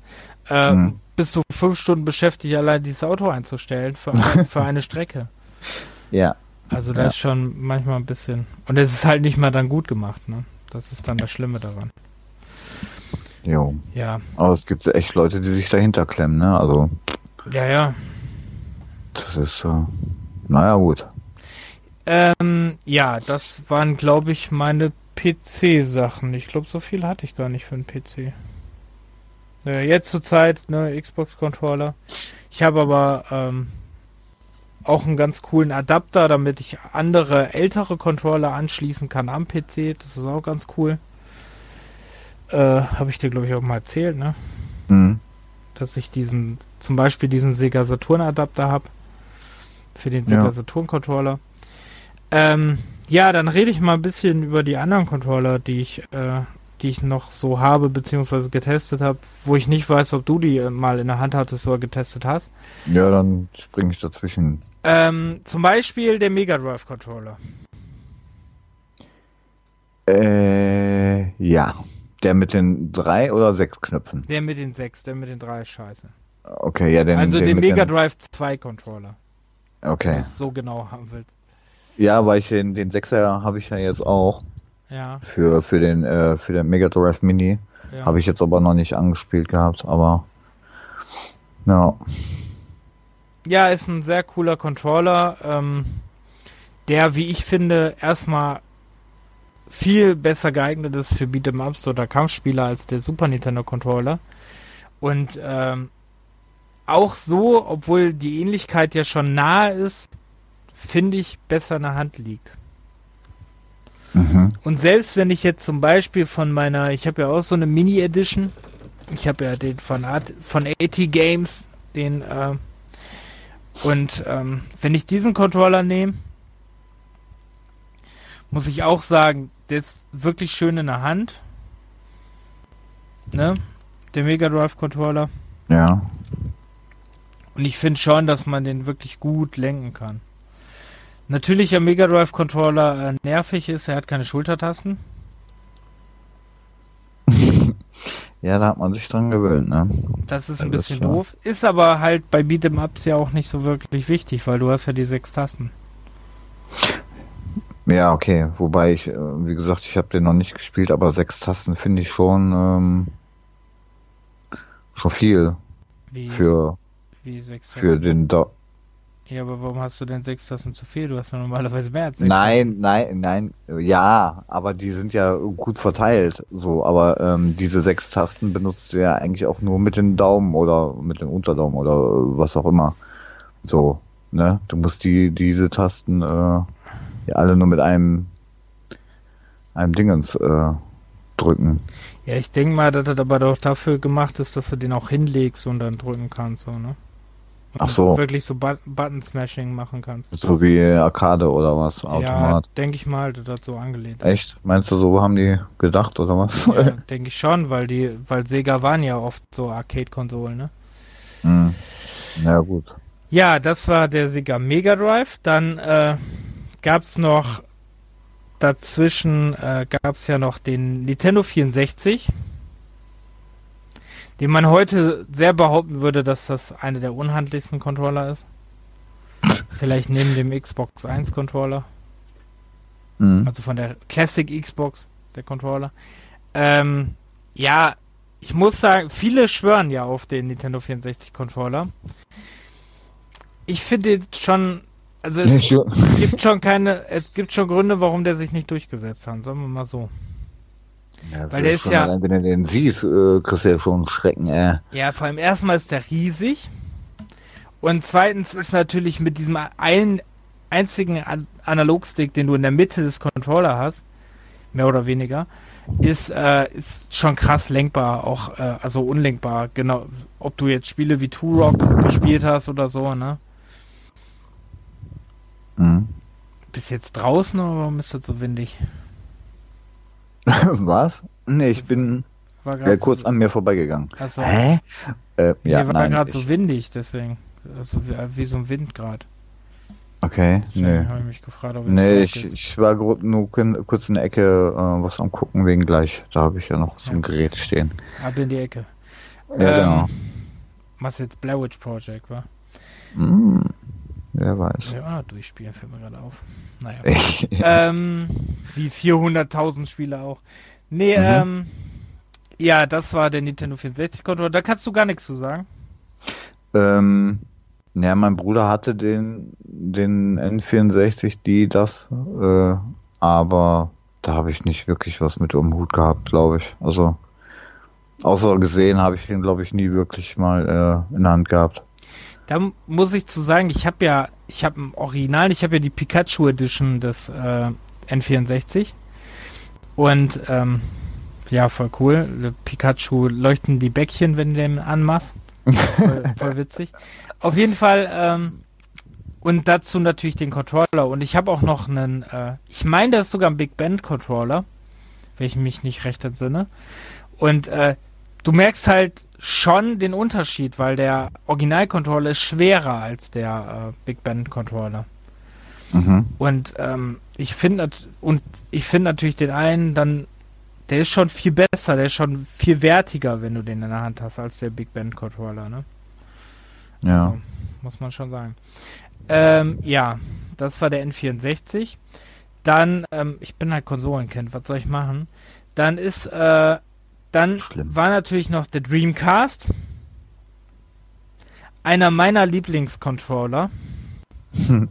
äh, hm. Bist du fünf Stunden beschäftigt, allein dieses Auto einzustellen für, ein, für eine Strecke. Ja. Also da ja. ist schon manchmal ein bisschen. Und es ist halt nicht mal dann gut gemacht, ne? Das ist dann das Schlimme daran. Jo. Ja. Aber es gibt echt Leute, die sich dahinter klemmen, ne? Also. Ja, ja. Das ist. Äh naja, gut. Ähm, ja, das waren, glaube ich, meine PC-Sachen. Ich glaube, so viel hatte ich gar nicht für einen PC. Naja, jetzt zur Zeit, ne, Xbox-Controller. Ich habe aber ähm, auch einen ganz coolen Adapter, damit ich andere ältere Controller anschließen kann am PC. Das ist auch ganz cool. Äh, habe ich dir, glaube ich, auch mal erzählt, ne? Mhm. Dass ich diesen, zum Beispiel diesen Sega Saturn Adapter habe. Für den Sega ja. Saturn Controller. Ähm, ja, dann rede ich mal ein bisschen über die anderen Controller, die ich, äh, die ich noch so habe, beziehungsweise getestet habe, wo ich nicht weiß, ob du die mal in der Hand hattest oder getestet hast. Ja, dann springe ich dazwischen. Ähm, zum Beispiel der Mega Drive Controller. Äh, ja. Der mit den drei oder sechs Knöpfen? Der mit den sechs, der mit den drei ist scheiße. Okay, ja, den, Also den, den Mega Drive 2 Controller. Okay. Wenn du es so genau haben willst. Ja, weil ich den, den 6er habe ich ja jetzt auch. Ja. Für, für den, äh, für den Mega Drive Mini. Ja. Habe ich jetzt aber noch nicht angespielt gehabt, aber ja. Ja, ist ein sehr cooler Controller, ähm, der, wie ich finde, erstmal viel besser geeignet ist für Beat'em-Ups oder Kampfspieler als der Super Nintendo Controller. Und ähm, auch so, obwohl die Ähnlichkeit ja schon nahe ist, finde ich, besser in der Hand liegt. Mhm. Und selbst wenn ich jetzt zum Beispiel von meiner, ich habe ja auch so eine Mini-Edition, ich habe ja den von, Art, von AT Games, den, äh, und ähm, wenn ich diesen Controller nehme, muss ich auch sagen, der ist wirklich schön in der Hand. Ne? Der Mega Drive Controller. Ja. Und ich finde schon, dass man den wirklich gut lenken kann. Natürlich der Mega Drive Controller äh, nervig ist, er hat keine Schultertasten. ja, da hat man sich dran gewöhnt, ne? Das ist ein das bisschen ist doof. Ist aber halt bei Beat'em Ups ja auch nicht so wirklich wichtig, weil du hast ja die sechs Tasten. Ja, okay. Wobei ich, äh, wie gesagt, ich habe den noch nicht gespielt, aber sechs Tasten finde ich schon ähm, schon viel wie, für wie für den Do ja, aber warum hast du denn sechs Tassen zu viel? Du hast ja normalerweise mehr als sechs Nein, Tassen. nein, nein, ja, aber die sind ja gut verteilt, so, aber ähm, diese sechs Tasten benutzt du ja eigentlich auch nur mit den Daumen oder mit dem Unterdaumen oder was auch immer. So, ne? Du musst die, diese Tasten äh, ja alle nur mit einem einem Dingens äh, drücken. Ja, ich denke mal, dass das aber doch dafür gemacht ist, dass du den auch hinlegst und dann drücken kannst, so, ne? Ach so. wirklich so Button-Smashing machen kannst. So wie Arcade oder was? Automat. Ja, denke ich mal, dass das so angelehnt ist. Echt? Meinst du, so haben die gedacht oder was? Ja, denke ich schon, weil die, weil Sega waren ja oft so Arcade-Konsolen, ne? Hm. Ja, gut. Ja, das war der Sega Mega Drive. Dann äh, gab's noch dazwischen äh, gab's ja noch den Nintendo 64 den man heute sehr behaupten würde, dass das eine der unhandlichsten Controller ist. Vielleicht neben dem Xbox 1 Controller. Mhm. Also von der Classic Xbox, der Controller. Ähm, ja, ich muss sagen, viele schwören ja auf den Nintendo 64 Controller. Ich finde schon, also es gibt schon keine, es gibt schon Gründe, warum der sich nicht durchgesetzt hat, sagen wir mal so. Ja, Weil der ist ja. Allein, wenn du den siehst, äh, kriegst du ja schon Schrecken, äh. Ja, vor allem erstmal ist der riesig. Und zweitens ist natürlich mit diesem einen einzigen An Analogstick, den du in der Mitte des Controller hast, mehr oder weniger, ist, äh, ist schon krass lenkbar, auch, äh, also unlenkbar, genau. Ob du jetzt Spiele wie Turok gespielt hast oder so, ne? Mhm. Bist jetzt draußen oder warum ist das so windig? Was? Nee, ich bin ja, kurz so an mir vorbeigegangen. Also, Hä? Äh, ja, mir war gerade so windig, deswegen. Also wie, wie so ein Wind gerade. Okay, deswegen nee. habe ich mich gefragt, ob Nee, ich, ich war nur kurz in der Ecke äh, was am gucken wegen gleich. Da habe ich ja noch so ein Gerät stehen. Ab in die Ecke. Ja, genau. ähm, genau. Was jetzt Blair Witch Project war? Mm. Wer weiß. Ja, durchspielen fällt mir gerade auf. Naja. ähm, wie 400.000 Spiele auch. Nee, mhm. ähm, ja, das war der Nintendo 64 Controller. Da kannst du gar nichts zu sagen. Ähm, Ja, mein Bruder hatte den, den N64, die das, äh, aber da habe ich nicht wirklich was mit um Hut gehabt, glaube ich. Also außer gesehen habe ich den, glaube ich, nie wirklich mal äh, in der Hand gehabt. Da muss ich zu sagen, ich habe ja, ich habe im Original, ich habe ja die Pikachu Edition des äh, N64 und ähm, ja, voll cool. Pikachu leuchten die Bäckchen, wenn du den anmachst. Voll, voll witzig. Auf jeden Fall, ähm, und dazu natürlich den Controller. Und ich habe auch noch einen, äh, ich meine, das ist sogar ein Big Band Controller, wenn ich mich nicht recht entsinne. Und äh, du merkst halt schon den Unterschied, weil der Original-Controller ist schwerer als der äh, Big Band Controller. Mhm. Und ähm, ich finde und ich finde natürlich den einen dann der ist schon viel besser, der ist schon viel wertiger, wenn du den in der Hand hast, als der Big Band Controller, ne? Ja. Also, muss man schon sagen. Ähm, ja, das war der N64. Dann, ähm, ich bin halt Konsolenkind, was soll ich machen? Dann ist, äh, dann Schlimm. war natürlich noch der Dreamcast. Einer meiner Lieblingscontroller. Hm.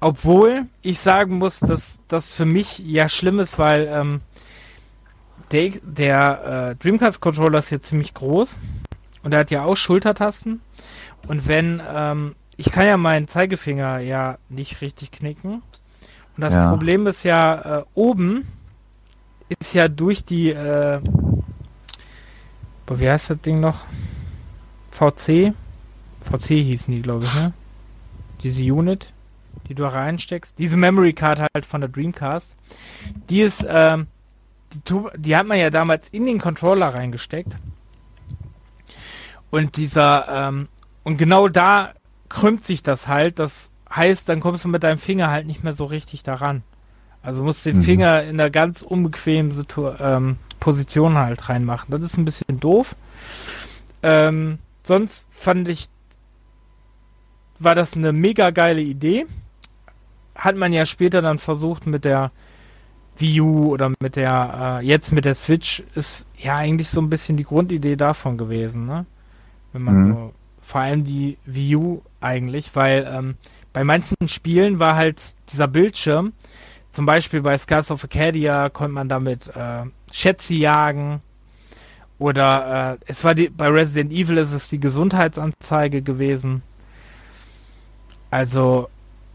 Obwohl ich sagen muss, dass das für mich ja schlimm ist, weil ähm, der, der äh, Dreamcast Controller ist jetzt ziemlich groß und er hat ja auch Schultertasten. Und wenn, ähm, ich kann ja meinen Zeigefinger ja nicht richtig knicken. Und das ja. Problem ist ja, äh, oben ist ja durch die, äh, wie heißt das Ding noch? VC? VC hießen die, glaube ich, ne? Diese Unit, die du reinsteckst. Diese Memory Card halt von der Dreamcast. Die ist, ähm, die, die hat man ja damals in den Controller reingesteckt. Und dieser, ähm, und genau da krümmt sich das halt. Das heißt, dann kommst du mit deinem Finger halt nicht mehr so richtig daran. Also musst den mhm. Finger in einer ganz unbequemen Situ ähm, Position halt reinmachen. Das ist ein bisschen doof. Ähm, sonst fand ich, war das eine mega geile Idee. Hat man ja später dann versucht mit der Wii U oder mit der, äh, jetzt mit der Switch ist ja eigentlich so ein bisschen die Grundidee davon gewesen, ne? Wenn man mhm. so, vor allem die Wii U eigentlich, weil ähm, bei manchen Spielen war halt dieser Bildschirm, zum Beispiel bei Scars of Acadia konnte man damit äh, Schätze jagen oder äh, es war die, bei Resident Evil ist es die Gesundheitsanzeige gewesen. Also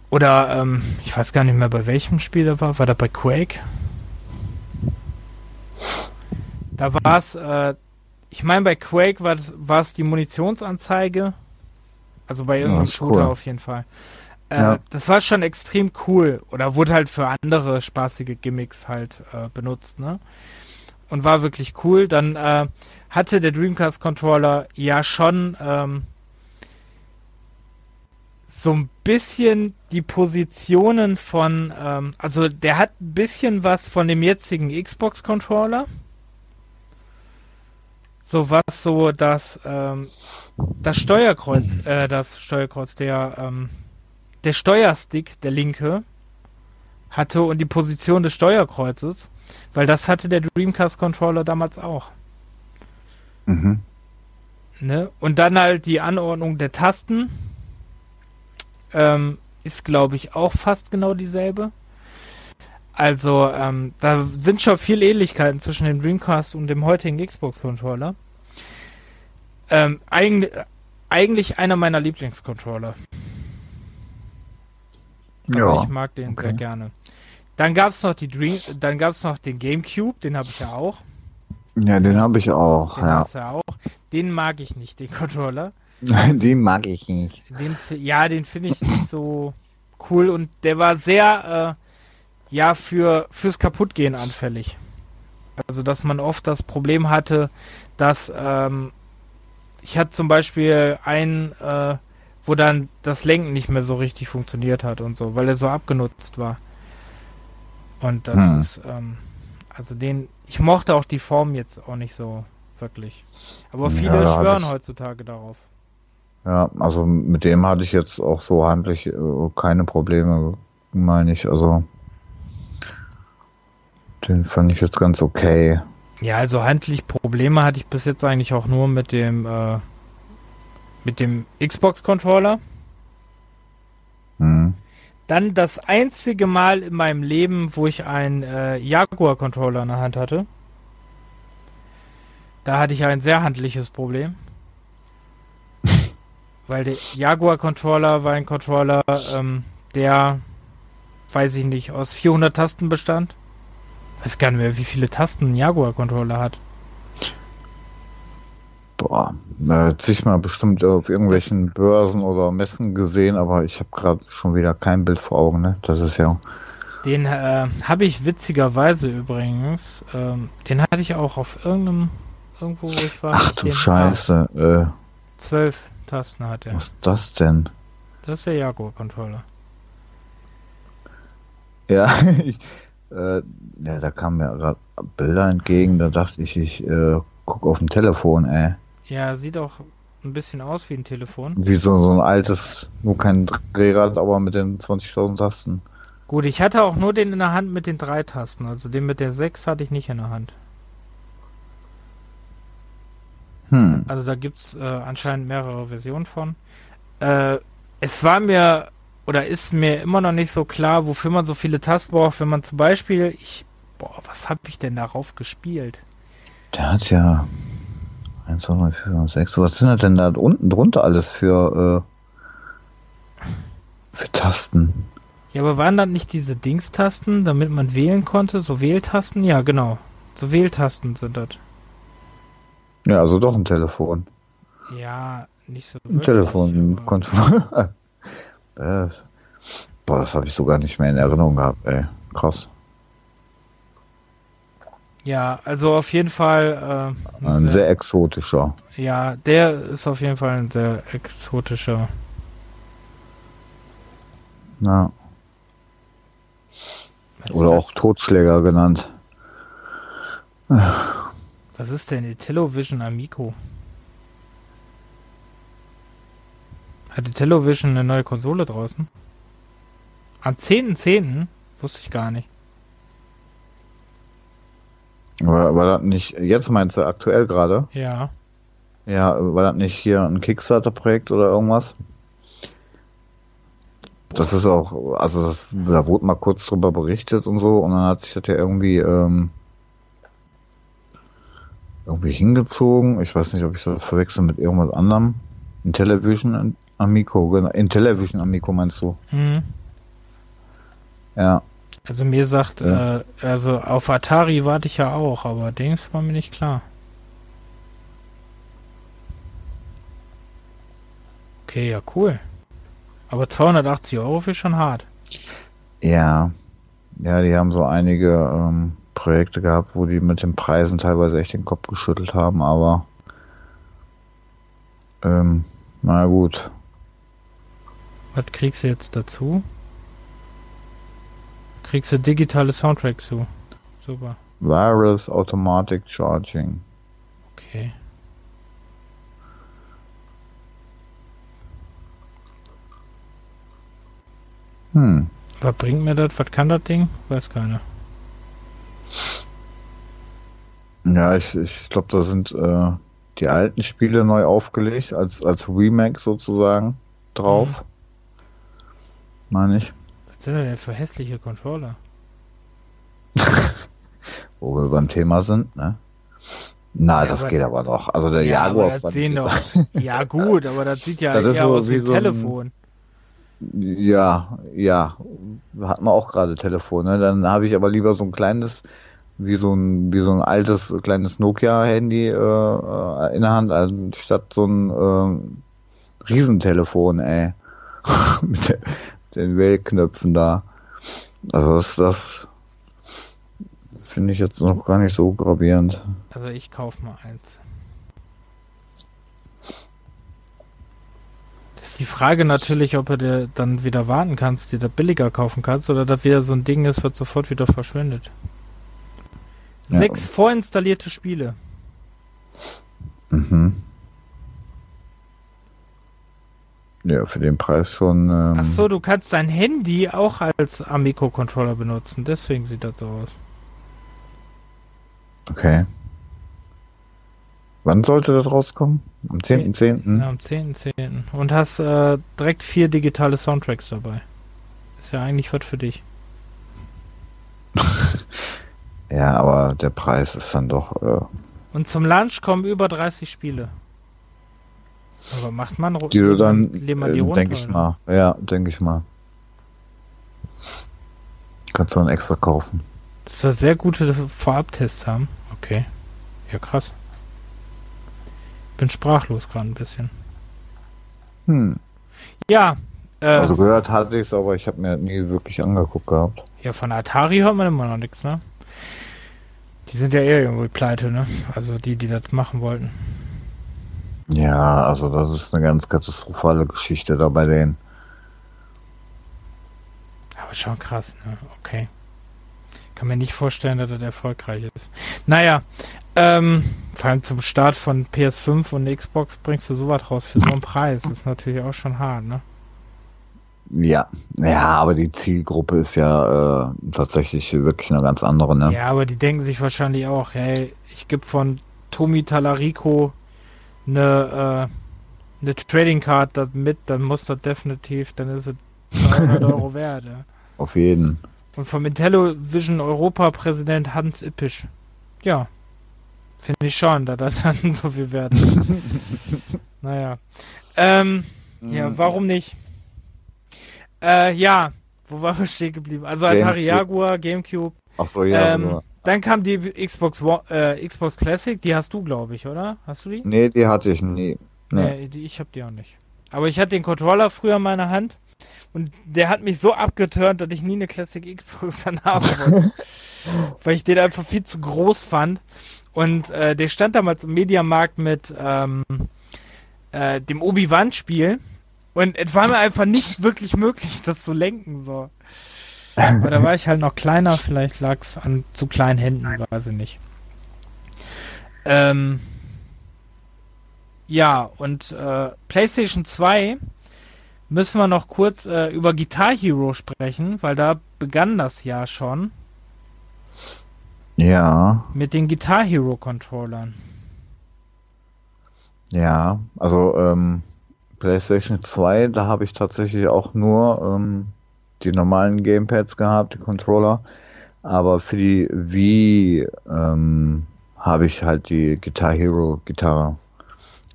oder, ähm, ich weiß gar nicht mehr, bei welchem Spiel da war. War da bei Quake? Da war es, äh, ich meine, bei Quake war es die Munitionsanzeige. Also bei irgendeinem ja, Shooter cool. auf jeden Fall. Äh, ja. Das war schon extrem cool. Oder wurde halt für andere spaßige Gimmicks halt äh, benutzt, ne? Und war wirklich cool. Dann äh, hatte der Dreamcast Controller ja schon ähm, so ein bisschen die Positionen von, ähm, also der hat ein bisschen was von dem jetzigen Xbox-Controller. So was so das, ähm, das Steuerkreuz, äh, das Steuerkreuz, der, ähm, der Steuerstick, der linke, hatte und die Position des Steuerkreuzes, weil das hatte der Dreamcast-Controller damals auch. Mhm. Ne? Und dann halt die Anordnung der Tasten ähm, ist, glaube ich, auch fast genau dieselbe. Also, ähm, da sind schon viele Ähnlichkeiten zwischen dem Dreamcast und dem heutigen Xbox-Controller. Ähm, eigentlich, eigentlich einer meiner Lieblingscontroller. Also ja, ich mag den okay. sehr gerne. Dann gab es noch die Dream, dann gab es noch den GameCube, den habe ich ja auch. Ja, den habe ich auch. Den ja. ja auch. Den mag ich nicht, den Controller. den mag ich nicht. Den, ja, den finde ich nicht so cool und der war sehr, äh, ja, für, fürs Kaputtgehen anfällig. Also, dass man oft das Problem hatte, dass, ähm, ich hatte zum Beispiel einen, äh, wo dann das Lenken nicht mehr so richtig funktioniert hat und so, weil er so abgenutzt war. Und das hm. ist, ähm, also den, ich mochte auch die Form jetzt auch nicht so wirklich. Aber viele ja, schwören heutzutage darauf. Ja, also mit dem hatte ich jetzt auch so handlich äh, keine Probleme, meine ich. Also den fand ich jetzt ganz okay. Ja, also handlich Probleme hatte ich bis jetzt eigentlich auch nur mit dem äh, mit dem Xbox-Controller. Mhm. Dann das einzige Mal in meinem Leben, wo ich einen äh, Jaguar-Controller in der Hand hatte. Da hatte ich ein sehr handliches Problem. Weil der Jaguar-Controller war ein Controller, ähm, der, weiß ich nicht, aus 400 Tasten bestand. Weiß gar nicht mehr, wie viele Tasten ein Jaguar-Controller hat. Boah, da hat sich mal bestimmt auf irgendwelchen Börsen oder Messen gesehen, aber ich habe gerade schon wieder kein Bild vor Augen, ne? Das ist ja. Den äh, habe ich witzigerweise übrigens, ähm, den hatte ich auch auf irgendeinem, irgendwo wo ich war. Ach du Scheiße. Äh, zwölf Tasten hat er. Was ist das denn? Das ist der Jaguar-Controller. Ja, ich, äh, ja, da kamen mir gerade Bilder entgegen, da dachte ich, ich äh, guck auf dem Telefon, ey. Ja, sieht auch ein bisschen aus wie ein Telefon. Wie so, so ein altes, nur kein Drehrad, aber mit den 20.000 Tasten. Gut, ich hatte auch nur den in der Hand mit den drei Tasten, also den mit der 6 hatte ich nicht in der Hand. Hm. Also da gibt es äh, anscheinend mehrere Versionen von. Äh, es war mir oder ist mir immer noch nicht so klar, wofür man so viele Tasten braucht, wenn man zum Beispiel, ich, boah, was habe ich denn darauf gespielt? Der hat ja 1, 2, 3, 4, 5, 6. Was sind denn da unten drunter alles für, äh, für Tasten? Ja, aber waren das nicht diese Dingstasten, damit man wählen konnte? So Wähltasten? Ja, genau. So Wähltasten sind das. Ja, also doch ein Telefon. Ja, nicht so wirklich. Ein Telefon. Aber... das, boah, das habe ich sogar nicht mehr in Erinnerung gehabt, ey. Krass. Ja, also auf jeden Fall. Äh, ein, sehr, sehr, exotischer. Ja, der ist auf jeden Fall ein sehr exotischer. Ja. Oder auch Totschläger genannt. Was ist denn die Television Amico? Hat die Television eine neue Konsole draußen? Am 10.10. .10.? Wusste ich gar nicht. War, war das nicht, jetzt meinst du aktuell gerade? Ja. Ja, war das nicht hier ein Kickstarter-Projekt oder irgendwas? Das ist auch, also das, da wurde mal kurz drüber berichtet und so und dann hat sich das ja irgendwie ähm, irgendwie hingezogen. Ich weiß nicht, ob ich das verwechsel mit irgendwas anderem. In Television Amico, genau. In Television Amico meinst du? Mhm. Ja. Also mir sagt, ja. äh, also auf Atari warte ich ja auch, aber Dings war mir nicht klar. Okay, ja cool. Aber 280 Euro ist schon hart. Ja, ja, die haben so einige ähm, Projekte gehabt, wo die mit den Preisen teilweise echt den Kopf geschüttelt haben, aber ähm, na gut. Was kriegst du jetzt dazu? Kriegst du digitale Soundtrack zu. Super. Wireless Automatic Charging. Okay. Hm. Was bringt mir das? Was kann das Ding? Weiß keiner. Ja, ich, ich glaube, da sind äh, die alten Spiele neu aufgelegt, als, als Remake sozusagen drauf. Mhm. Meine ich. Was sind denn für hässliche Controller? Wo wir beim Thema sind, ne? Na, ja, das aber, geht aber doch. Also der ja, Jaguar. das sehen doch, ja gut, aber das sieht ja das eher so aus wie ein so Telefon. Ein, ja, ja. Hat man auch gerade Telefon, ne? Dann habe ich aber lieber so ein kleines, wie so ein, wie so ein altes kleines Nokia-Handy äh, äh in der Hand, anstatt so ein äh, Riesentelefon, ey. mit, der, den Wählknöpfen da. Also das, das finde ich jetzt noch gar nicht so gravierend. Also ich kaufe mal eins. Das ist die Frage natürlich, ob du dir dann wieder warten kannst, dir das billiger kaufen kannst oder das wieder so ein Ding ist, was sofort wieder verschwindet. Ja. Sechs vorinstallierte Spiele. Mhm. Ja, für den Preis schon. Ähm Ach so, du kannst dein Handy auch als Amico-Controller benutzen, deswegen sieht das so aus. Okay. Wann sollte das rauskommen? Am 10.10.? 10. Ja, am 10.10. .10. Und hast äh, direkt vier digitale Soundtracks dabei. Ist ja eigentlich was für dich. ja, aber der Preis ist dann doch. Äh Und zum Lunch kommen über 30 Spiele. Aber macht man die du dann, äh, denke ich mal. Ja, denke ich mal. Kannst du dann extra kaufen. Das soll sehr gute Vorabtests haben. Okay. Ja, krass. Bin sprachlos gerade ein bisschen. Hm. Ja. Äh, also gehört hatte ich es, aber ich habe mir nie wirklich angeguckt gehabt. Ja, von Atari hört man immer noch nichts, ne? Die sind ja eher irgendwo pleite, ne? Also die, die das machen wollten. Ja, also das ist eine ganz katastrophale Geschichte da bei denen. Aber schon krass, ne? Okay. Kann mir nicht vorstellen, dass das erfolgreich ist. Naja, ähm, vor allem zum Start von PS5 und Xbox bringst du sowas raus für so einen Preis. Das ist natürlich auch schon hart, ne? Ja, ja, aber die Zielgruppe ist ja äh, tatsächlich wirklich eine ganz andere, ne? Ja, aber die denken sich wahrscheinlich auch, hey, ich gebe von Tomi Talarico eine, äh, eine Trading Card mit, dann muss das definitiv, dann ist es 300 Euro wert. Ja. Auf jeden. Und vom Intellivision Europa-Präsident Hans Ippisch. Ja. Finde ich schon, da das dann so viel wert naja. Ähm, ja, mhm. warum nicht? Äh, ja, wo waren wir stehen geblieben? Also Atari Jaguar, Gamecube. Ach so, ja. Ähm, dann kam die Xbox äh, Xbox Classic, die hast du, glaube ich, oder? Hast du die? Nee, die hatte ich nie. Nee, nee die, ich habe die auch nicht. Aber ich hatte den Controller früher in meiner Hand und der hat mich so abgeturnt, dass ich nie eine Classic Xbox dann haben wollte. weil ich den einfach viel zu groß fand. Und äh, der stand damals im Mediamarkt mit ähm, äh, dem Obi-Wan-Spiel. Und es war mir einfach nicht wirklich möglich, das zu lenken. So. Aber da war ich halt noch kleiner, vielleicht lag es an zu kleinen Händen, weiß ich nicht. Ähm, ja, und äh, PlayStation 2 müssen wir noch kurz äh, über Guitar Hero sprechen, weil da begann das ja schon. Ja. Mit den Guitar Hero Controllern. Ja, also ähm, PlayStation 2, da habe ich tatsächlich auch nur ähm, die normalen Gamepads gehabt, die Controller. Aber für die Wii ähm, habe ich halt die Guitar Hero Gitarre.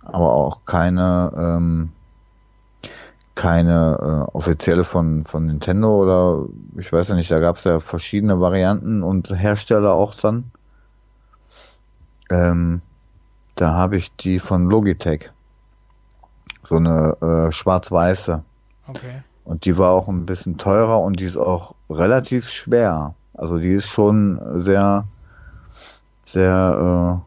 Aber auch keine, ähm, keine äh, offizielle von, von Nintendo oder ich weiß ja nicht, da gab es ja verschiedene Varianten und Hersteller auch dann. Ähm, da habe ich die von Logitech. So eine äh, schwarz-weiße. Okay. Und die war auch ein bisschen teurer und die ist auch relativ schwer. Also die ist schon sehr, sehr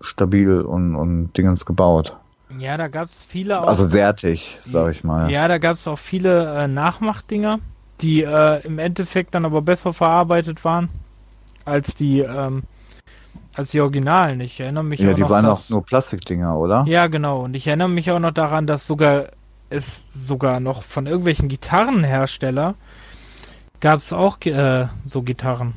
äh, stabil und, und Dingens gebaut. Ja, da gab es viele auch. Also wertig, sag ich mal. Ja, da gab es auch viele äh, Nachmachdinger, die äh, im Endeffekt dann aber besser verarbeitet waren als die, ähm, als die Originalen. Ich erinnere mich ja, auch noch. Ja, die waren auch nur Plastikdinger, oder? Ja, genau. Und ich erinnere mich auch noch daran, dass sogar es sogar noch von irgendwelchen Gitarrenhersteller gab es auch äh, so Gitarren.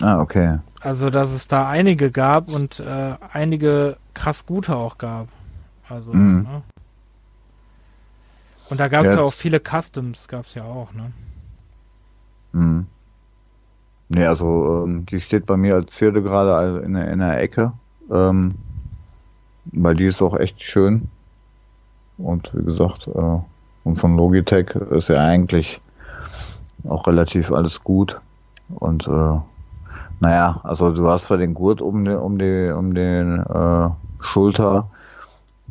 Ah, okay. Also, dass es da einige gab und äh, einige krass gute auch gab. Also, mhm. ne? Und da gab es ja. ja. auch viele Customs, gab es ja auch, ne? Mhm. Ne, also, ähm, die steht bei mir als vierte gerade in, in der Ecke. Ähm, weil die ist auch echt schön. Und wie gesagt, äh, und von Logitech ist ja eigentlich auch relativ alles gut. Und äh, naja, also du hast zwar den Gurt um den, um die, um den äh, Schulter,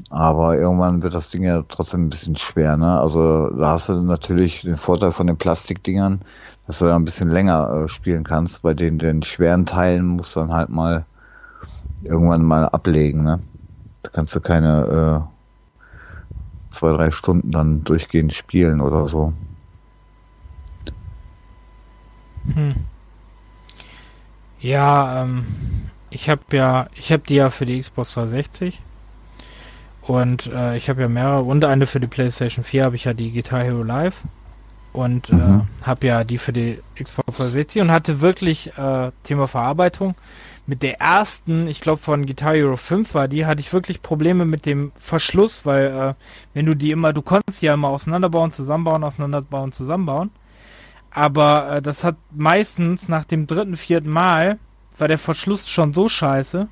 aber irgendwann wird das Ding ja trotzdem ein bisschen schwer, ne? Also da hast du natürlich den Vorteil von den Plastikdingern, dass du ja ein bisschen länger äh, spielen kannst. Bei den, den schweren Teilen musst du dann halt mal irgendwann mal ablegen, ne? Da kannst du keine äh, zwei, drei Stunden dann durchgehend spielen oder so. Hm. Ja, ähm, ich habe ja, ich habe die ja für die Xbox 360 und äh, ich habe ja mehrere und eine für die PlayStation 4 habe ich ja die Guitar Hero Live. und äh, mhm. äh, habe ja die für die Xbox 360 und hatte wirklich äh, Thema Verarbeitung. Mit der ersten, ich glaube von Guitar Hero 5 war die, hatte ich wirklich Probleme mit dem Verschluss, weil äh, wenn du die immer, du konntest die ja immer auseinanderbauen, zusammenbauen, auseinanderbauen, zusammenbauen. Aber äh, das hat meistens nach dem dritten, vierten Mal war der Verschluss schon so scheiße,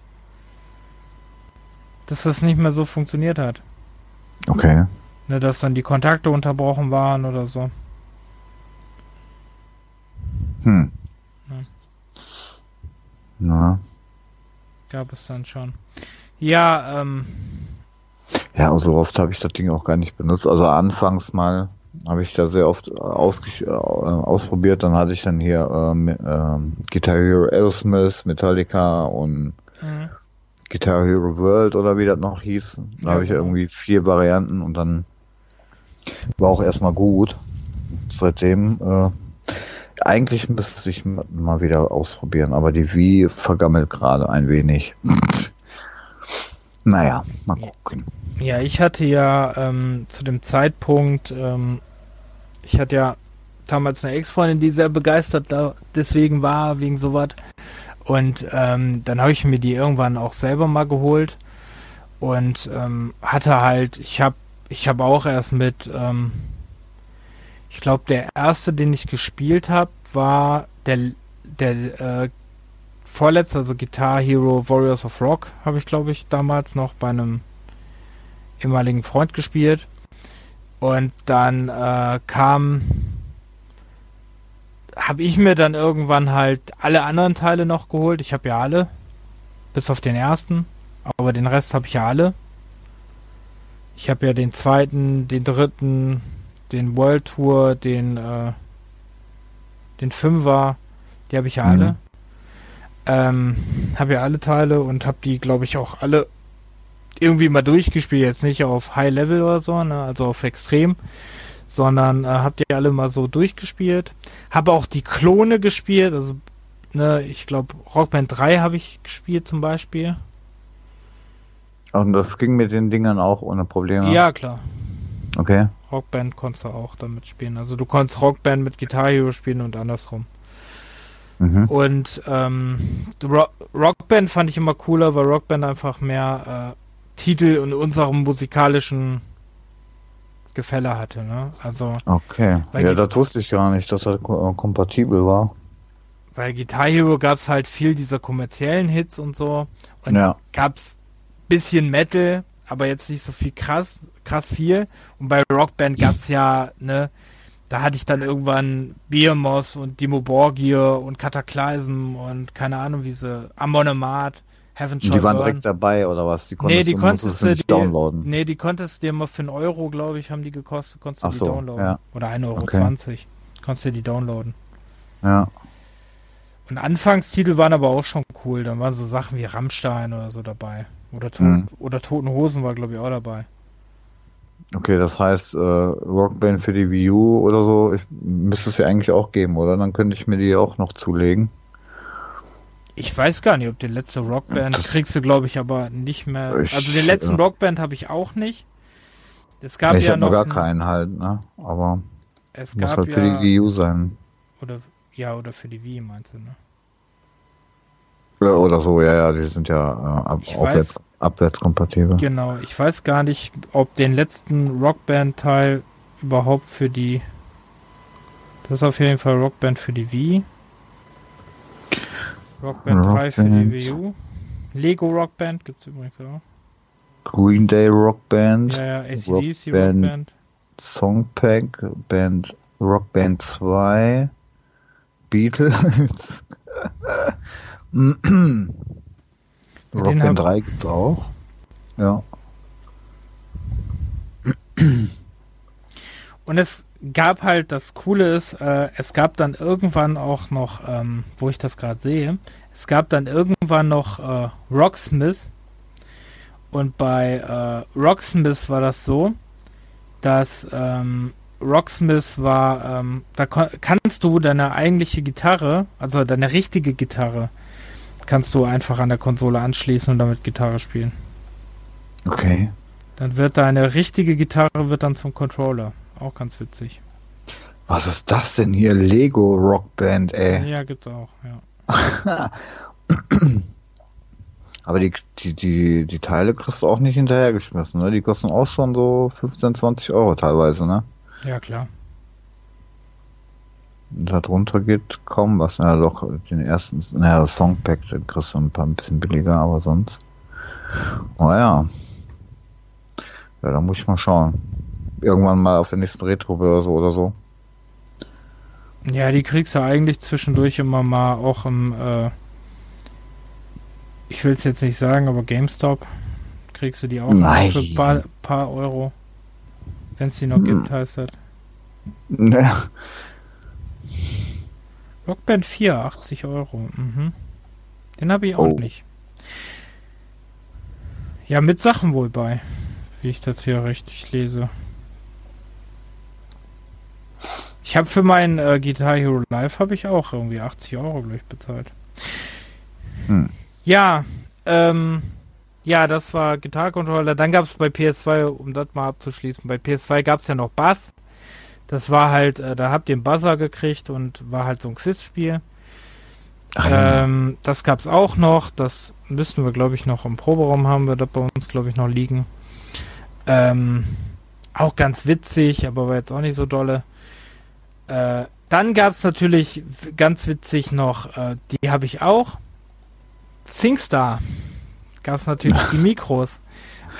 dass das nicht mehr so funktioniert hat. Okay. Ne, dass dann die Kontakte unterbrochen waren oder so. Hm. Ja. Na. Gab es dann schon. Ja, ähm. Ja, so oft habe ich das Ding auch gar nicht benutzt. Also anfangs mal habe ich da sehr oft äh, ausprobiert. Dann hatte ich dann hier ähm, ähm, Guitar Hero Aerosmith, Metallica und mhm. Guitar Hero World oder wie das noch hieß. Da ja, habe ich genau. irgendwie vier Varianten und dann war auch erstmal gut. Seitdem äh, eigentlich müsste ich mal wieder ausprobieren, aber die Wii vergammelt gerade ein wenig. naja, mal gucken. Ja, ich hatte ja ähm, zu dem Zeitpunkt, ähm, ich hatte ja damals eine Ex-Freundin, die sehr begeistert da deswegen war, wegen sowas. Und ähm, dann habe ich mir die irgendwann auch selber mal geholt und ähm, hatte halt, ich habe ich habe auch erst mit ähm, ich glaube, der erste, den ich gespielt habe, war der, der äh, vorletzte, also Guitar Hero Warriors of Rock, habe ich, glaube ich, damals noch bei einem ehemaligen Freund gespielt. Und dann äh, kam, habe ich mir dann irgendwann halt alle anderen Teile noch geholt. Ich habe ja alle, bis auf den ersten, aber den Rest habe ich ja alle. Ich habe ja den zweiten, den dritten, den World Tour, den, äh, den Fünfer, die habe ich ja alle. Mhm. Ähm, habe ja alle Teile und habe die, glaube ich, auch alle irgendwie mal durchgespielt. Jetzt nicht auf High Level oder so, ne, also auf Extrem, sondern äh, habe die alle mal so durchgespielt. Habe auch die Klone gespielt, also ne, ich glaube Rockband 3 habe ich gespielt zum Beispiel. Und das ging mit den Dingern auch ohne Probleme? Ja, klar. Okay. Rockband konntest du auch damit spielen. Also du konntest Rockband mit Guitar Hero spielen und andersrum. Mhm. Und ähm, Rockband fand ich immer cooler, weil Rockband einfach mehr äh, Titel in unserem musikalischen Gefälle hatte. Ne? Also, okay. Ja, das wusste ich gar nicht, dass das äh, kompatibel war. Weil Guitar Hero gab es halt viel dieser kommerziellen Hits und so. Und ja. gab es bisschen Metal, aber jetzt nicht so viel krass, krass viel. Und bei Rockband gab's ja, ne, da hatte ich dann irgendwann Behemoth und Dimo Borgir und Cataclysm und keine Ahnung, wie sie, Amonemat, Heaven Shall Die waren Burn. direkt dabei oder was? Die konntest nee, die du, konntest du die, downloaden. Nee, die konntest du dir mal für einen Euro, glaube ich, haben die gekostet, konntest du Ach die so, downloaden. Ja. Oder 1,20 Euro. Okay. 20. Konntest du die downloaden. Ja. Und Anfangstitel waren aber auch schon cool. Dann waren so Sachen wie Rammstein oder so dabei. Oder, to mhm. oder Toten Hosen war, glaube ich, auch dabei. Okay, das heißt, äh, Rockband für die Wii U oder so, ich, müsste es ja eigentlich auch geben, oder? Dann könnte ich mir die auch noch zulegen. Ich weiß gar nicht, ob den letzte Rockband das kriegst du, glaube ich, aber nicht mehr. Ich, also den letzten ja. Rockband habe ich auch nicht. Es gab ich ja noch gar keinen halt, ne? Aber es muss halt für ja, die Wii U sein. Oder ja, oder für die Wii meinst du, ne? Oder so, ja, ja, die sind ja äh, ab, aufwärts, weiß, abwärtskompatibel. Genau, ich weiß gar nicht, ob den letzten Rockband-Teil überhaupt für die. Das ist auf jeden Fall Rockband für die Wii. Rockband, Rockband 3 für die Wii U. Lego Rockband gibt es übrigens auch. Green Day Rockband. Ja, ja, ACDC Rockband. Rockband. Songpack, Band Rockband 2. Beatles. Rockband 3 gibt's auch. Ja. Und es gab halt, das Coole ist, äh, es gab dann irgendwann auch noch, ähm, wo ich das gerade sehe, es gab dann irgendwann noch äh, Rocksmith. Und bei äh, Rocksmith war das so, dass ähm, Rocksmith war, ähm, da kannst du deine eigentliche Gitarre, also deine richtige Gitarre, kannst du einfach an der Konsole anschließen und damit Gitarre spielen. Okay. Dann wird deine richtige Gitarre wird dann zum Controller. Auch ganz witzig. Was ist das denn hier? Lego Rockband, ey. Ja, gibt's auch, ja. Aber die, die, die, die Teile kriegst du auch nicht hinterhergeschmissen, ne? Die kosten auch schon so 15, 20 Euro teilweise, ne? Ja, klar. Darunter geht kaum was. Na doch, den ersten, naja, Songpack, den kriegst du ein paar ein bisschen billiger, aber sonst. Oh ja. Ja, da muss ich mal schauen. Irgendwann mal auf der nächsten Retro-Börse oder so. Ja, die kriegst du eigentlich zwischendurch immer mal auch im, äh, ich will es jetzt nicht sagen, aber GameStop kriegst du die auch Nein. für ein paar, paar Euro. Wenn es die noch hm. gibt, heißt das. Ja. Rockband 4, 80 Euro. Mhm. Den habe ich auch oh. nicht. Ja, mit Sachen wohl bei, wie ich das hier richtig lese. Ich habe für meinen äh, Guitar Hero Live habe ich auch irgendwie 80 Euro, glaube ich, bezahlt. Hm. Ja, ähm, ja, das war Guitar Controller. Dann gab es bei PS2, um das mal abzuschließen, bei PS2 gab es ja noch Bass. Das war halt, äh, da habt ihr einen Buzzer gekriegt und war halt so ein Quizspiel. Ja. Ähm, das gab's auch noch. Das müssten wir, glaube ich, noch im Proberaum haben wir das bei uns, glaube ich, noch liegen. Ähm, auch ganz witzig, aber war jetzt auch nicht so dolle. Äh, dann gab es natürlich ganz witzig noch, äh, die habe ich auch. SingStar. Gab es natürlich die Mikros.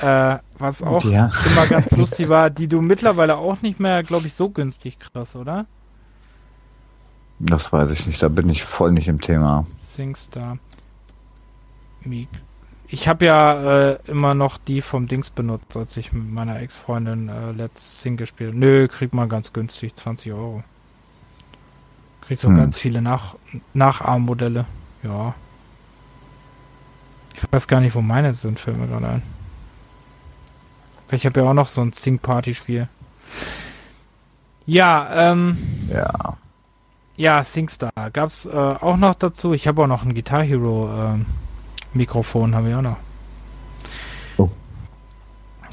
Äh, was auch ja. immer ganz lustig war, die du mittlerweile auch nicht mehr, glaube ich, so günstig kriegst, oder? Das weiß ich nicht, da bin ich voll nicht im Thema. SingStar. Ich habe ja äh, immer noch die vom Dings benutzt, als ich mit meiner Ex-Freundin äh, Let's Sing gespielt Nö, kriegt man ganz günstig, 20 Euro. Kriegst auch hm. ganz viele Nach Nachahmmodelle. Ja. Ich weiß gar nicht, wo meine sind, fällt mir gerade ein. Ich habe ja auch noch so ein Sing-Party-Spiel. Ja, ähm. Ja. Ja, SingStar gab's äh, auch noch dazu. Ich habe auch noch ein Guitar Hero äh, Mikrofon, habe ich auch noch. Oh.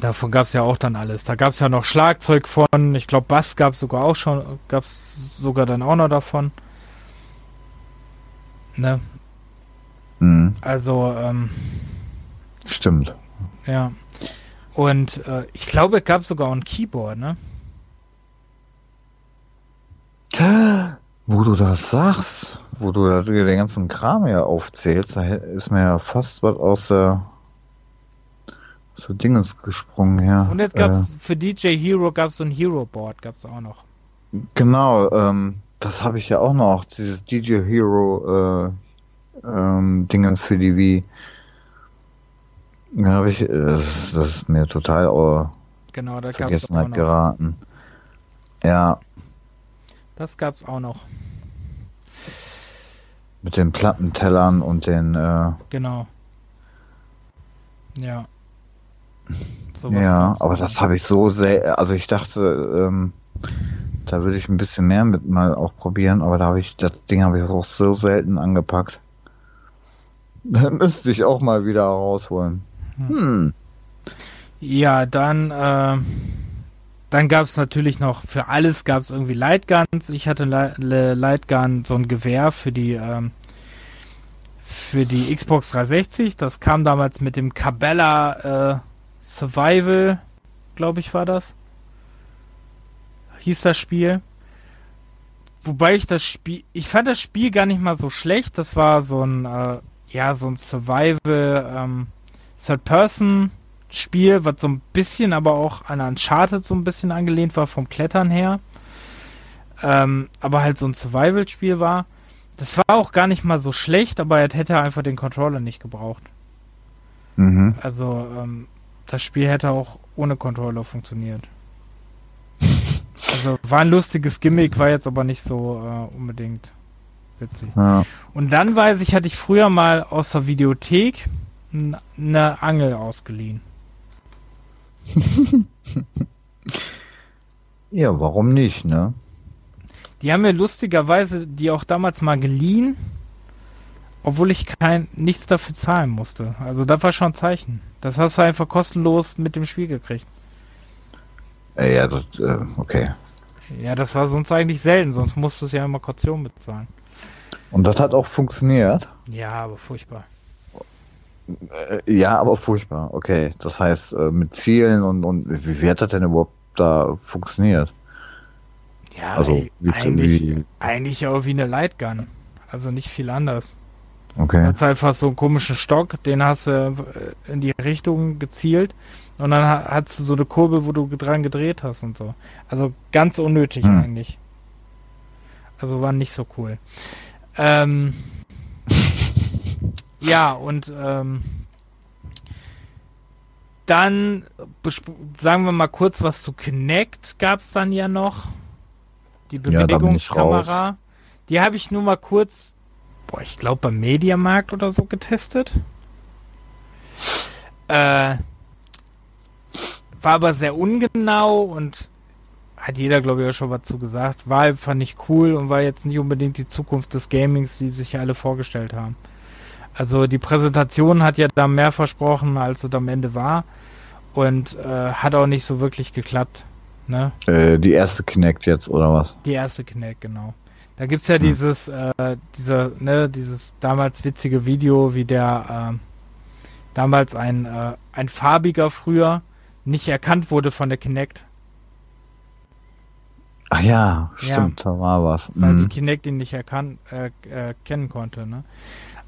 Davon gab es ja auch dann alles. Da gab es ja noch Schlagzeug von, ich glaube Bass gab es sogar auch schon, gab es sogar dann auch noch davon. Ne? Mhm. Also, ähm, Stimmt. Ja. Und äh, ich glaube, es gab sogar ein Keyboard, ne? Wo du das sagst, wo du den ganzen Kram ja aufzählst, da ist mir ja fast was aus der so Dinges gesprungen, ja. Und jetzt gab's äh, für DJ Hero gab's so ein Hero Board, gab's auch noch. Genau, ähm, das habe ich ja auch noch, dieses DJ Hero äh, ähm, Dingens für die Wii. Ja, habe ich, das, das, ist mir total oh, genau, da Vergessenheit geraten. Ja. Das gab's auch noch. Mit den Plattentellern und den. Äh, genau. Ja. Sowas ja, aber das habe ich so sehr. Also ich dachte, ähm, da würde ich ein bisschen mehr mit mal auch probieren, aber da habe ich das Ding habe ich auch so selten angepackt. Dann müsste ich auch mal wieder rausholen. Hm. Ja, dann, äh, dann gab es natürlich noch, für alles gab es irgendwie Lightguns. Ich hatte Lightgun, so ein Gewehr für die, ähm, für die Xbox 360. Das kam damals mit dem Cabela äh, Survival, glaube ich, war das. Hieß das Spiel. Wobei ich das Spiel, ich fand das Spiel gar nicht mal so schlecht. Das war so ein, äh, ja, so ein Survival, ähm, Third-Person-Spiel, was so ein bisschen aber auch an Uncharted so ein bisschen angelehnt war vom Klettern her. Ähm, aber halt so ein Survival-Spiel war. Das war auch gar nicht mal so schlecht, aber er hätte einfach den Controller nicht gebraucht. Mhm. Also, ähm, das Spiel hätte auch ohne Controller funktioniert. Also war ein lustiges Gimmick, war jetzt aber nicht so äh, unbedingt witzig. Ja. Und dann weiß ich, hatte ich früher mal aus der Videothek eine Angel ausgeliehen. ja, warum nicht, ne? Die haben mir lustigerweise die auch damals mal geliehen, obwohl ich kein nichts dafür zahlen musste. Also das war schon ein Zeichen. Das hast du einfach kostenlos mit dem Spiel gekriegt. Ja, das, äh, okay. Ja, das war sonst eigentlich selten, sonst musstest du ja immer Kaution bezahlen. Und das hat auch funktioniert? Ja, aber furchtbar. Äh, ja, aber furchtbar. Okay, das heißt äh, mit Zielen und, und wie, wie hat das denn überhaupt da funktioniert? Ja, also, wie, eigentlich, wie, eigentlich auch wie eine Lightgun. Also nicht viel anders. Okay. Hat einfach so einen komischen Stock, den hast du äh, in die Richtung gezielt und dann hast du so eine Kurbel, wo du dran gedreht hast und so. Also ganz unnötig hm. eigentlich. Also war nicht so cool. Ähm, ja, und ähm, dann sagen wir mal kurz was zu Kinect gab es dann ja noch. Die Bewegungskamera. Ja, die habe ich nur mal kurz, boah, ich glaube beim Mediamarkt oder so getestet. Äh, war aber sehr ungenau und hat jeder, glaube ich, auch schon was zu gesagt. War einfach nicht cool und war jetzt nicht unbedingt die Zukunft des Gamings, die sich alle vorgestellt haben. Also die Präsentation hat ja da mehr versprochen, als es am Ende war. Und äh, hat auch nicht so wirklich geklappt. Ne? Äh, die erste Kinect jetzt, oder was? Die erste Kinect, genau. Da gibt es ja hm. dieses, äh, dieser, ne, dieses damals witzige Video, wie der äh, damals ein, äh, ein farbiger früher nicht erkannt wurde von der Kinect. Ach ja, stimmt, ja, da war was. Weil mhm. die Kinect ihn nicht erkannt, äh, erkennen konnte, ne?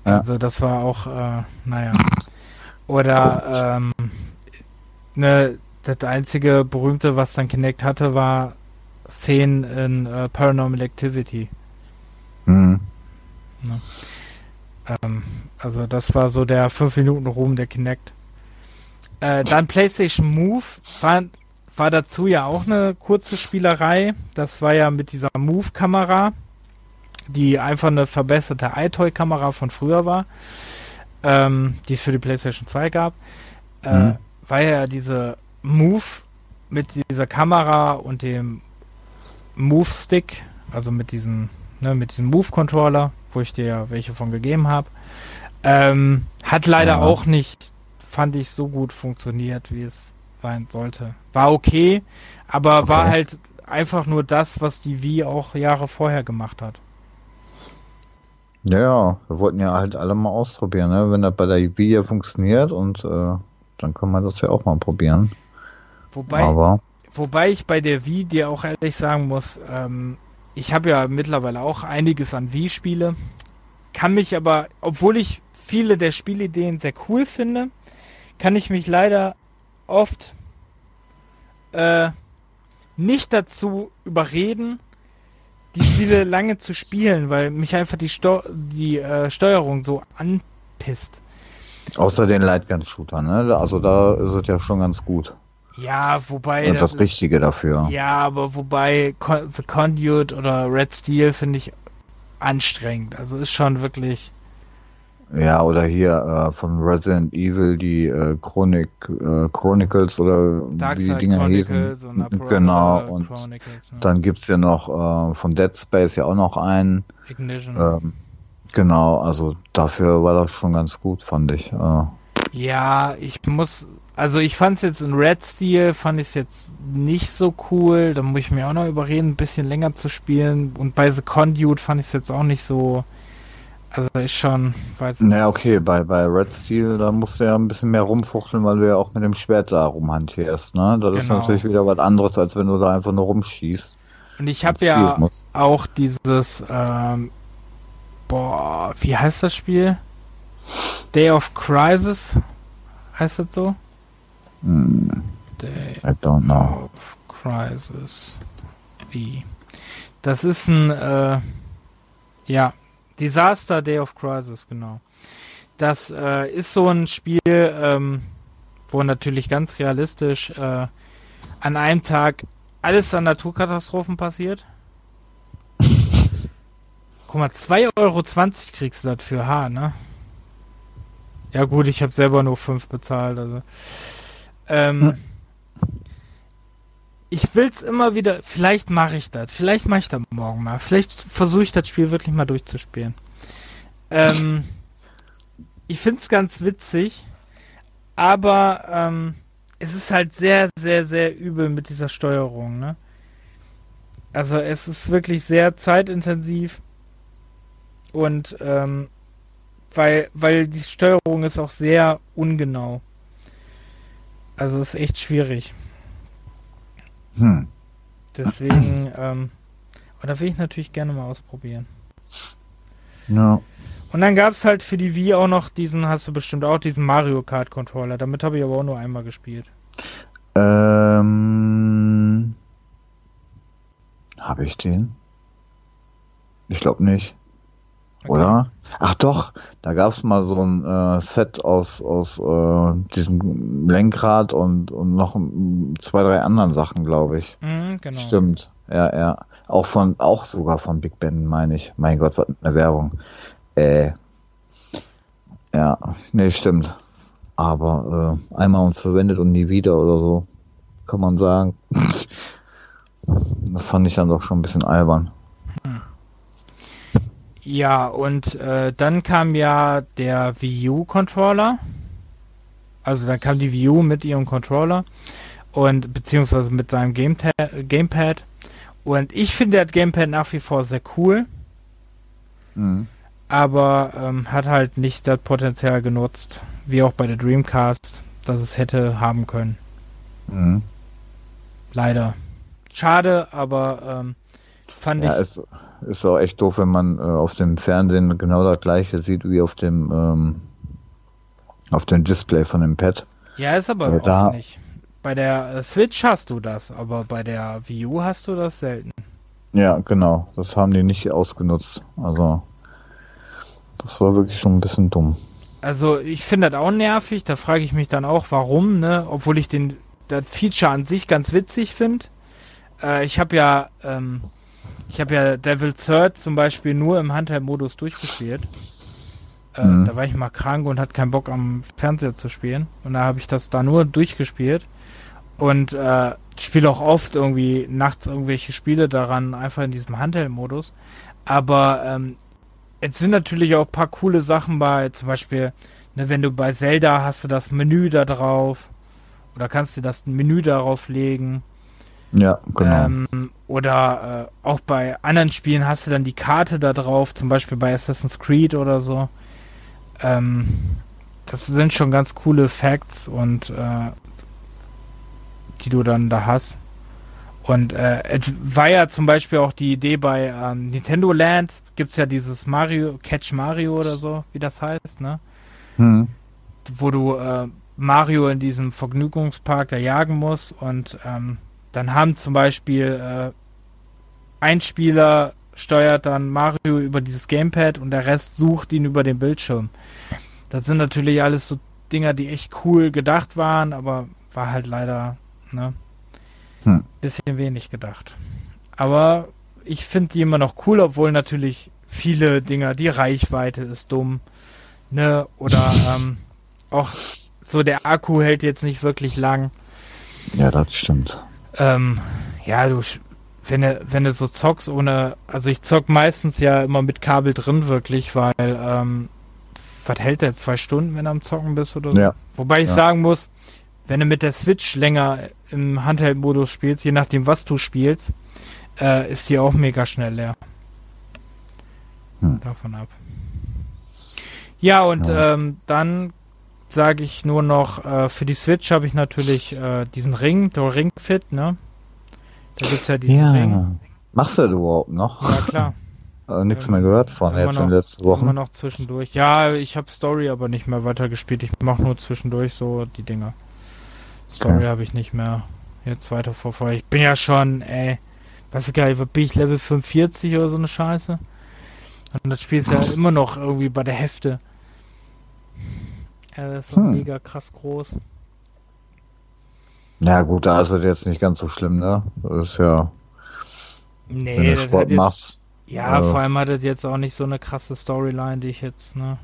Also das war auch, äh, naja. Oder ähm, ne, das einzige berühmte, was dann Kinect hatte, war Szenen in äh, Paranormal Activity. Mhm. Ne? Ähm, also das war so der 5 Minuten Ruhm der Kinect. Äh, dann PlayStation Move war, war dazu ja auch eine kurze Spielerei. Das war ja mit dieser Move-Kamera die einfach eine verbesserte iToy-Kamera von früher war, ähm, die es für die PlayStation 2 gab, äh, mhm. war ja diese Move mit dieser Kamera und dem Move-Stick, also mit diesem, ne, mit diesem Move-Controller, wo ich dir ja welche von gegeben habe, ähm, hat leider ja. auch nicht, fand ich, so gut funktioniert, wie es sein sollte. War okay, aber okay. war halt einfach nur das, was die Wii auch Jahre vorher gemacht hat. Ja, ja, wir wollten ja halt alle mal ausprobieren, ne? Wenn das bei der Wii ja funktioniert und äh, dann kann man das ja auch mal probieren. Wobei, Aber, wobei ich bei der Wii dir auch ehrlich sagen muss, ähm, ich habe ja mittlerweile auch einiges an Wii-Spiele, kann mich aber, obwohl ich viele der Spielideen sehr cool finde, kann ich mich leider oft äh, nicht dazu überreden, die Spiele lange zu spielen, weil mich einfach die, Steu die äh, Steuerung so anpisst. Außer den Lightgun-Shooter, ne? Also da ist es ja schon ganz gut. Ja, wobei. Und das, das Richtige ist, dafür. Ja, aber wobei The Conduit oder Red Steel finde ich anstrengend. Also ist schon wirklich. Ja, oder hier äh, von Resident Evil die äh, Chronik, äh, Chronicles oder Dark wie die Dinger Chronicles hießen. Und genau, und Chronicles, ne? dann gibt's ja noch äh, von Dead Space ja auch noch einen. Ignition. Ähm, genau, also dafür war das schon ganz gut, fand ich. Äh. Ja, ich muss, also ich fand's jetzt in Red Steel, fand ich jetzt nicht so cool. Da muss ich mir auch noch überreden, ein bisschen länger zu spielen. Und bei The Conduit fand ich es jetzt auch nicht so also ist schon, weiß ich Naja, okay, bei, bei Red Steel, da musst du ja ein bisschen mehr rumfuchteln, weil du ja auch mit dem Schwert da rumhantierst, ne? Das genau. ist natürlich wieder was anderes, als wenn du da einfach nur rumschießt. Und ich habe ja auch dieses, ähm, boah, wie heißt das Spiel? Day of Crisis? Heißt das so? Hm. Day I don't know. of Crisis. Wie? Das ist ein, äh, ja, Disaster Day of Crisis, genau. Das äh, ist so ein Spiel, ähm, wo natürlich ganz realistisch äh, an einem Tag alles an Naturkatastrophen passiert. Guck mal, 2,20 Euro kriegst du dafür, ha, ne? Ja gut, ich habe selber nur 5 bezahlt, also. Ähm, hm ich will's immer wieder, vielleicht mache ich das, vielleicht mache ich das morgen mal, vielleicht versuche ich das Spiel wirklich mal durchzuspielen. Ähm, ich find's ganz witzig, aber ähm, es ist halt sehr, sehr, sehr übel mit dieser Steuerung, ne? Also es ist wirklich sehr zeitintensiv und ähm, weil, weil die Steuerung ist auch sehr ungenau. Also ist echt schwierig. Hm. Deswegen, ähm, da will ich natürlich gerne mal ausprobieren. Ja. Und dann gab es halt für die Wii auch noch diesen, hast du bestimmt auch, diesen Mario Kart Controller. Damit habe ich aber auch nur einmal gespielt. Ähm. Habe ich den? Ich glaube nicht. Okay. Oder? Ach doch, da gab es mal so ein äh, Set aus, aus äh, diesem Lenkrad und, und noch zwei, drei anderen Sachen, glaube ich. Mhm, genau. Stimmt. Ja, ja. Auch von, auch sogar von Big Ben, meine ich. Mein Gott, was eine Werbung. Äh. Ja, nee, stimmt. Aber äh, einmal und verwendet und nie wieder oder so, kann man sagen. das fand ich dann doch schon ein bisschen albern. Ja, und äh, dann kam ja der Wii U Controller. Also dann kam die Wii U mit ihrem Controller und beziehungsweise mit seinem Gameta Gamepad. Und ich finde das Gamepad nach wie vor sehr cool. Mhm. Aber ähm, hat halt nicht das Potenzial genutzt, wie auch bei der Dreamcast, dass es hätte haben können. Mhm. Leider. Schade, aber ähm, fand ja, ich. Es ist auch echt doof, wenn man äh, auf dem Fernsehen genau das gleiche sieht wie auf dem ähm, auf dem Display von dem Pad. Ja, ist aber ja, da, nicht. Bei der äh, Switch hast du das, aber bei der Wii U hast du das selten. Ja, genau. Das haben die nicht ausgenutzt. Also, das war wirklich schon ein bisschen dumm. Also, ich finde das auch nervig. Da frage ich mich dann auch, warum, ne? Obwohl ich den das Feature an sich ganz witzig finde. Äh, ich habe ja ähm, ich habe ja Devil Third zum Beispiel nur im Handheld-Modus durchgespielt. Äh, mhm. Da war ich mal krank und hatte keinen Bock am Fernseher zu spielen. Und da habe ich das da nur durchgespielt. Und äh, spiele auch oft irgendwie nachts irgendwelche Spiele daran, einfach in diesem Handheld-Modus. Aber ähm, es sind natürlich auch ein paar coole Sachen bei, zum Beispiel, ne, wenn du bei Zelda hast du das Menü da drauf. Oder kannst du das Menü darauf legen. Ja, genau. Ähm, oder äh, auch bei anderen Spielen hast du dann die Karte da drauf, zum Beispiel bei Assassin's Creed oder so. Ähm, das sind schon ganz coole Facts und äh, die du dann da hast. Und äh, es war ja zum Beispiel auch die Idee bei ähm, Nintendo Land, gibt es ja dieses Mario, Catch Mario oder so, wie das heißt, ne? Hm. Wo du äh, Mario in diesem Vergnügungspark da jagen musst und ähm, dann haben zum Beispiel äh, ein Spieler steuert dann Mario über dieses Gamepad und der Rest sucht ihn über den Bildschirm. Das sind natürlich alles so Dinger, die echt cool gedacht waren, aber war halt leider ne hm. bisschen wenig gedacht. Aber ich finde die immer noch cool, obwohl natürlich viele Dinger, die Reichweite ist dumm, ne oder ähm, auch so der Akku hält jetzt nicht wirklich lang. Ja, das stimmt. Ähm, ja, du, wenn du, wenn du so zockst ohne, also ich zock meistens ja immer mit Kabel drin wirklich, weil, ähm, was hält der, zwei Stunden, wenn du am Zocken bist oder so? Ja. Wobei ich ja. sagen muss, wenn du mit der Switch länger im Handheld-Modus spielst, je nachdem was du spielst, äh, ist die auch mega schnell leer. Hm. Davon ab. Ja, und ja. Ähm, dann sage ich nur noch, äh, für die Switch habe ich natürlich äh, diesen Ring, der Ring Fit, ne? Da gibt es ja diesen ja. Ring. Machst du das überhaupt noch? Ja, klar. also nichts mehr gehört von jetzt noch, in den letzten Wochen. Immer noch zwischendurch. Ja, ich habe Story aber nicht mehr weitergespielt. Ich mache nur zwischendurch so die Dinger. Story okay. habe ich nicht mehr jetzt weiter verfolgt. Ich bin ja schon, ey, ich gar nicht, bin ich Level 45 oder so eine Scheiße? Und das Spiel ist ja immer noch irgendwie bei der Hefte. Ja, das ist hm. mega krass groß. Ja, gut, da ist es jetzt nicht ganz so schlimm, ne? Das ist ja. Nee, wenn du Sport jetzt, machst. Ja, äh, vor allem hat das jetzt auch nicht so eine krasse Storyline, die ich jetzt, ne?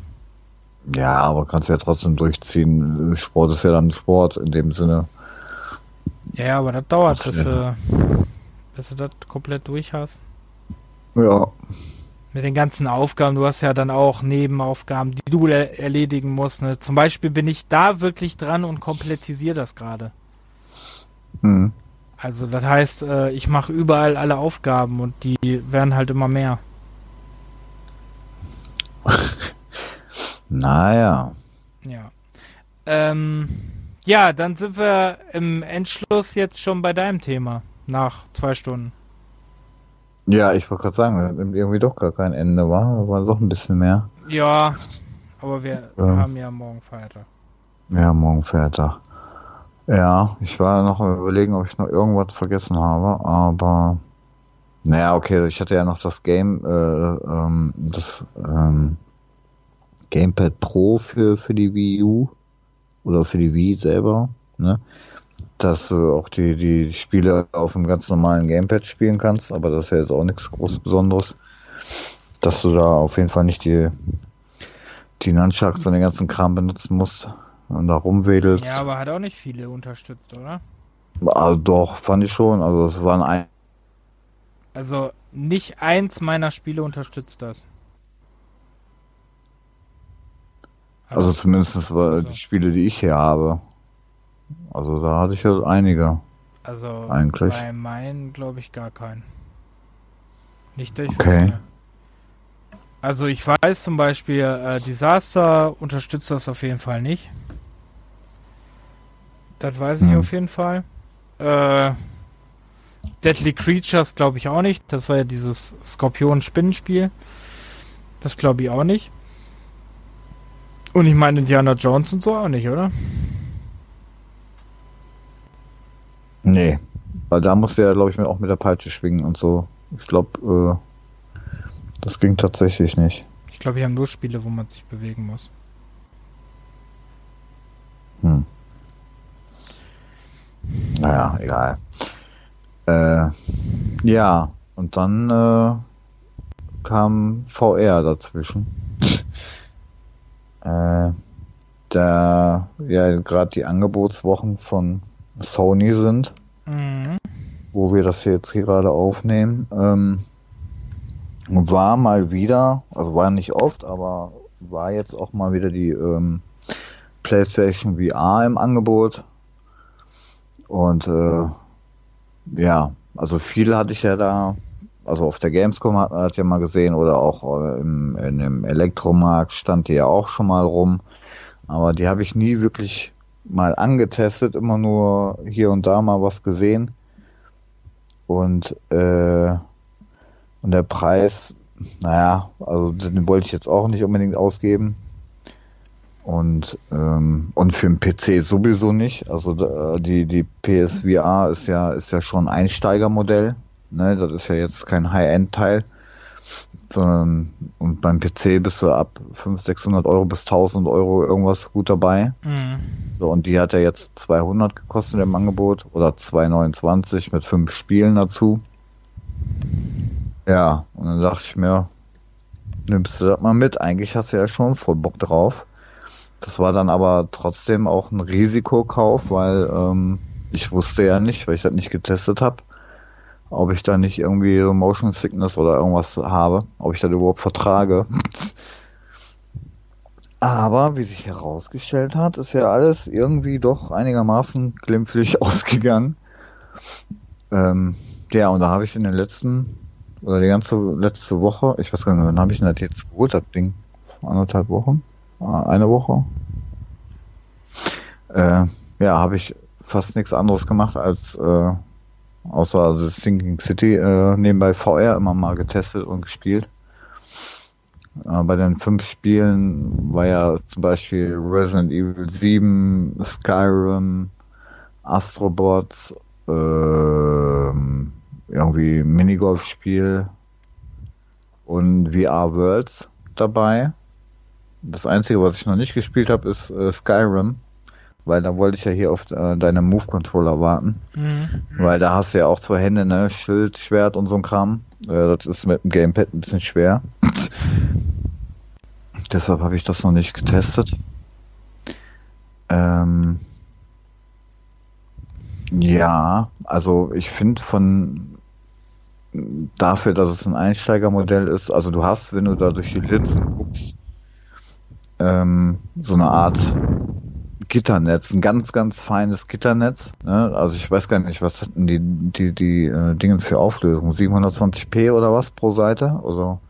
Ja, aber kannst ja trotzdem durchziehen. Sport ist ja dann Sport in dem Sinne. Ja, aber das dauert, bis, ja. äh, bis du das komplett durch hast. Ja mit den ganzen Aufgaben. Du hast ja dann auch Nebenaufgaben, die du er erledigen musst. Ne? Zum Beispiel bin ich da wirklich dran und komplettisiere das gerade. Mhm. Also das heißt, äh, ich mache überall alle Aufgaben und die werden halt immer mehr. naja. Ja. Ähm, ja, dann sind wir im Endschluss jetzt schon bei deinem Thema. Nach zwei Stunden. Ja, ich wollte gerade sagen, irgendwie doch gar kein Ende war, war doch ein bisschen mehr. Ja, aber wir ähm, haben ja morgen Feiertag. Ja, morgen Feiertag. Ja, ich war noch am überlegen, ob ich noch irgendwas vergessen habe, aber naja, okay, ich hatte ja noch das Game, äh, ähm, das ähm, Gamepad Pro für, für die Wii U oder für die Wii selber, ne? Dass du auch die, die Spiele auf einem ganz normalen Gamepad spielen kannst, aber das ist ja jetzt auch nichts groß Besonderes. Dass du da auf jeden Fall nicht die, die Nunchucks und den ganzen Kram benutzen musst und da rumwedelst. Ja, aber hat auch nicht viele unterstützt, oder? Also doch, fand ich schon. Also es waren ein. Also nicht eins meiner Spiele unterstützt das. Also, also zumindest also. die Spiele, die ich hier habe. Also da hatte ich ja einige. Also eigentlich. bei meinen glaube ich gar keinen. Nicht durch. Okay. Also ich weiß zum Beispiel, äh, Disaster unterstützt das auf jeden Fall nicht. Das weiß ich hm. auf jeden Fall. Äh, Deadly Creatures glaube ich auch nicht. Das war ja dieses Skorpion-Spinnenspiel. Das glaube ich auch nicht. Und ich meine Indiana Jones und so auch nicht, oder? Nee. Weil da musste er, glaube ich, auch mit der Peitsche schwingen und so. Ich glaube, äh, das ging tatsächlich nicht. Ich glaube, wir haben nur Spiele, wo man sich bewegen muss. Hm. Naja, egal. Äh, ja, und dann äh, kam VR dazwischen. äh, da ja gerade die Angebotswochen von Sony sind, mhm. wo wir das jetzt hier gerade aufnehmen, ähm, war mal wieder, also war nicht oft, aber war jetzt auch mal wieder die ähm, PlayStation VR im Angebot. Und äh, ja, also viel hatte ich ja da, also auf der Gamescom hat man das ja mal gesehen oder auch äh, im, in dem Elektromarkt stand die ja auch schon mal rum. Aber die habe ich nie wirklich mal angetestet, immer nur hier und da mal was gesehen. Und, äh, und der Preis, naja, also den wollte ich jetzt auch nicht unbedingt ausgeben. Und, ähm, und für den PC sowieso nicht. Also die, die PSVR ist ja, ist ja schon Einsteigermodell. Ne? Das ist ja jetzt kein High-End-Teil. Sondern, und beim PC bist du ab 500, 600 Euro bis 1000 Euro irgendwas gut dabei. Mhm. So, und die hat ja jetzt 200 gekostet im Angebot oder 229 mit fünf Spielen dazu. Ja, und dann dachte ich mir, nimmst du das mal mit. Eigentlich hast du ja schon voll Bock drauf. Das war dann aber trotzdem auch ein Risikokauf, weil ähm, ich wusste ja nicht, weil ich das nicht getestet habe, ob ich da nicht irgendwie Motion Sickness oder irgendwas habe, ob ich das überhaupt vertrage. Aber wie sich herausgestellt hat, ist ja alles irgendwie doch einigermaßen glimpflich ausgegangen. Ähm, ja, und da habe ich in den letzten, oder die ganze letzte Woche, ich weiß gar nicht, wann habe ich denn das jetzt geholt, das Ding? Anderthalb Wochen? Ah, eine Woche. Äh, ja, habe ich fast nichts anderes gemacht als äh, außer also Thinking City äh, nebenbei VR immer mal getestet und gespielt. Äh, bei den fünf Spielen war ja zum Beispiel Resident Evil 7, Skyrim, Astrobots, äh, irgendwie Minigolf-Spiel und VR Worlds dabei. Das Einzige, was ich noch nicht gespielt habe, ist äh, Skyrim. Weil da wollte ich ja hier auf äh, deine Move-Controller warten. Mhm. Weil da hast du ja auch zwei Hände, ne? Schild, Schwert und so ein Kram. Äh, das ist mit dem Gamepad ein bisschen schwer. Deshalb habe ich das noch nicht getestet. Ähm, ja, also ich finde von dafür, dass es ein Einsteigermodell ist, also du hast, wenn du da durch die Linsen guckst, ähm, so eine Art Gitternetz, ein ganz, ganz feines Gitternetz. Ne? Also ich weiß gar nicht, was hatten die, die, die äh, Dinge für Auflösung? 720p oder was pro Seite? Also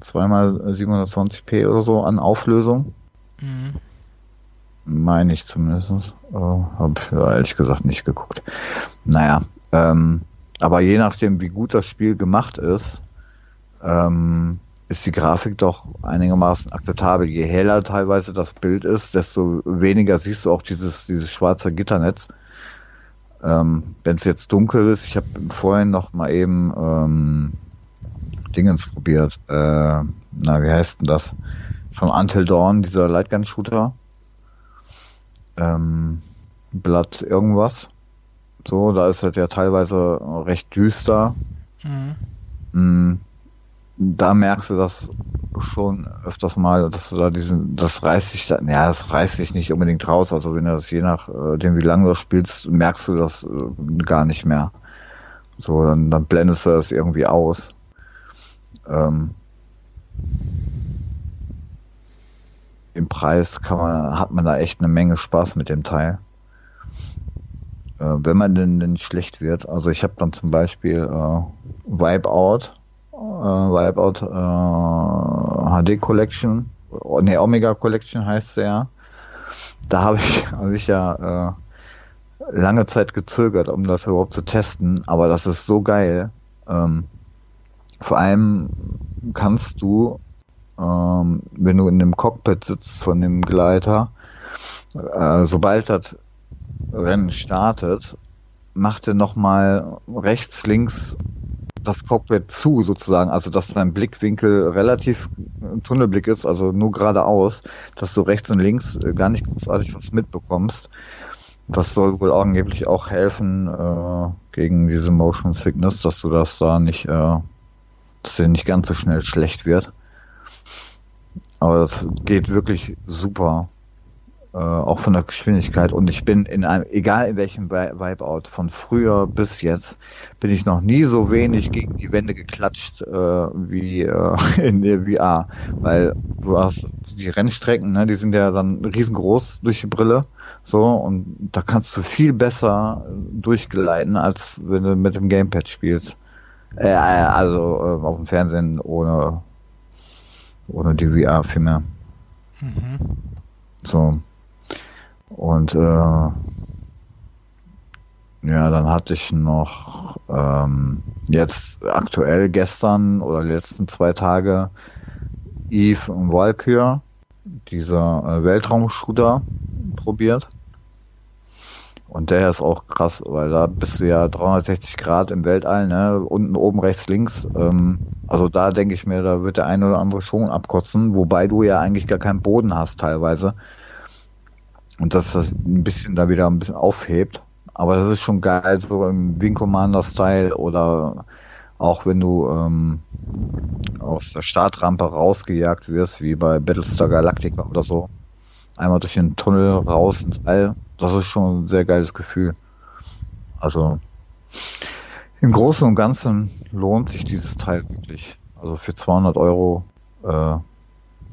zweimal 720p oder so an Auflösung. Mhm. Meine ich zumindest. Äh, hab ehrlich gesagt nicht geguckt. Naja, ähm, aber je nachdem, wie gut das Spiel gemacht ist, ähm, ist die Grafik doch einigermaßen akzeptabel. Je heller teilweise das Bild ist, desto weniger siehst du auch dieses, dieses schwarze Gitternetz. Ähm, Wenn es jetzt dunkel ist, ich habe vorhin noch mal eben ähm, Dingens probiert. Äh, na, wie heißt denn das? Von Until Dawn, dieser Lightgun-Shooter. Ähm, Blatt irgendwas. So, da ist halt ja teilweise recht düster. Mhm. Mm, da merkst du das schon öfters mal, dass du da diesen, das reißt sich da, ja, das reißt sich nicht unbedingt raus. Also wenn du das je nachdem, äh, wie lange du spielst, merkst du das äh, gar nicht mehr. So, dann, dann blendest du das irgendwie aus. Ähm, Im Preis kann man, hat man da echt eine Menge Spaß mit dem Teil. Äh, wenn man denn, denn schlecht wird. Also ich habe dann zum Beispiel äh, Wipeout äh, Wipeout äh, HD Collection, ne Omega Collection heißt der ja. Da habe ich, hab ich ja äh, lange Zeit gezögert, um das überhaupt zu testen, aber das ist so geil. Ähm, vor allem kannst du, ähm, wenn du in dem Cockpit sitzt von dem Gleiter, äh, sobald das Rennen startet, macht er nochmal rechts, links das Cockpit zu sozusagen, also dass dein Blickwinkel relativ ein Tunnelblick ist, also nur geradeaus, dass du rechts und links äh, gar nicht großartig was mitbekommst. Das soll wohl angeblich auch helfen äh, gegen diese Motion Sickness, dass du das da nicht, äh, dass dir nicht ganz so schnell schlecht wird. Aber das geht wirklich super äh, auch von der Geschwindigkeit. Und ich bin in einem, egal in welchem Wipeout, von früher bis jetzt, bin ich noch nie so wenig gegen die Wände geklatscht äh, wie äh, in der VR. Weil du hast die Rennstrecken, ne, die sind ja dann riesengroß durch die Brille. So, und da kannst du viel besser durchgleiten, als wenn du mit dem Gamepad spielst. Äh, also äh, auf dem Fernsehen ohne, ohne die VR vielmehr. Mhm. So. Und äh, ja, dann hatte ich noch ähm, jetzt aktuell gestern oder letzten zwei Tage Eve und Valkyr, dieser äh, Weltraumshooter, probiert. Und der ist auch krass, weil da bist du ja 360 Grad im Weltall, ne? Unten, oben, rechts, links. Ähm, also da denke ich mir, da wird der eine oder andere schon abkotzen, wobei du ja eigentlich gar keinen Boden hast teilweise. Und dass das ein bisschen da wieder ein bisschen aufhebt. Aber das ist schon geil, so im Wing Commander-Style oder auch wenn du ähm, aus der Startrampe rausgejagt wirst, wie bei Battlestar Galactica oder so. Einmal durch den Tunnel raus ins All. Das ist schon ein sehr geiles Gefühl. Also im Großen und Ganzen lohnt sich dieses Teil wirklich. Also für 200 Euro äh,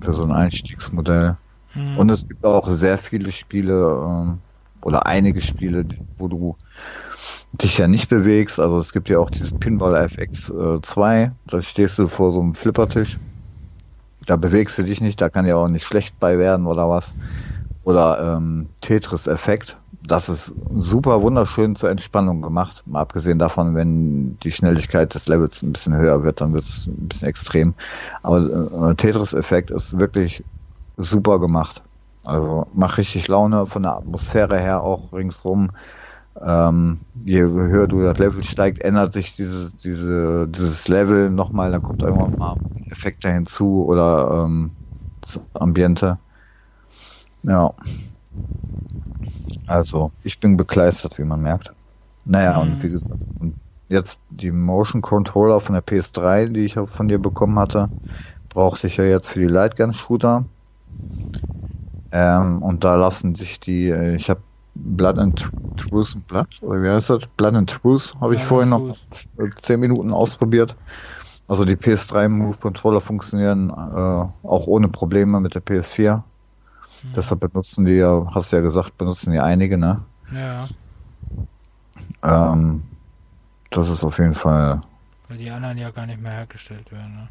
für so ein Einstiegsmodell Mhm. Und es gibt auch sehr viele Spiele ähm, oder einige Spiele, wo du dich ja nicht bewegst. Also es gibt ja auch dieses Pinball FX äh, 2, da stehst du vor so einem Flippertisch. Da bewegst du dich nicht, da kann ja auch nicht schlecht bei werden oder was. Oder ähm, Tetris Effekt. Das ist super wunderschön zur Entspannung gemacht. Mal abgesehen davon, wenn die Schnelligkeit des Levels ein bisschen höher wird, dann wird es ein bisschen extrem. Aber äh, Tetris Effekt ist wirklich super gemacht. Also macht richtig Laune von der Atmosphäre her auch ringsrum. Ähm, je höher du das Level steigt, ändert sich diese, diese, dieses Level nochmal, da kommt irgendwann mal Effekte hinzu oder ähm, Ambiente. Ja. Also, ich bin bekleistert, wie man merkt. Naja, mhm. und wie gesagt, und jetzt die Motion Controller von der PS3, die ich von dir bekommen hatte, brauchte ich ja jetzt für die Lightgun Shooter. Ähm, und da lassen sich die, äh, ich habe Blood and Truth, Blood, oder wie heißt das? Blood and Truth habe ich vorhin noch 10 Minuten ausprobiert. Also die PS3 Move Controller funktionieren äh, auch ohne Probleme mit der PS4. Mhm. Deshalb benutzen die ja, hast du ja gesagt, benutzen die einige, ne? Ja. Ähm, das ist auf jeden Fall. Weil die anderen ja gar nicht mehr hergestellt werden, ne?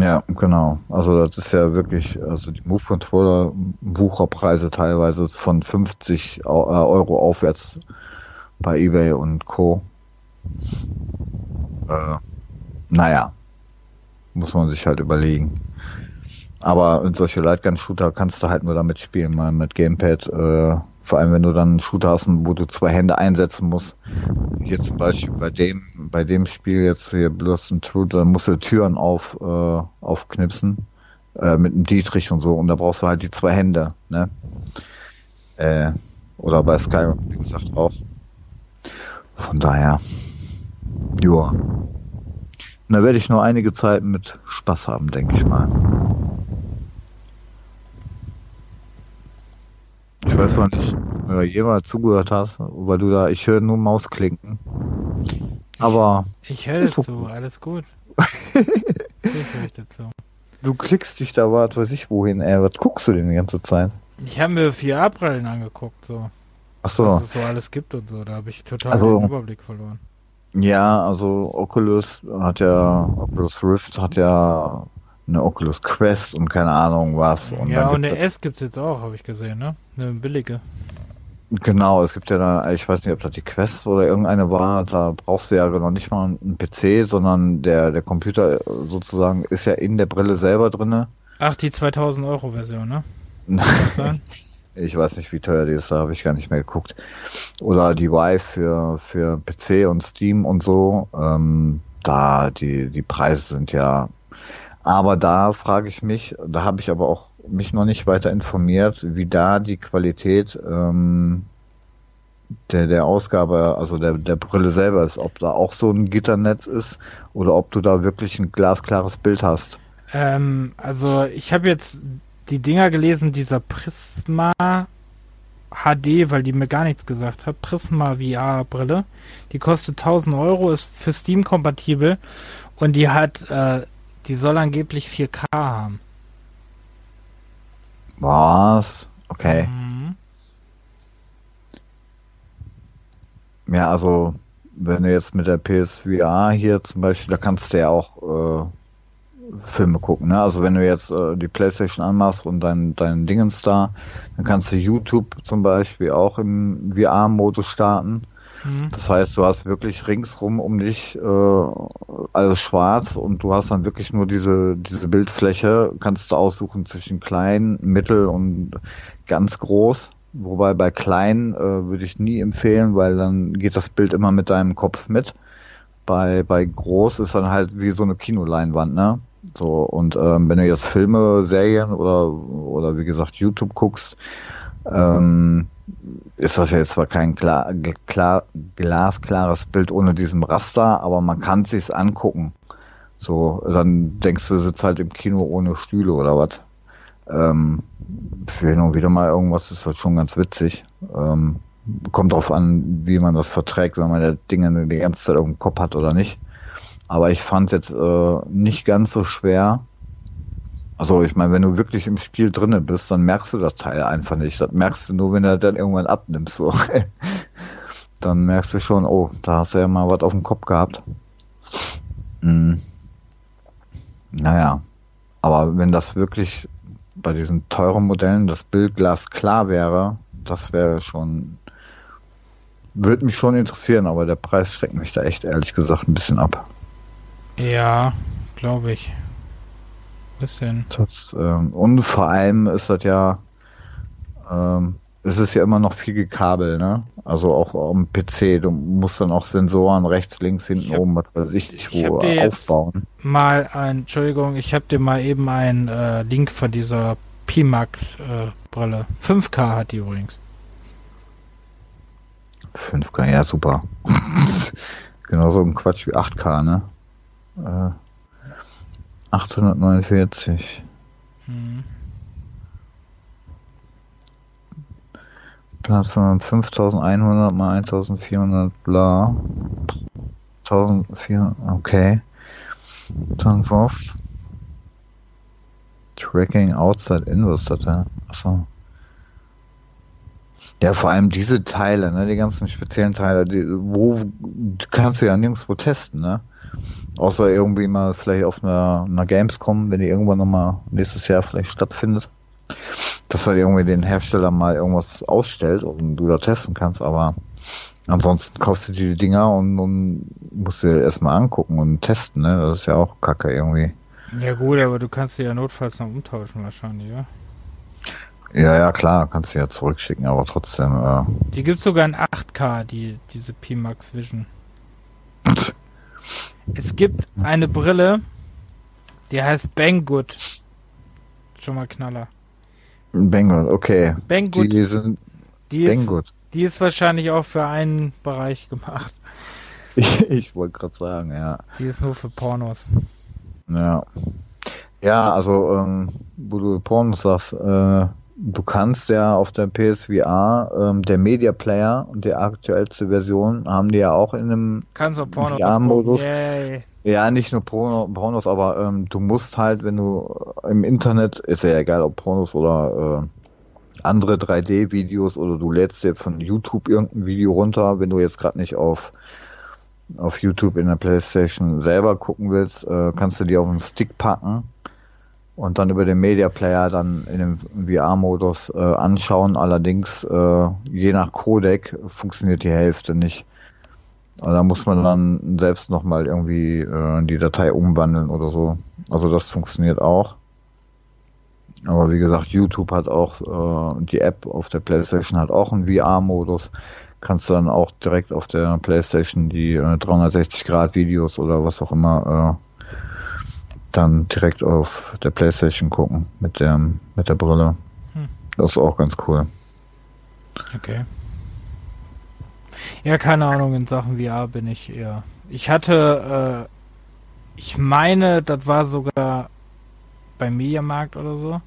Ja, genau. Also das ist ja wirklich, also die Move Controller Wucherpreise teilweise von 50 äh, Euro aufwärts bei eBay und Co. Äh, naja, muss man sich halt überlegen. Aber in solche Lightgun-Shooter kannst du halt nur damit spielen, mal mit Gamepad. Äh, vor allem, wenn du dann einen Shooter hast, wo du zwei Hände einsetzen musst. Hier zum Beispiel bei dem, bei dem Spiel jetzt hier bloß ein True, da musst du Türen auf, äh, aufknipsen. Äh, mit einem Dietrich und so. Und da brauchst du halt die zwei Hände, ne? Äh, oder bei Skyrim, wie gesagt, auch. Von daher. Joa. Da werde ich nur einige Zeit mit Spaß haben, denke ich mal. Ich weiß noch nicht, ob du jemals zugehört hast, weil du da, ich höre nur Mausklinken. Aber. Ich, ich höre dazu, alles gut. ich höre dazu. Du klickst dich da, was weiß ich wohin, ey. Was guckst du denn die ganze Zeit? Ich habe mir vier Abbrillen angeguckt, so. Ach so. Was es so alles gibt und so. Da habe ich total also, den Überblick verloren. Ja, also Oculus hat ja, Oculus Rift hat ja eine Oculus Quest und keine Ahnung was. Und ja, und eine S gibt es jetzt auch, habe ich gesehen, ne? Eine billige. Genau, es gibt ja da, ich weiß nicht, ob das die Quest oder irgendeine war, da brauchst du ja noch nicht mal einen PC, sondern der, der Computer sozusagen ist ja in der Brille selber drinne. Ach, die 2000 Euro Version, ne? ich weiß nicht, wie teuer die ist, da habe ich gar nicht mehr geguckt. Oder die Vive für, für PC und Steam und so, ähm, da, die, die Preise sind ja aber da frage ich mich, da habe ich aber auch mich noch nicht weiter informiert, wie da die Qualität ähm, der, der Ausgabe, also der, der Brille selber ist, ob da auch so ein Gitternetz ist oder ob du da wirklich ein glasklares Bild hast. Ähm, also ich habe jetzt die Dinger gelesen, dieser Prisma HD, weil die mir gar nichts gesagt hat, Prisma VR Brille, die kostet 1000 Euro, ist für Steam kompatibel und die hat äh, die soll angeblich 4K haben. Was? Okay. Mhm. Ja, also wenn du jetzt mit der PSVR hier zum Beispiel, da kannst du ja auch äh, Filme gucken. Ne? Also wenn du jetzt äh, die Playstation anmachst und dein, dein Dingens da, dann kannst du YouTube zum Beispiel auch im VR-Modus starten. Mhm. Das heißt, du hast wirklich ringsrum um dich äh, alles schwarz und du hast dann wirklich nur diese, diese Bildfläche, kannst du aussuchen zwischen klein, mittel und ganz groß. Wobei bei klein äh, würde ich nie empfehlen, weil dann geht das Bild immer mit deinem Kopf mit. Bei, bei groß ist dann halt wie so eine Kinoleinwand, ne? So, und ähm, wenn du jetzt Filme, Serien oder, oder wie gesagt YouTube guckst, ähm, ist das jetzt zwar kein klar, klar, glasklares Bild ohne diesem Raster, aber man kann sich's angucken. So, dann denkst du, sitzt halt im Kino ohne Stühle oder was. Ähm, für hin und wieder mal irgendwas ist das schon ganz witzig. Ähm, kommt drauf an, wie man das verträgt, wenn man der Dinge die ganze Zeit dem Kopf hat oder nicht. Aber ich fand es jetzt äh, nicht ganz so schwer, also ich meine, wenn du wirklich im Spiel drinne bist, dann merkst du das Teil einfach nicht. Das merkst du nur, wenn du dann irgendwann abnimmst. So. dann merkst du schon, oh, da hast du ja mal was auf dem Kopf gehabt. Hm. Naja, aber wenn das wirklich bei diesen teuren Modellen das Bildglas klar wäre, das wäre schon, würde mich schon interessieren, aber der Preis schreckt mich da echt ehrlich gesagt ein bisschen ab. Ja, glaube ich. Bisschen. Das, ähm, und vor allem ist das ja, ähm, es ist ja immer noch viel gekabel, ne? Also auch am PC. Du musst dann auch Sensoren rechts, links, hinten, hab, oben, was weiß ich, ich wo ich aufbauen. mal ein, Entschuldigung, ich habe dir mal eben einen äh, Link von dieser Pimax äh, Brille. 5K hat die übrigens. 5K, ja super. Genauso ein Quatsch wie 8K, ne? Äh, 849. Hm. Platz von 5100 mal 1400 bla. 1400, okay. Dann. Tracking outside in, was ist das da? Achso. Ja, vor allem diese Teile, ne, die ganzen speziellen Teile, die, wo kannst du ja nirgendwo testen, ne? Außer irgendwie mal vielleicht auf einer, einer Gamescom, wenn die irgendwann nochmal nächstes Jahr vielleicht stattfindet. Dass halt irgendwie den Hersteller mal irgendwas ausstellt und du da testen kannst, aber ansonsten kaufst du die Dinger und, und musst dir erstmal angucken und testen, ne? Das ist ja auch kacke irgendwie. Ja gut, aber du kannst sie ja notfalls noch umtauschen wahrscheinlich, ja? Ja, ja, klar, kannst du ja zurückschicken, aber trotzdem. Äh die gibt's sogar in 8K, die, diese Pimax Vision. es gibt eine Brille, die heißt Banggood. Schon mal Knaller. Banggood, okay. Banggood. Die, sind die Banggood. Ist, die ist wahrscheinlich auch für einen Bereich gemacht. Ich, ich wollte gerade sagen, ja. Die ist nur für Pornos. Ja. Ja, also, ähm, wo du Pornos sagst, äh, du kannst ja auf der PSVR, ähm, der Media Player und die aktuellste Version haben die ja auch in einem VR-Modus. Ja, nicht nur Porno, Pornos, aber ähm, du musst halt, wenn du im Internet, ist ja egal, ob Pornos oder äh, andere 3D-Videos oder du lädst dir von YouTube irgendein Video runter, wenn du jetzt gerade nicht auf auf YouTube in der Playstation selber gucken willst, äh, kannst du die auf den Stick packen und dann über den Media Player dann in dem VR-Modus äh, anschauen. Allerdings, äh, je nach Codec funktioniert die Hälfte nicht. Also da muss man dann selbst nochmal irgendwie äh, die Datei umwandeln oder so. Also das funktioniert auch. Aber wie gesagt, YouTube hat auch, äh, die App auf der Playstation hat auch einen VR-Modus. Kannst dann auch direkt auf der Playstation die äh, 360 Grad Videos oder was auch immer äh, dann direkt auf der Playstation gucken mit der, mit der Brille. Hm. Das ist auch ganz cool. Okay. Ja, keine Ahnung, in Sachen VR bin ich eher. Ich hatte, äh, ich meine, das war sogar beim Mediamarkt oder so,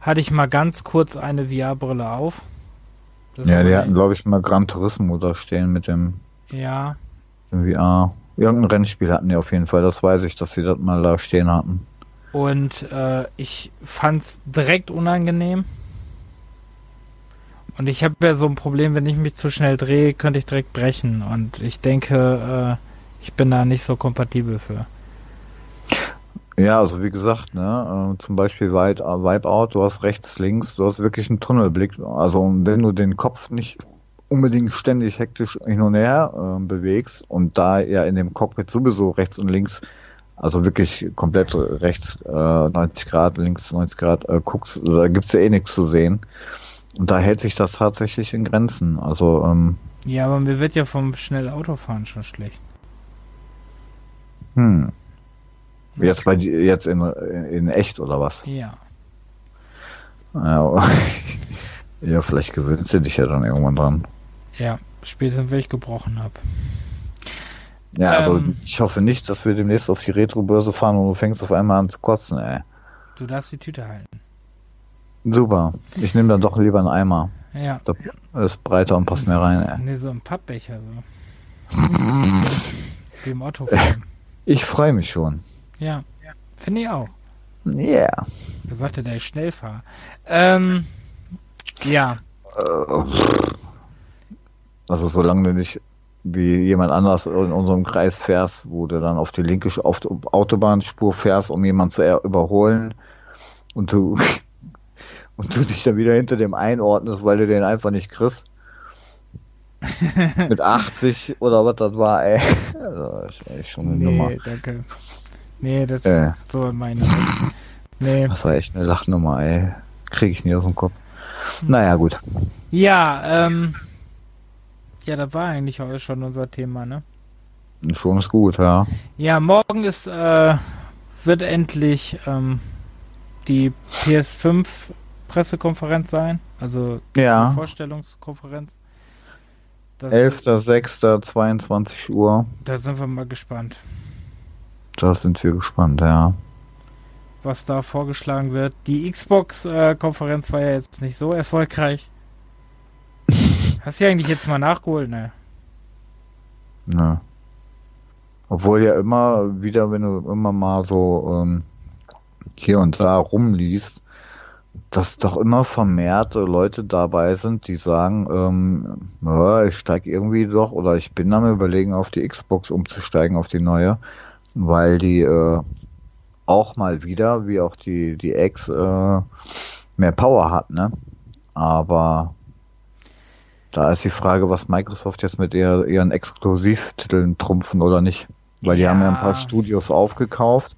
hatte ich mal ganz kurz eine VR-Brille auf. Das ja, die hatten, glaube ich, mal Gran Turismo da stehen mit dem, ja. dem VR. Irgendein Rennspiel hatten die auf jeden Fall, das weiß ich, dass sie das mal da stehen hatten. Und äh, ich fand's direkt unangenehm. Und ich habe ja so ein Problem, wenn ich mich zu schnell drehe, könnte ich direkt brechen. Und ich denke, äh, ich bin da nicht so kompatibel für. Ja, also wie gesagt, ne, äh, zum Beispiel Wipeout, du hast rechts, links, du hast wirklich einen Tunnelblick. Also wenn du den Kopf nicht unbedingt ständig hektisch hin und her äh, bewegst und da ja in dem Cockpit sowieso rechts und links, also wirklich komplett rechts äh, 90 Grad, links 90 Grad äh, guckst, da gibt's ja eh nichts zu sehen. Und da hält sich das tatsächlich in Grenzen. Also ähm, ja, aber mir wird ja vom schnell Autofahren schon schlecht. Hm. Jetzt bei jetzt in, in echt oder was? Ja. Ja, vielleicht gewöhnst du dich ja dann irgendwann dran. Ja, spätestens, wenn ich gebrochen habe. Ja, ähm, aber ich hoffe nicht, dass wir demnächst auf die Retro-Börse fahren und du fängst auf einmal an zu kotzen, ey. Du darfst die Tüte halten. Super. Ich nehme dann doch lieber einen Eimer. Ja. Das ist breiter und passt mehr rein, ey. Nee, so ein Pappbecher so. Wie im Otto Ich freue mich schon. Ja, finde ich auch. Ja. Yeah. Da sagte der Schnellfahrer. Ähm, ja. Also solange du nicht wie jemand anders in unserem Kreis fährst, wo du dann auf die linke auf die Autobahnspur fährst, um jemanden zu überholen und du und du dich dann wieder hinter dem einordnest, weil du den einfach nicht kriegst. Mit 80 oder was das war, ey. Also, das ist schon eine nee, Nummer. danke. Nee, das äh. so meine. Nee. Das war echt eine Lachnummer, ey. Krieg ich nie aus dem Kopf. Naja, gut. Ja, ähm, ja, das war eigentlich heute schon unser Thema, ne? Schon ist gut, ja. Ja, morgen ist, äh, wird endlich ähm, die PS5 Pressekonferenz sein, also ja. die Vorstellungskonferenz. 11.06.22 Uhr. Da sind wir mal gespannt. Da sind wir gespannt, ja. Was da vorgeschlagen wird. Die Xbox-Konferenz äh, war ja jetzt nicht so erfolgreich. Hast du ja eigentlich jetzt mal nachgeholt, ne? Ne. Obwohl ja immer wieder, wenn du immer mal so ähm, hier und da rumliest, dass doch immer vermehrt Leute dabei sind, die sagen, ähm, ja, ich steige irgendwie doch oder ich bin am überlegen, auf die Xbox umzusteigen, auf die neue, weil die äh, auch mal wieder, wie auch die, die X, äh, mehr Power hat, ne? Aber da ist die Frage, was Microsoft jetzt mit ihr, ihren Exklusivtiteln trumpfen oder nicht. Weil ja. die haben ja ein paar Studios aufgekauft.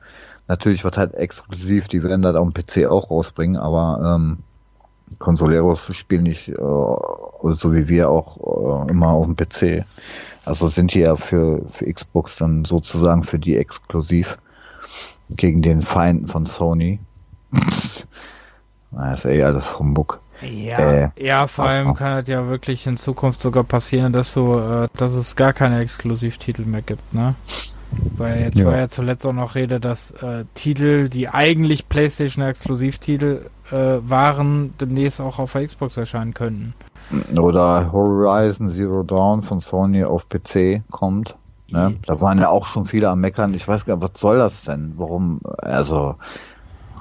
Natürlich wird halt exklusiv, die werden das auf dem PC auch rausbringen, aber ähm, Consoleros spielen nicht, äh, so wie wir auch äh, immer auf dem PC. Also sind die ja für, für Xbox dann sozusagen für die exklusiv gegen den Feinden von Sony. das ist eh alles Humbug. Ja, äh, ja, vor allem kann es ja wirklich in Zukunft sogar passieren, dass du, äh, dass es gar keine Exklusivtitel mehr gibt, ne? Weil jetzt ja. war ja zuletzt auch noch Rede, dass äh, Titel, die eigentlich PlayStation Exklusivtitel äh, waren, demnächst auch auf der Xbox erscheinen könnten. Oder Horizon Zero Dawn von Sony auf PC kommt. Ne? Da waren ja auch schon viele am Meckern. Ich weiß gar nicht, was soll das denn? Warum? Also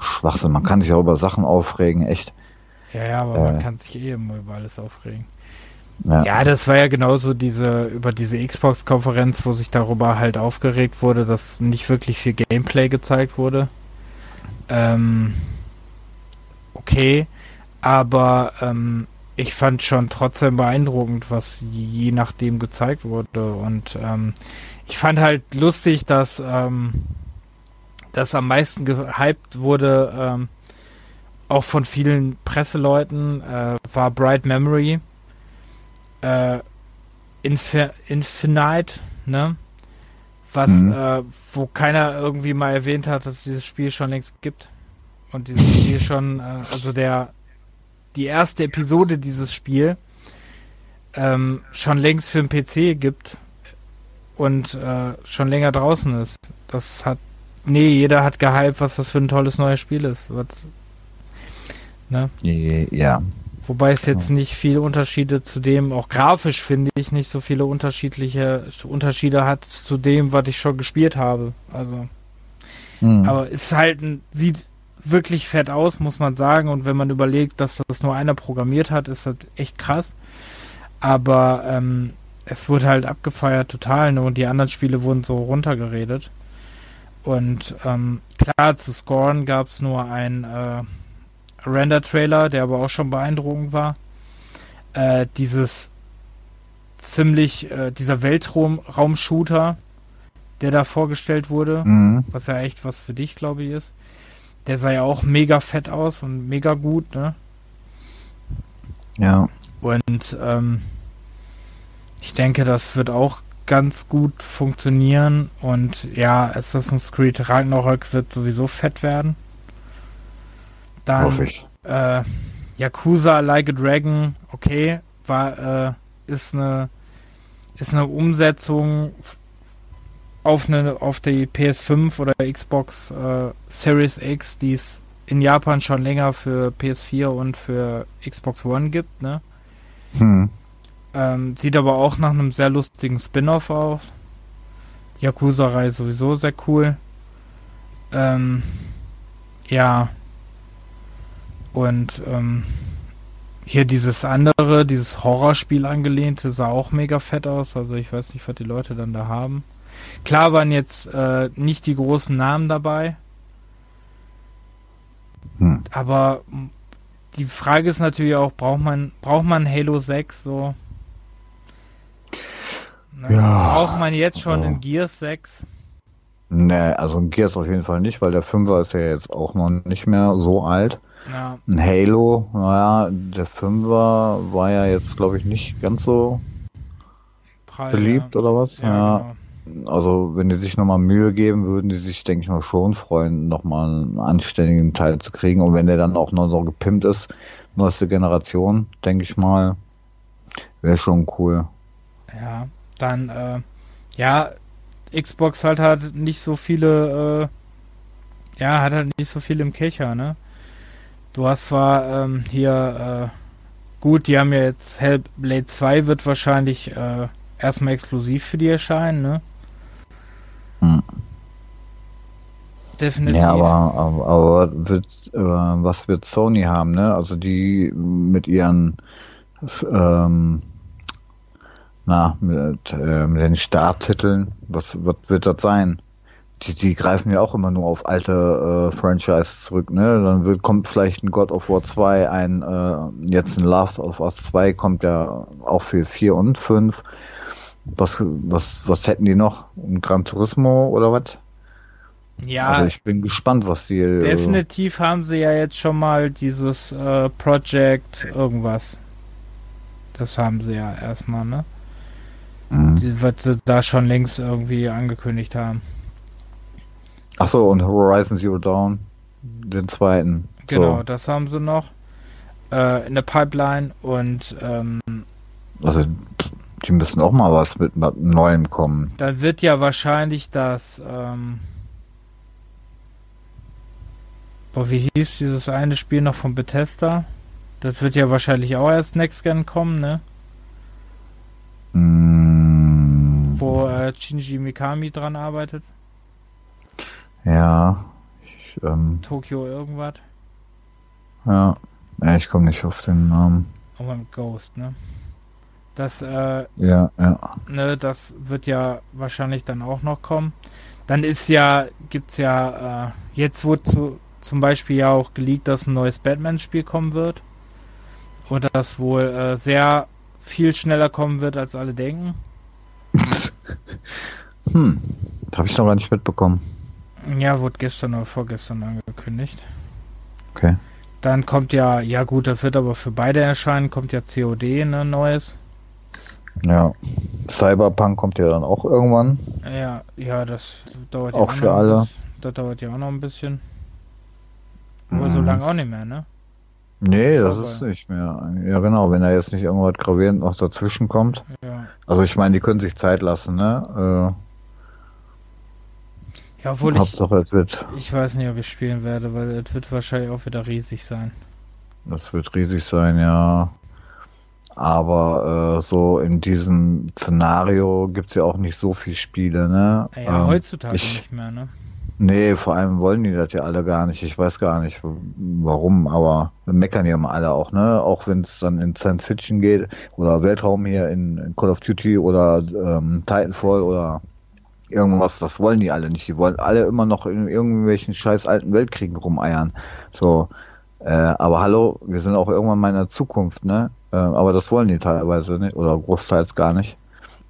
Schwachsinn. Man kann sich auch über Sachen aufregen, echt. Ja, ja, aber äh, man kann sich eh immer über alles aufregen. Ja. ja. das war ja genauso diese, über diese Xbox-Konferenz, wo sich darüber halt aufgeregt wurde, dass nicht wirklich viel Gameplay gezeigt wurde. Ähm, okay, aber ähm, ich fand schon trotzdem beeindruckend, was je nachdem gezeigt wurde. Und ähm, ich fand halt lustig, dass ähm, das am meisten gehypt wurde, ähm, auch von vielen Presseleuten, äh, war Bright Memory. Äh, Infi Infinite, ne? Was, mhm. äh, wo keiner irgendwie mal erwähnt hat, dass es dieses Spiel schon längst gibt. Und dieses Spiel schon, äh, also der, die erste Episode dieses Spiel ähm, schon längst für den PC gibt und äh, schon länger draußen ist. Das hat, nee, jeder hat gehypt, was das für ein tolles neues Spiel ist. Was, Ne? Ja. Wobei es jetzt nicht viele Unterschiede zu dem, auch grafisch finde ich, nicht so viele unterschiedliche Unterschiede hat zu dem, was ich schon gespielt habe. Also. Mhm. Aber es halt ein, sieht wirklich fett aus, muss man sagen. Und wenn man überlegt, dass das nur einer programmiert hat, ist das echt krass. Aber ähm, es wurde halt abgefeiert total ne? und die anderen Spiele wurden so runtergeredet. Und ähm, klar, zu scoren gab es nur ein äh, Render-Trailer, der aber auch schon beeindruckend war. Äh, dieses ziemlich, äh, dieser Weltraum-Shooter, der da vorgestellt wurde, mhm. was ja echt was für dich, glaube ich, ist. Der sah ja auch mega fett aus und mega gut, ne? Ja. Und ähm, ich denke, das wird auch ganz gut funktionieren. Und ja, Assassin's Creed Ragnarök wird sowieso fett werden. Dann Hoffe ich. Äh, Yakuza Like a Dragon, okay, war äh, ist eine ist eine Umsetzung auf eine auf die PS5 oder Xbox äh, Series X, die es in Japan schon länger für PS4 und für Xbox One gibt, ne? Hm. Ähm, sieht aber auch nach einem sehr lustigen Spin-off aus. Yakuza-Reihe sowieso sehr cool. Ähm, ja, und ähm, hier dieses andere, dieses Horrorspiel angelehnte, sah auch mega fett aus. Also ich weiß nicht, was die Leute dann da haben. Klar waren jetzt äh, nicht die großen Namen dabei. Hm. Aber die Frage ist natürlich auch, braucht man, braucht man Halo 6 so? Na, ja. Braucht man jetzt schon also. in Gears 6? Nee, also ein Gears auf jeden Fall nicht, weil der 5er ist ja jetzt auch noch nicht mehr so alt. Ja. Ein Halo, naja, der Fünfer war ja jetzt, glaube ich, nicht ganz so Prall, beliebt ja. oder was? Ja. ja. Genau. Also, wenn die sich nochmal Mühe geben, würden die sich, denke ich mal, schon freuen, nochmal einen anständigen Teil zu kriegen. Und wenn der dann auch noch so gepimpt ist, neueste Generation, denke ich mal, wäre schon cool. Ja, dann, äh, ja, Xbox halt hat nicht so viele, äh, ja, hat halt nicht so viel im Kecher, ne? Du hast zwar ähm, hier, äh, gut, die haben ja jetzt Hellblade 2 wird wahrscheinlich äh, erstmal exklusiv für die erscheinen, ne? Hm. Definitiv. Ja, aber, aber, aber wird, äh, was wird Sony haben, ne? Also die mit ihren ähm, na, mit, äh, mit den Starttiteln, was, was wird das sein? Die, die greifen ja auch immer nur auf alte äh, Franchise zurück, ne? Dann wird, kommt vielleicht ein God of War 2, ein äh, jetzt ein Last of Us 2 kommt ja auch für 4 und 5. Was, was, was hätten die noch? Ein Gran Turismo oder was? Ja. Also ich bin gespannt, was die. Äh, definitiv äh, haben sie ja jetzt schon mal dieses äh, Project irgendwas. Das haben sie ja erstmal, ne? Mhm. Die, was sie da schon längst irgendwie angekündigt haben. Ach so, und Horizon Zero Dawn, den zweiten. Genau, so. das haben sie noch äh, in der Pipeline und ähm, also die müssen auch mal was mit, mit Neuem kommen. Dann wird ja wahrscheinlich das ähm, boah, wie hieß dieses eine Spiel noch von Bethesda? Das wird ja wahrscheinlich auch erst Next Gen kommen, ne? Mm. Wo äh, Shinji Mikami dran arbeitet. Ja. Ich, ähm, Tokyo irgendwas. Ja. ja ich komme nicht auf den Namen. Oh mein Ghost, ne? Das, äh, ja, ja. Ne, das wird ja wahrscheinlich dann auch noch kommen. Dann ist ja, gibt's ja, äh, jetzt wurde zu, zum Beispiel ja auch geleakt, dass ein neues Batman-Spiel kommen wird. Und das wohl äh, sehr viel schneller kommen wird, als alle denken. hm, das habe ich noch gar nicht mitbekommen. Ja, wurde gestern oder vorgestern angekündigt. Okay. Dann kommt ja, ja gut, das wird aber für beide erscheinen, kommt ja COD, ne, neues. Ja. Cyberpunk kommt ja dann auch irgendwann. Ja, ja, das dauert auch ja auch für alle. Bisschen, das dauert ja auch noch ein bisschen. Aber mhm. so lange auch nicht mehr, ne? Nee, das, das ist nicht mehr. Ja, genau, wenn da jetzt nicht irgendwas gravierend noch dazwischen kommt. Ja. Also ich meine, die können sich Zeit lassen, ne? Äh, ja, obwohl Hauptsache, ich, es wird. ich weiß nicht, ob ich spielen werde, weil es wird wahrscheinlich auch wieder riesig sein. Das wird riesig sein, ja. Aber äh, so in diesem Szenario gibt es ja auch nicht so viele Spiele, ne? Ja, ähm, heutzutage ich, nicht mehr, ne? Nee, vor allem wollen die das ja alle gar nicht. Ich weiß gar nicht, warum, aber meckern ja immer alle auch, ne? Auch wenn es dann in Science Fiction geht oder Weltraum hier in, in Call of Duty oder ähm, Titanfall oder irgendwas, das wollen die alle nicht. Die wollen alle immer noch in irgendwelchen scheiß alten Weltkriegen rumeiern. So, äh, aber hallo, wir sind auch irgendwann mal in der Zukunft, ne? Äh, aber das wollen die teilweise nicht oder großteils gar nicht.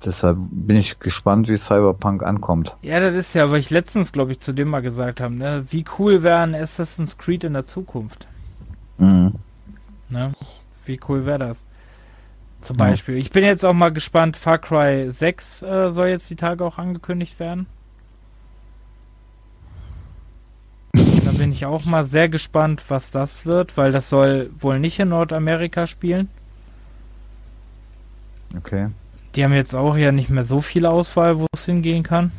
Deshalb bin ich gespannt, wie Cyberpunk ankommt. Ja, das ist ja, weil ich letztens, glaube ich, zu dem mal gesagt habe, ne? Wie cool wäre ein Assassin's Creed in der Zukunft? Mhm. Ne? Wie cool wäre das? Zum. Beispiel. Ich bin jetzt auch mal gespannt, Far Cry 6 äh, soll jetzt die Tage auch angekündigt werden. da bin ich auch mal sehr gespannt, was das wird, weil das soll wohl nicht in Nordamerika spielen. Okay. Die haben jetzt auch ja nicht mehr so viel Auswahl, wo es hingehen kann.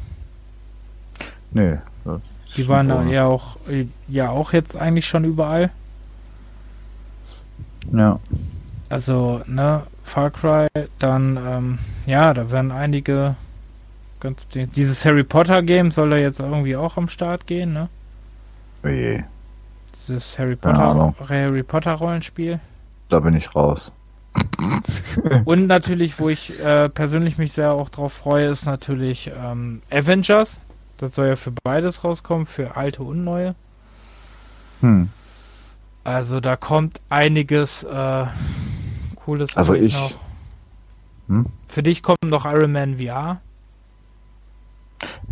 Nö. Die waren da ja auch, ja auch jetzt eigentlich schon überall. Ja. Also, ne, Far Cry, dann, ähm, ja, da werden einige ganz, dieses Harry Potter Game soll da jetzt irgendwie auch am Start gehen, ne? Oje. Dieses Harry Potter, Harry Potter Rollenspiel. Da bin ich raus. Und natürlich, wo ich äh, persönlich mich sehr auch drauf freue, ist natürlich ähm, Avengers. Das soll ja für beides rauskommen, für alte und neue. Hm. Also da kommt einiges äh, Cooles also ich noch. Hm? Für dich kommt noch Iron Man VR.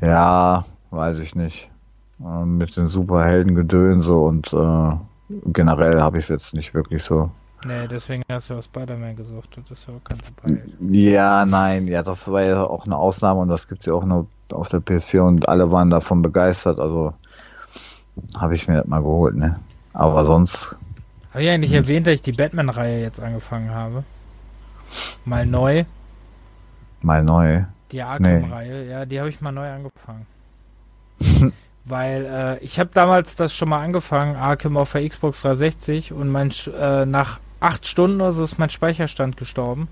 Ja, weiß ich nicht. Äh, mit den Superhelden-Gedönse und äh, generell habe ich es jetzt nicht wirklich so Nee, deswegen hast du auch Spider-Man gesucht. Das ist ja auch kein dabei. Ja, nein, ja, das war ja auch eine Ausnahme und das gibt es ja auch nur auf der PS4 und alle waren davon begeistert. Also habe ich mir das mal geholt, ne? Aber sonst. Habe ich eigentlich erwähnt, dass ich die Batman-Reihe jetzt angefangen habe? Mal neu. Mal neu. Die Arkham-Reihe, nee. ja, die habe ich mal neu angefangen. Weil äh, ich habe damals das schon mal angefangen, Arkham auf der Xbox 360 und mein äh, nach acht Stunden oder so ist mein Speicherstand gestorben.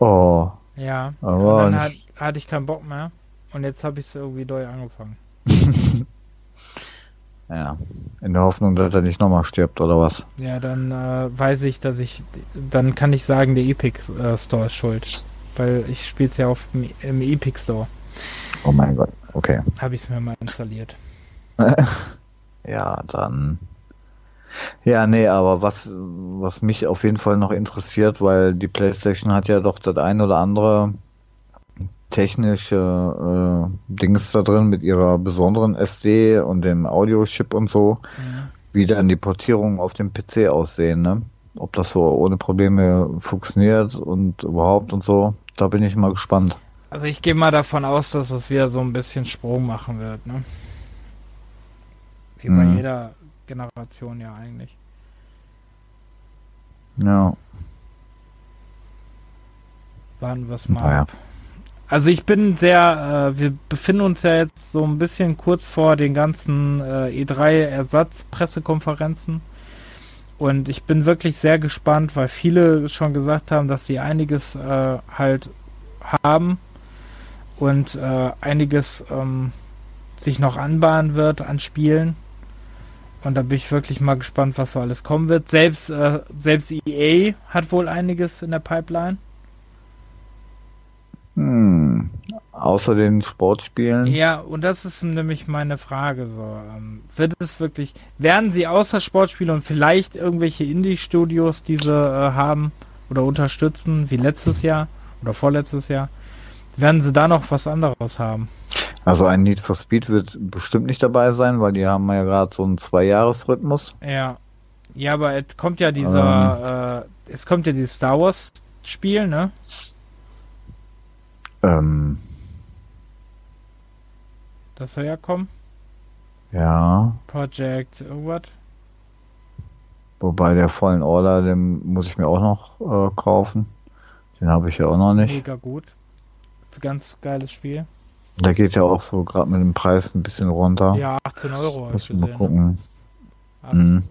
Oh. Ja. Aber und dann hat, hatte ich keinen Bock mehr. Und jetzt habe ich es irgendwie neu angefangen. Ja. In der Hoffnung, dass er nicht nochmal stirbt, oder was? Ja, dann äh, weiß ich, dass ich. Dann kann ich sagen, der Epic äh, Store ist schuld. Weil ich spiele es ja auf, im Epic Store. Oh mein Gott, okay. Habe ich es mir mal installiert. ja, dann. Ja, nee, aber was, was mich auf jeden Fall noch interessiert, weil die PlayStation hat ja doch das ein oder andere technische äh, Dings da drin mit ihrer besonderen SD und dem Audiochip und so, mhm. wie dann die Portierungen auf dem PC aussehen, ne? Ob das so ohne Probleme funktioniert und überhaupt und so, da bin ich mal gespannt. Also ich gehe mal davon aus, dass es wieder so ein bisschen Sprung machen wird, ne? Wie bei mhm. jeder Generation ja eigentlich. Ja. Warten wir es mal naja. ab. Also ich bin sehr, äh, wir befinden uns ja jetzt so ein bisschen kurz vor den ganzen äh, E3-Ersatzpressekonferenzen. Und ich bin wirklich sehr gespannt, weil viele schon gesagt haben, dass sie einiges äh, halt haben und äh, einiges ähm, sich noch anbahnen wird an Spielen. Und da bin ich wirklich mal gespannt, was so alles kommen wird. Selbst, äh, selbst EA hat wohl einiges in der Pipeline. Hm. Außer den Sportspielen? Ja, und das ist nämlich meine Frage so. Ähm, wird es wirklich, werden sie außer Sportspiele und vielleicht irgendwelche Indie-Studios diese äh, haben oder unterstützen, wie letztes Jahr oder vorletztes Jahr, werden sie da noch was anderes haben? Also ein Need for Speed wird bestimmt nicht dabei sein, weil die haben ja gerade so einen Zwei-Jahres-Rhythmus. Ja. Ja, aber es kommt ja dieser, ähm. äh, es kommt ja dieses Star Wars Spiel, ne? Ähm. Das soll ja kommen. Ja. Project irgendwas. Wobei der vollen Order, den muss ich mir auch noch äh, kaufen. Den habe ich ja auch noch nicht. Mega gut. Ganz geiles Spiel. Da geht ja auch so gerade mit dem Preis ein bisschen runter. Ja, 18 Euro. Muss ich mal gucken. Ne? Also, mhm.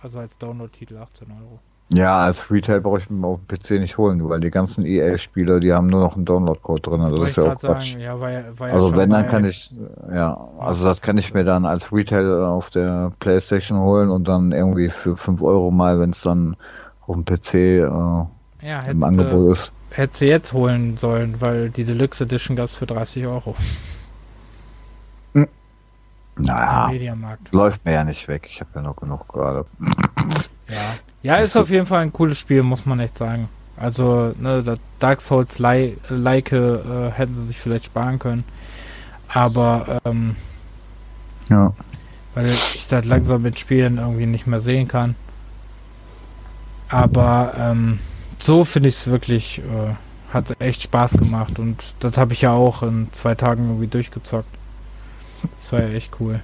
also als Download-Titel 18 Euro. Ja, als Retail brauche ich mir auf dem PC nicht holen, weil die ganzen EA-Spiele, die haben nur noch einen Download-Code drin. Also das ist ja auch Quatsch. Ja, war ja, war also wenn, dann kann ich, ja, also das kann ich mir dann als Retail auf der Playstation holen und dann irgendwie für 5 Euro mal, wenn es dann auf dem PC äh, ja, im Angebot ist. Hätte sie jetzt holen sollen, weil die Deluxe Edition gab es für 30 Euro. Naja, läuft mir ja nicht weg. Ich habe ja noch genug gerade. Ja. Ja, ist auf jeden Fall ein cooles Spiel, muss man echt sagen. Also, ne, das Dark Souls like äh, hätten sie sich vielleicht sparen können. Aber, ähm, ja. Weil ich das langsam mit Spielen irgendwie nicht mehr sehen kann. Aber, ähm, so finde ich es wirklich, äh, hat echt Spaß gemacht und das habe ich ja auch in zwei Tagen irgendwie durchgezockt. Das war ja echt cool.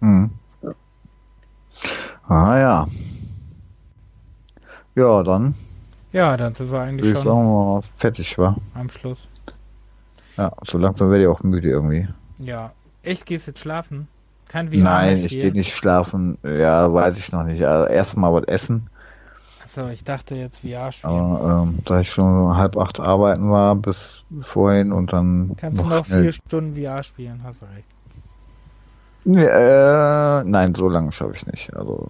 Mhm. Ah ja. Ja, dann. Ja, dann sind wir eigentlich schon. Sagen wir fertig, war. Am Schluss. Ja, so langsam werde ich auch müde irgendwie. Ja. Echt, gehst du jetzt schlafen? Kein VR Nein, ich gehe nicht schlafen. Ja, weiß ich noch nicht. Also erstmal was essen. Achso, ich dachte jetzt VR spielen. Aber, ähm, da ich schon halb acht arbeiten war bis vorhin und dann. Kannst noch du noch vier Stunden VR spielen, hast du recht. Nee, äh, nein, so lange schaffe ich nicht. Also,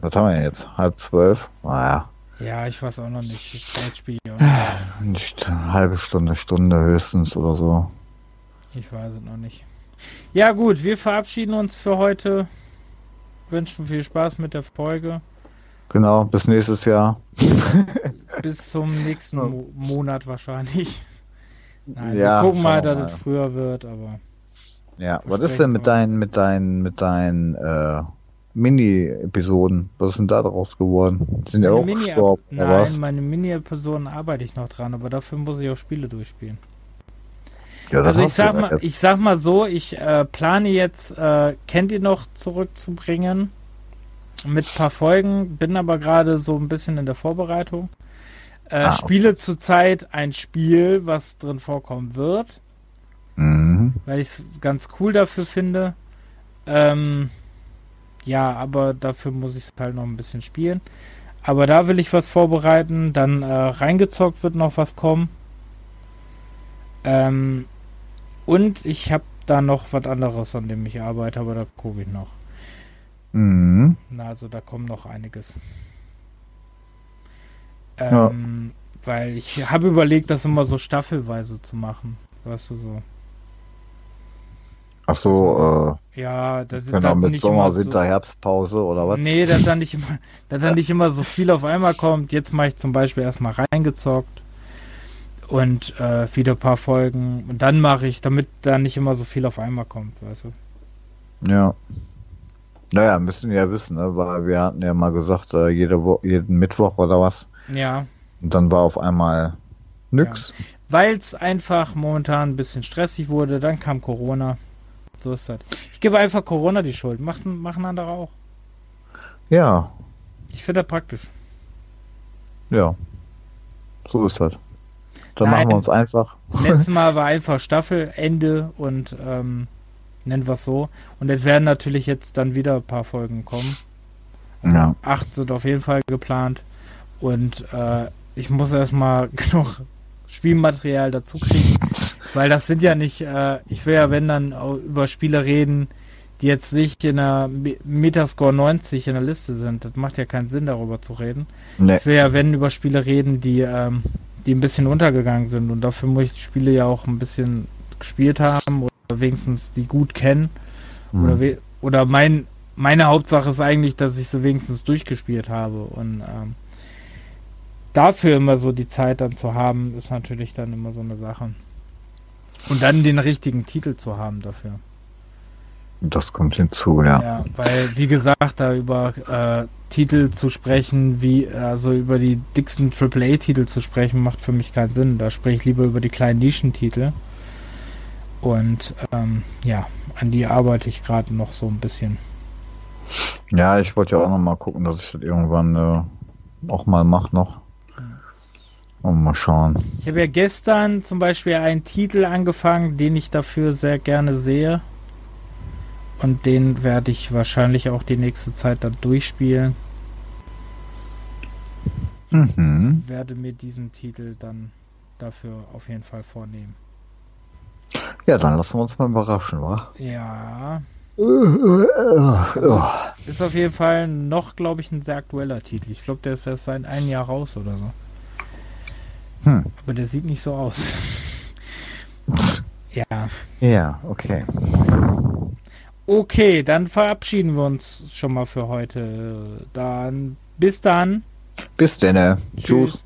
was haben wir jetzt? Halb zwölf? Naja. Ja, ich weiß auch noch nicht. Vielleicht spiele ich auch noch nicht. Eine halbe Stunde, Stunde höchstens oder so. Ich weiß es noch nicht. Ja, gut, wir verabschieden uns für heute. Wünschen viel Spaß mit der Folge. Genau, bis nächstes Jahr. bis zum nächsten Mo Monat wahrscheinlich. Nein, ja, wir gucken mal, dass es früher wird, aber. Ja, was ist denn mit deinen, mit deinen, mit deinen äh, Mini-Episoden? Was ist denn da draus geworden? Sind ja auch Mini gestorben? Nein, meine Mini-Episoden arbeite ich noch dran, aber dafür muss ich auch Spiele durchspielen. Ja, also ich sag mal, ich sag mal so, ich äh, plane jetzt äh, Candy noch zurückzubringen mit ein paar Folgen, bin aber gerade so ein bisschen in der Vorbereitung. Äh, ah, okay. Spiele zurzeit ein Spiel, was drin vorkommen wird. Mhm. Weil ich es ganz cool dafür finde. Ähm, ja, aber dafür muss ich es halt noch ein bisschen spielen. Aber da will ich was vorbereiten. Dann äh, reingezockt wird noch was kommen. Ähm, und ich habe da noch was anderes, an dem ich arbeite, aber da gucke ich noch. Mhm. Na, also da kommt noch einiges. Ähm, ja. Weil ich habe überlegt, das immer so staffelweise zu machen. Weißt du so. Ach so, also, äh, ja, das ist dann mit nicht Sommer, Winter, so, Herbstpause oder was? Nee, dass dann nicht immer, dass dann nicht immer so viel auf einmal kommt. Jetzt mache ich zum Beispiel erstmal reingezockt und äh, wieder ein paar Folgen und dann mache ich, damit da nicht immer so viel auf einmal kommt, weißt du? Ja. Naja, müssen wir ja wissen, ne? weil wir hatten ja mal gesagt, äh, jede Wo jeden Mittwoch oder was. Ja. Und dann war auf einmal nix. Ja. Weil es einfach momentan ein bisschen stressig wurde, dann kam Corona. So ist das. Ich gebe einfach Corona die Schuld. Machen, machen andere auch. Ja. Ich finde das praktisch. Ja. So ist das. Dann Nein. machen wir uns einfach. Letztes Mal war einfach Staffelende und ähm, nennen wir es so. Und jetzt werden natürlich jetzt dann wieder ein paar Folgen kommen. Also ja. acht sind auf jeden Fall geplant. Und äh, ich muss erstmal genug Spielmaterial dazu kriegen. Weil das sind ja nicht, äh, ich will ja, wenn dann über Spiele reden, die jetzt nicht in der Metascore 90 in der Liste sind. Das macht ja keinen Sinn, darüber zu reden. Nee. Ich will ja, wenn über Spiele reden, die, ähm, die ein bisschen untergegangen sind. Und dafür muss ich die Spiele ja auch ein bisschen gespielt haben oder wenigstens die gut kennen. Mhm. Oder, oder mein, meine Hauptsache ist eigentlich, dass ich sie wenigstens durchgespielt habe. Und ähm, dafür immer so die Zeit dann zu haben, ist natürlich dann immer so eine Sache. Und dann den richtigen Titel zu haben dafür. Das kommt hinzu, ja. Ja, weil, wie gesagt, da über äh, Titel zu sprechen, wie, also über die dicksten AAA-Titel zu sprechen, macht für mich keinen Sinn. Da spreche ich lieber über die kleinen Nischentitel. Und ähm, ja, an die arbeite ich gerade noch so ein bisschen. Ja, ich wollte ja auch noch mal gucken, dass ich das irgendwann äh, auch mal mache noch. Oh, mal schauen. Ich habe ja gestern zum Beispiel einen Titel angefangen, den ich dafür sehr gerne sehe. Und den werde ich wahrscheinlich auch die nächste Zeit dann durchspielen. Mhm. Werde mir diesen Titel dann dafür auf jeden Fall vornehmen. Ja, dann lassen wir uns mal überraschen, wa? Ja. ist auf jeden Fall noch, glaube ich, ein sehr aktueller Titel. Ich glaube, der ist erst seit einem Jahr raus oder so. Hm. Aber der sieht nicht so aus. ja. Ja, okay. Okay, dann verabschieden wir uns schon mal für heute. Dann bis dann. Bis dann. Tschüss. Tschüss.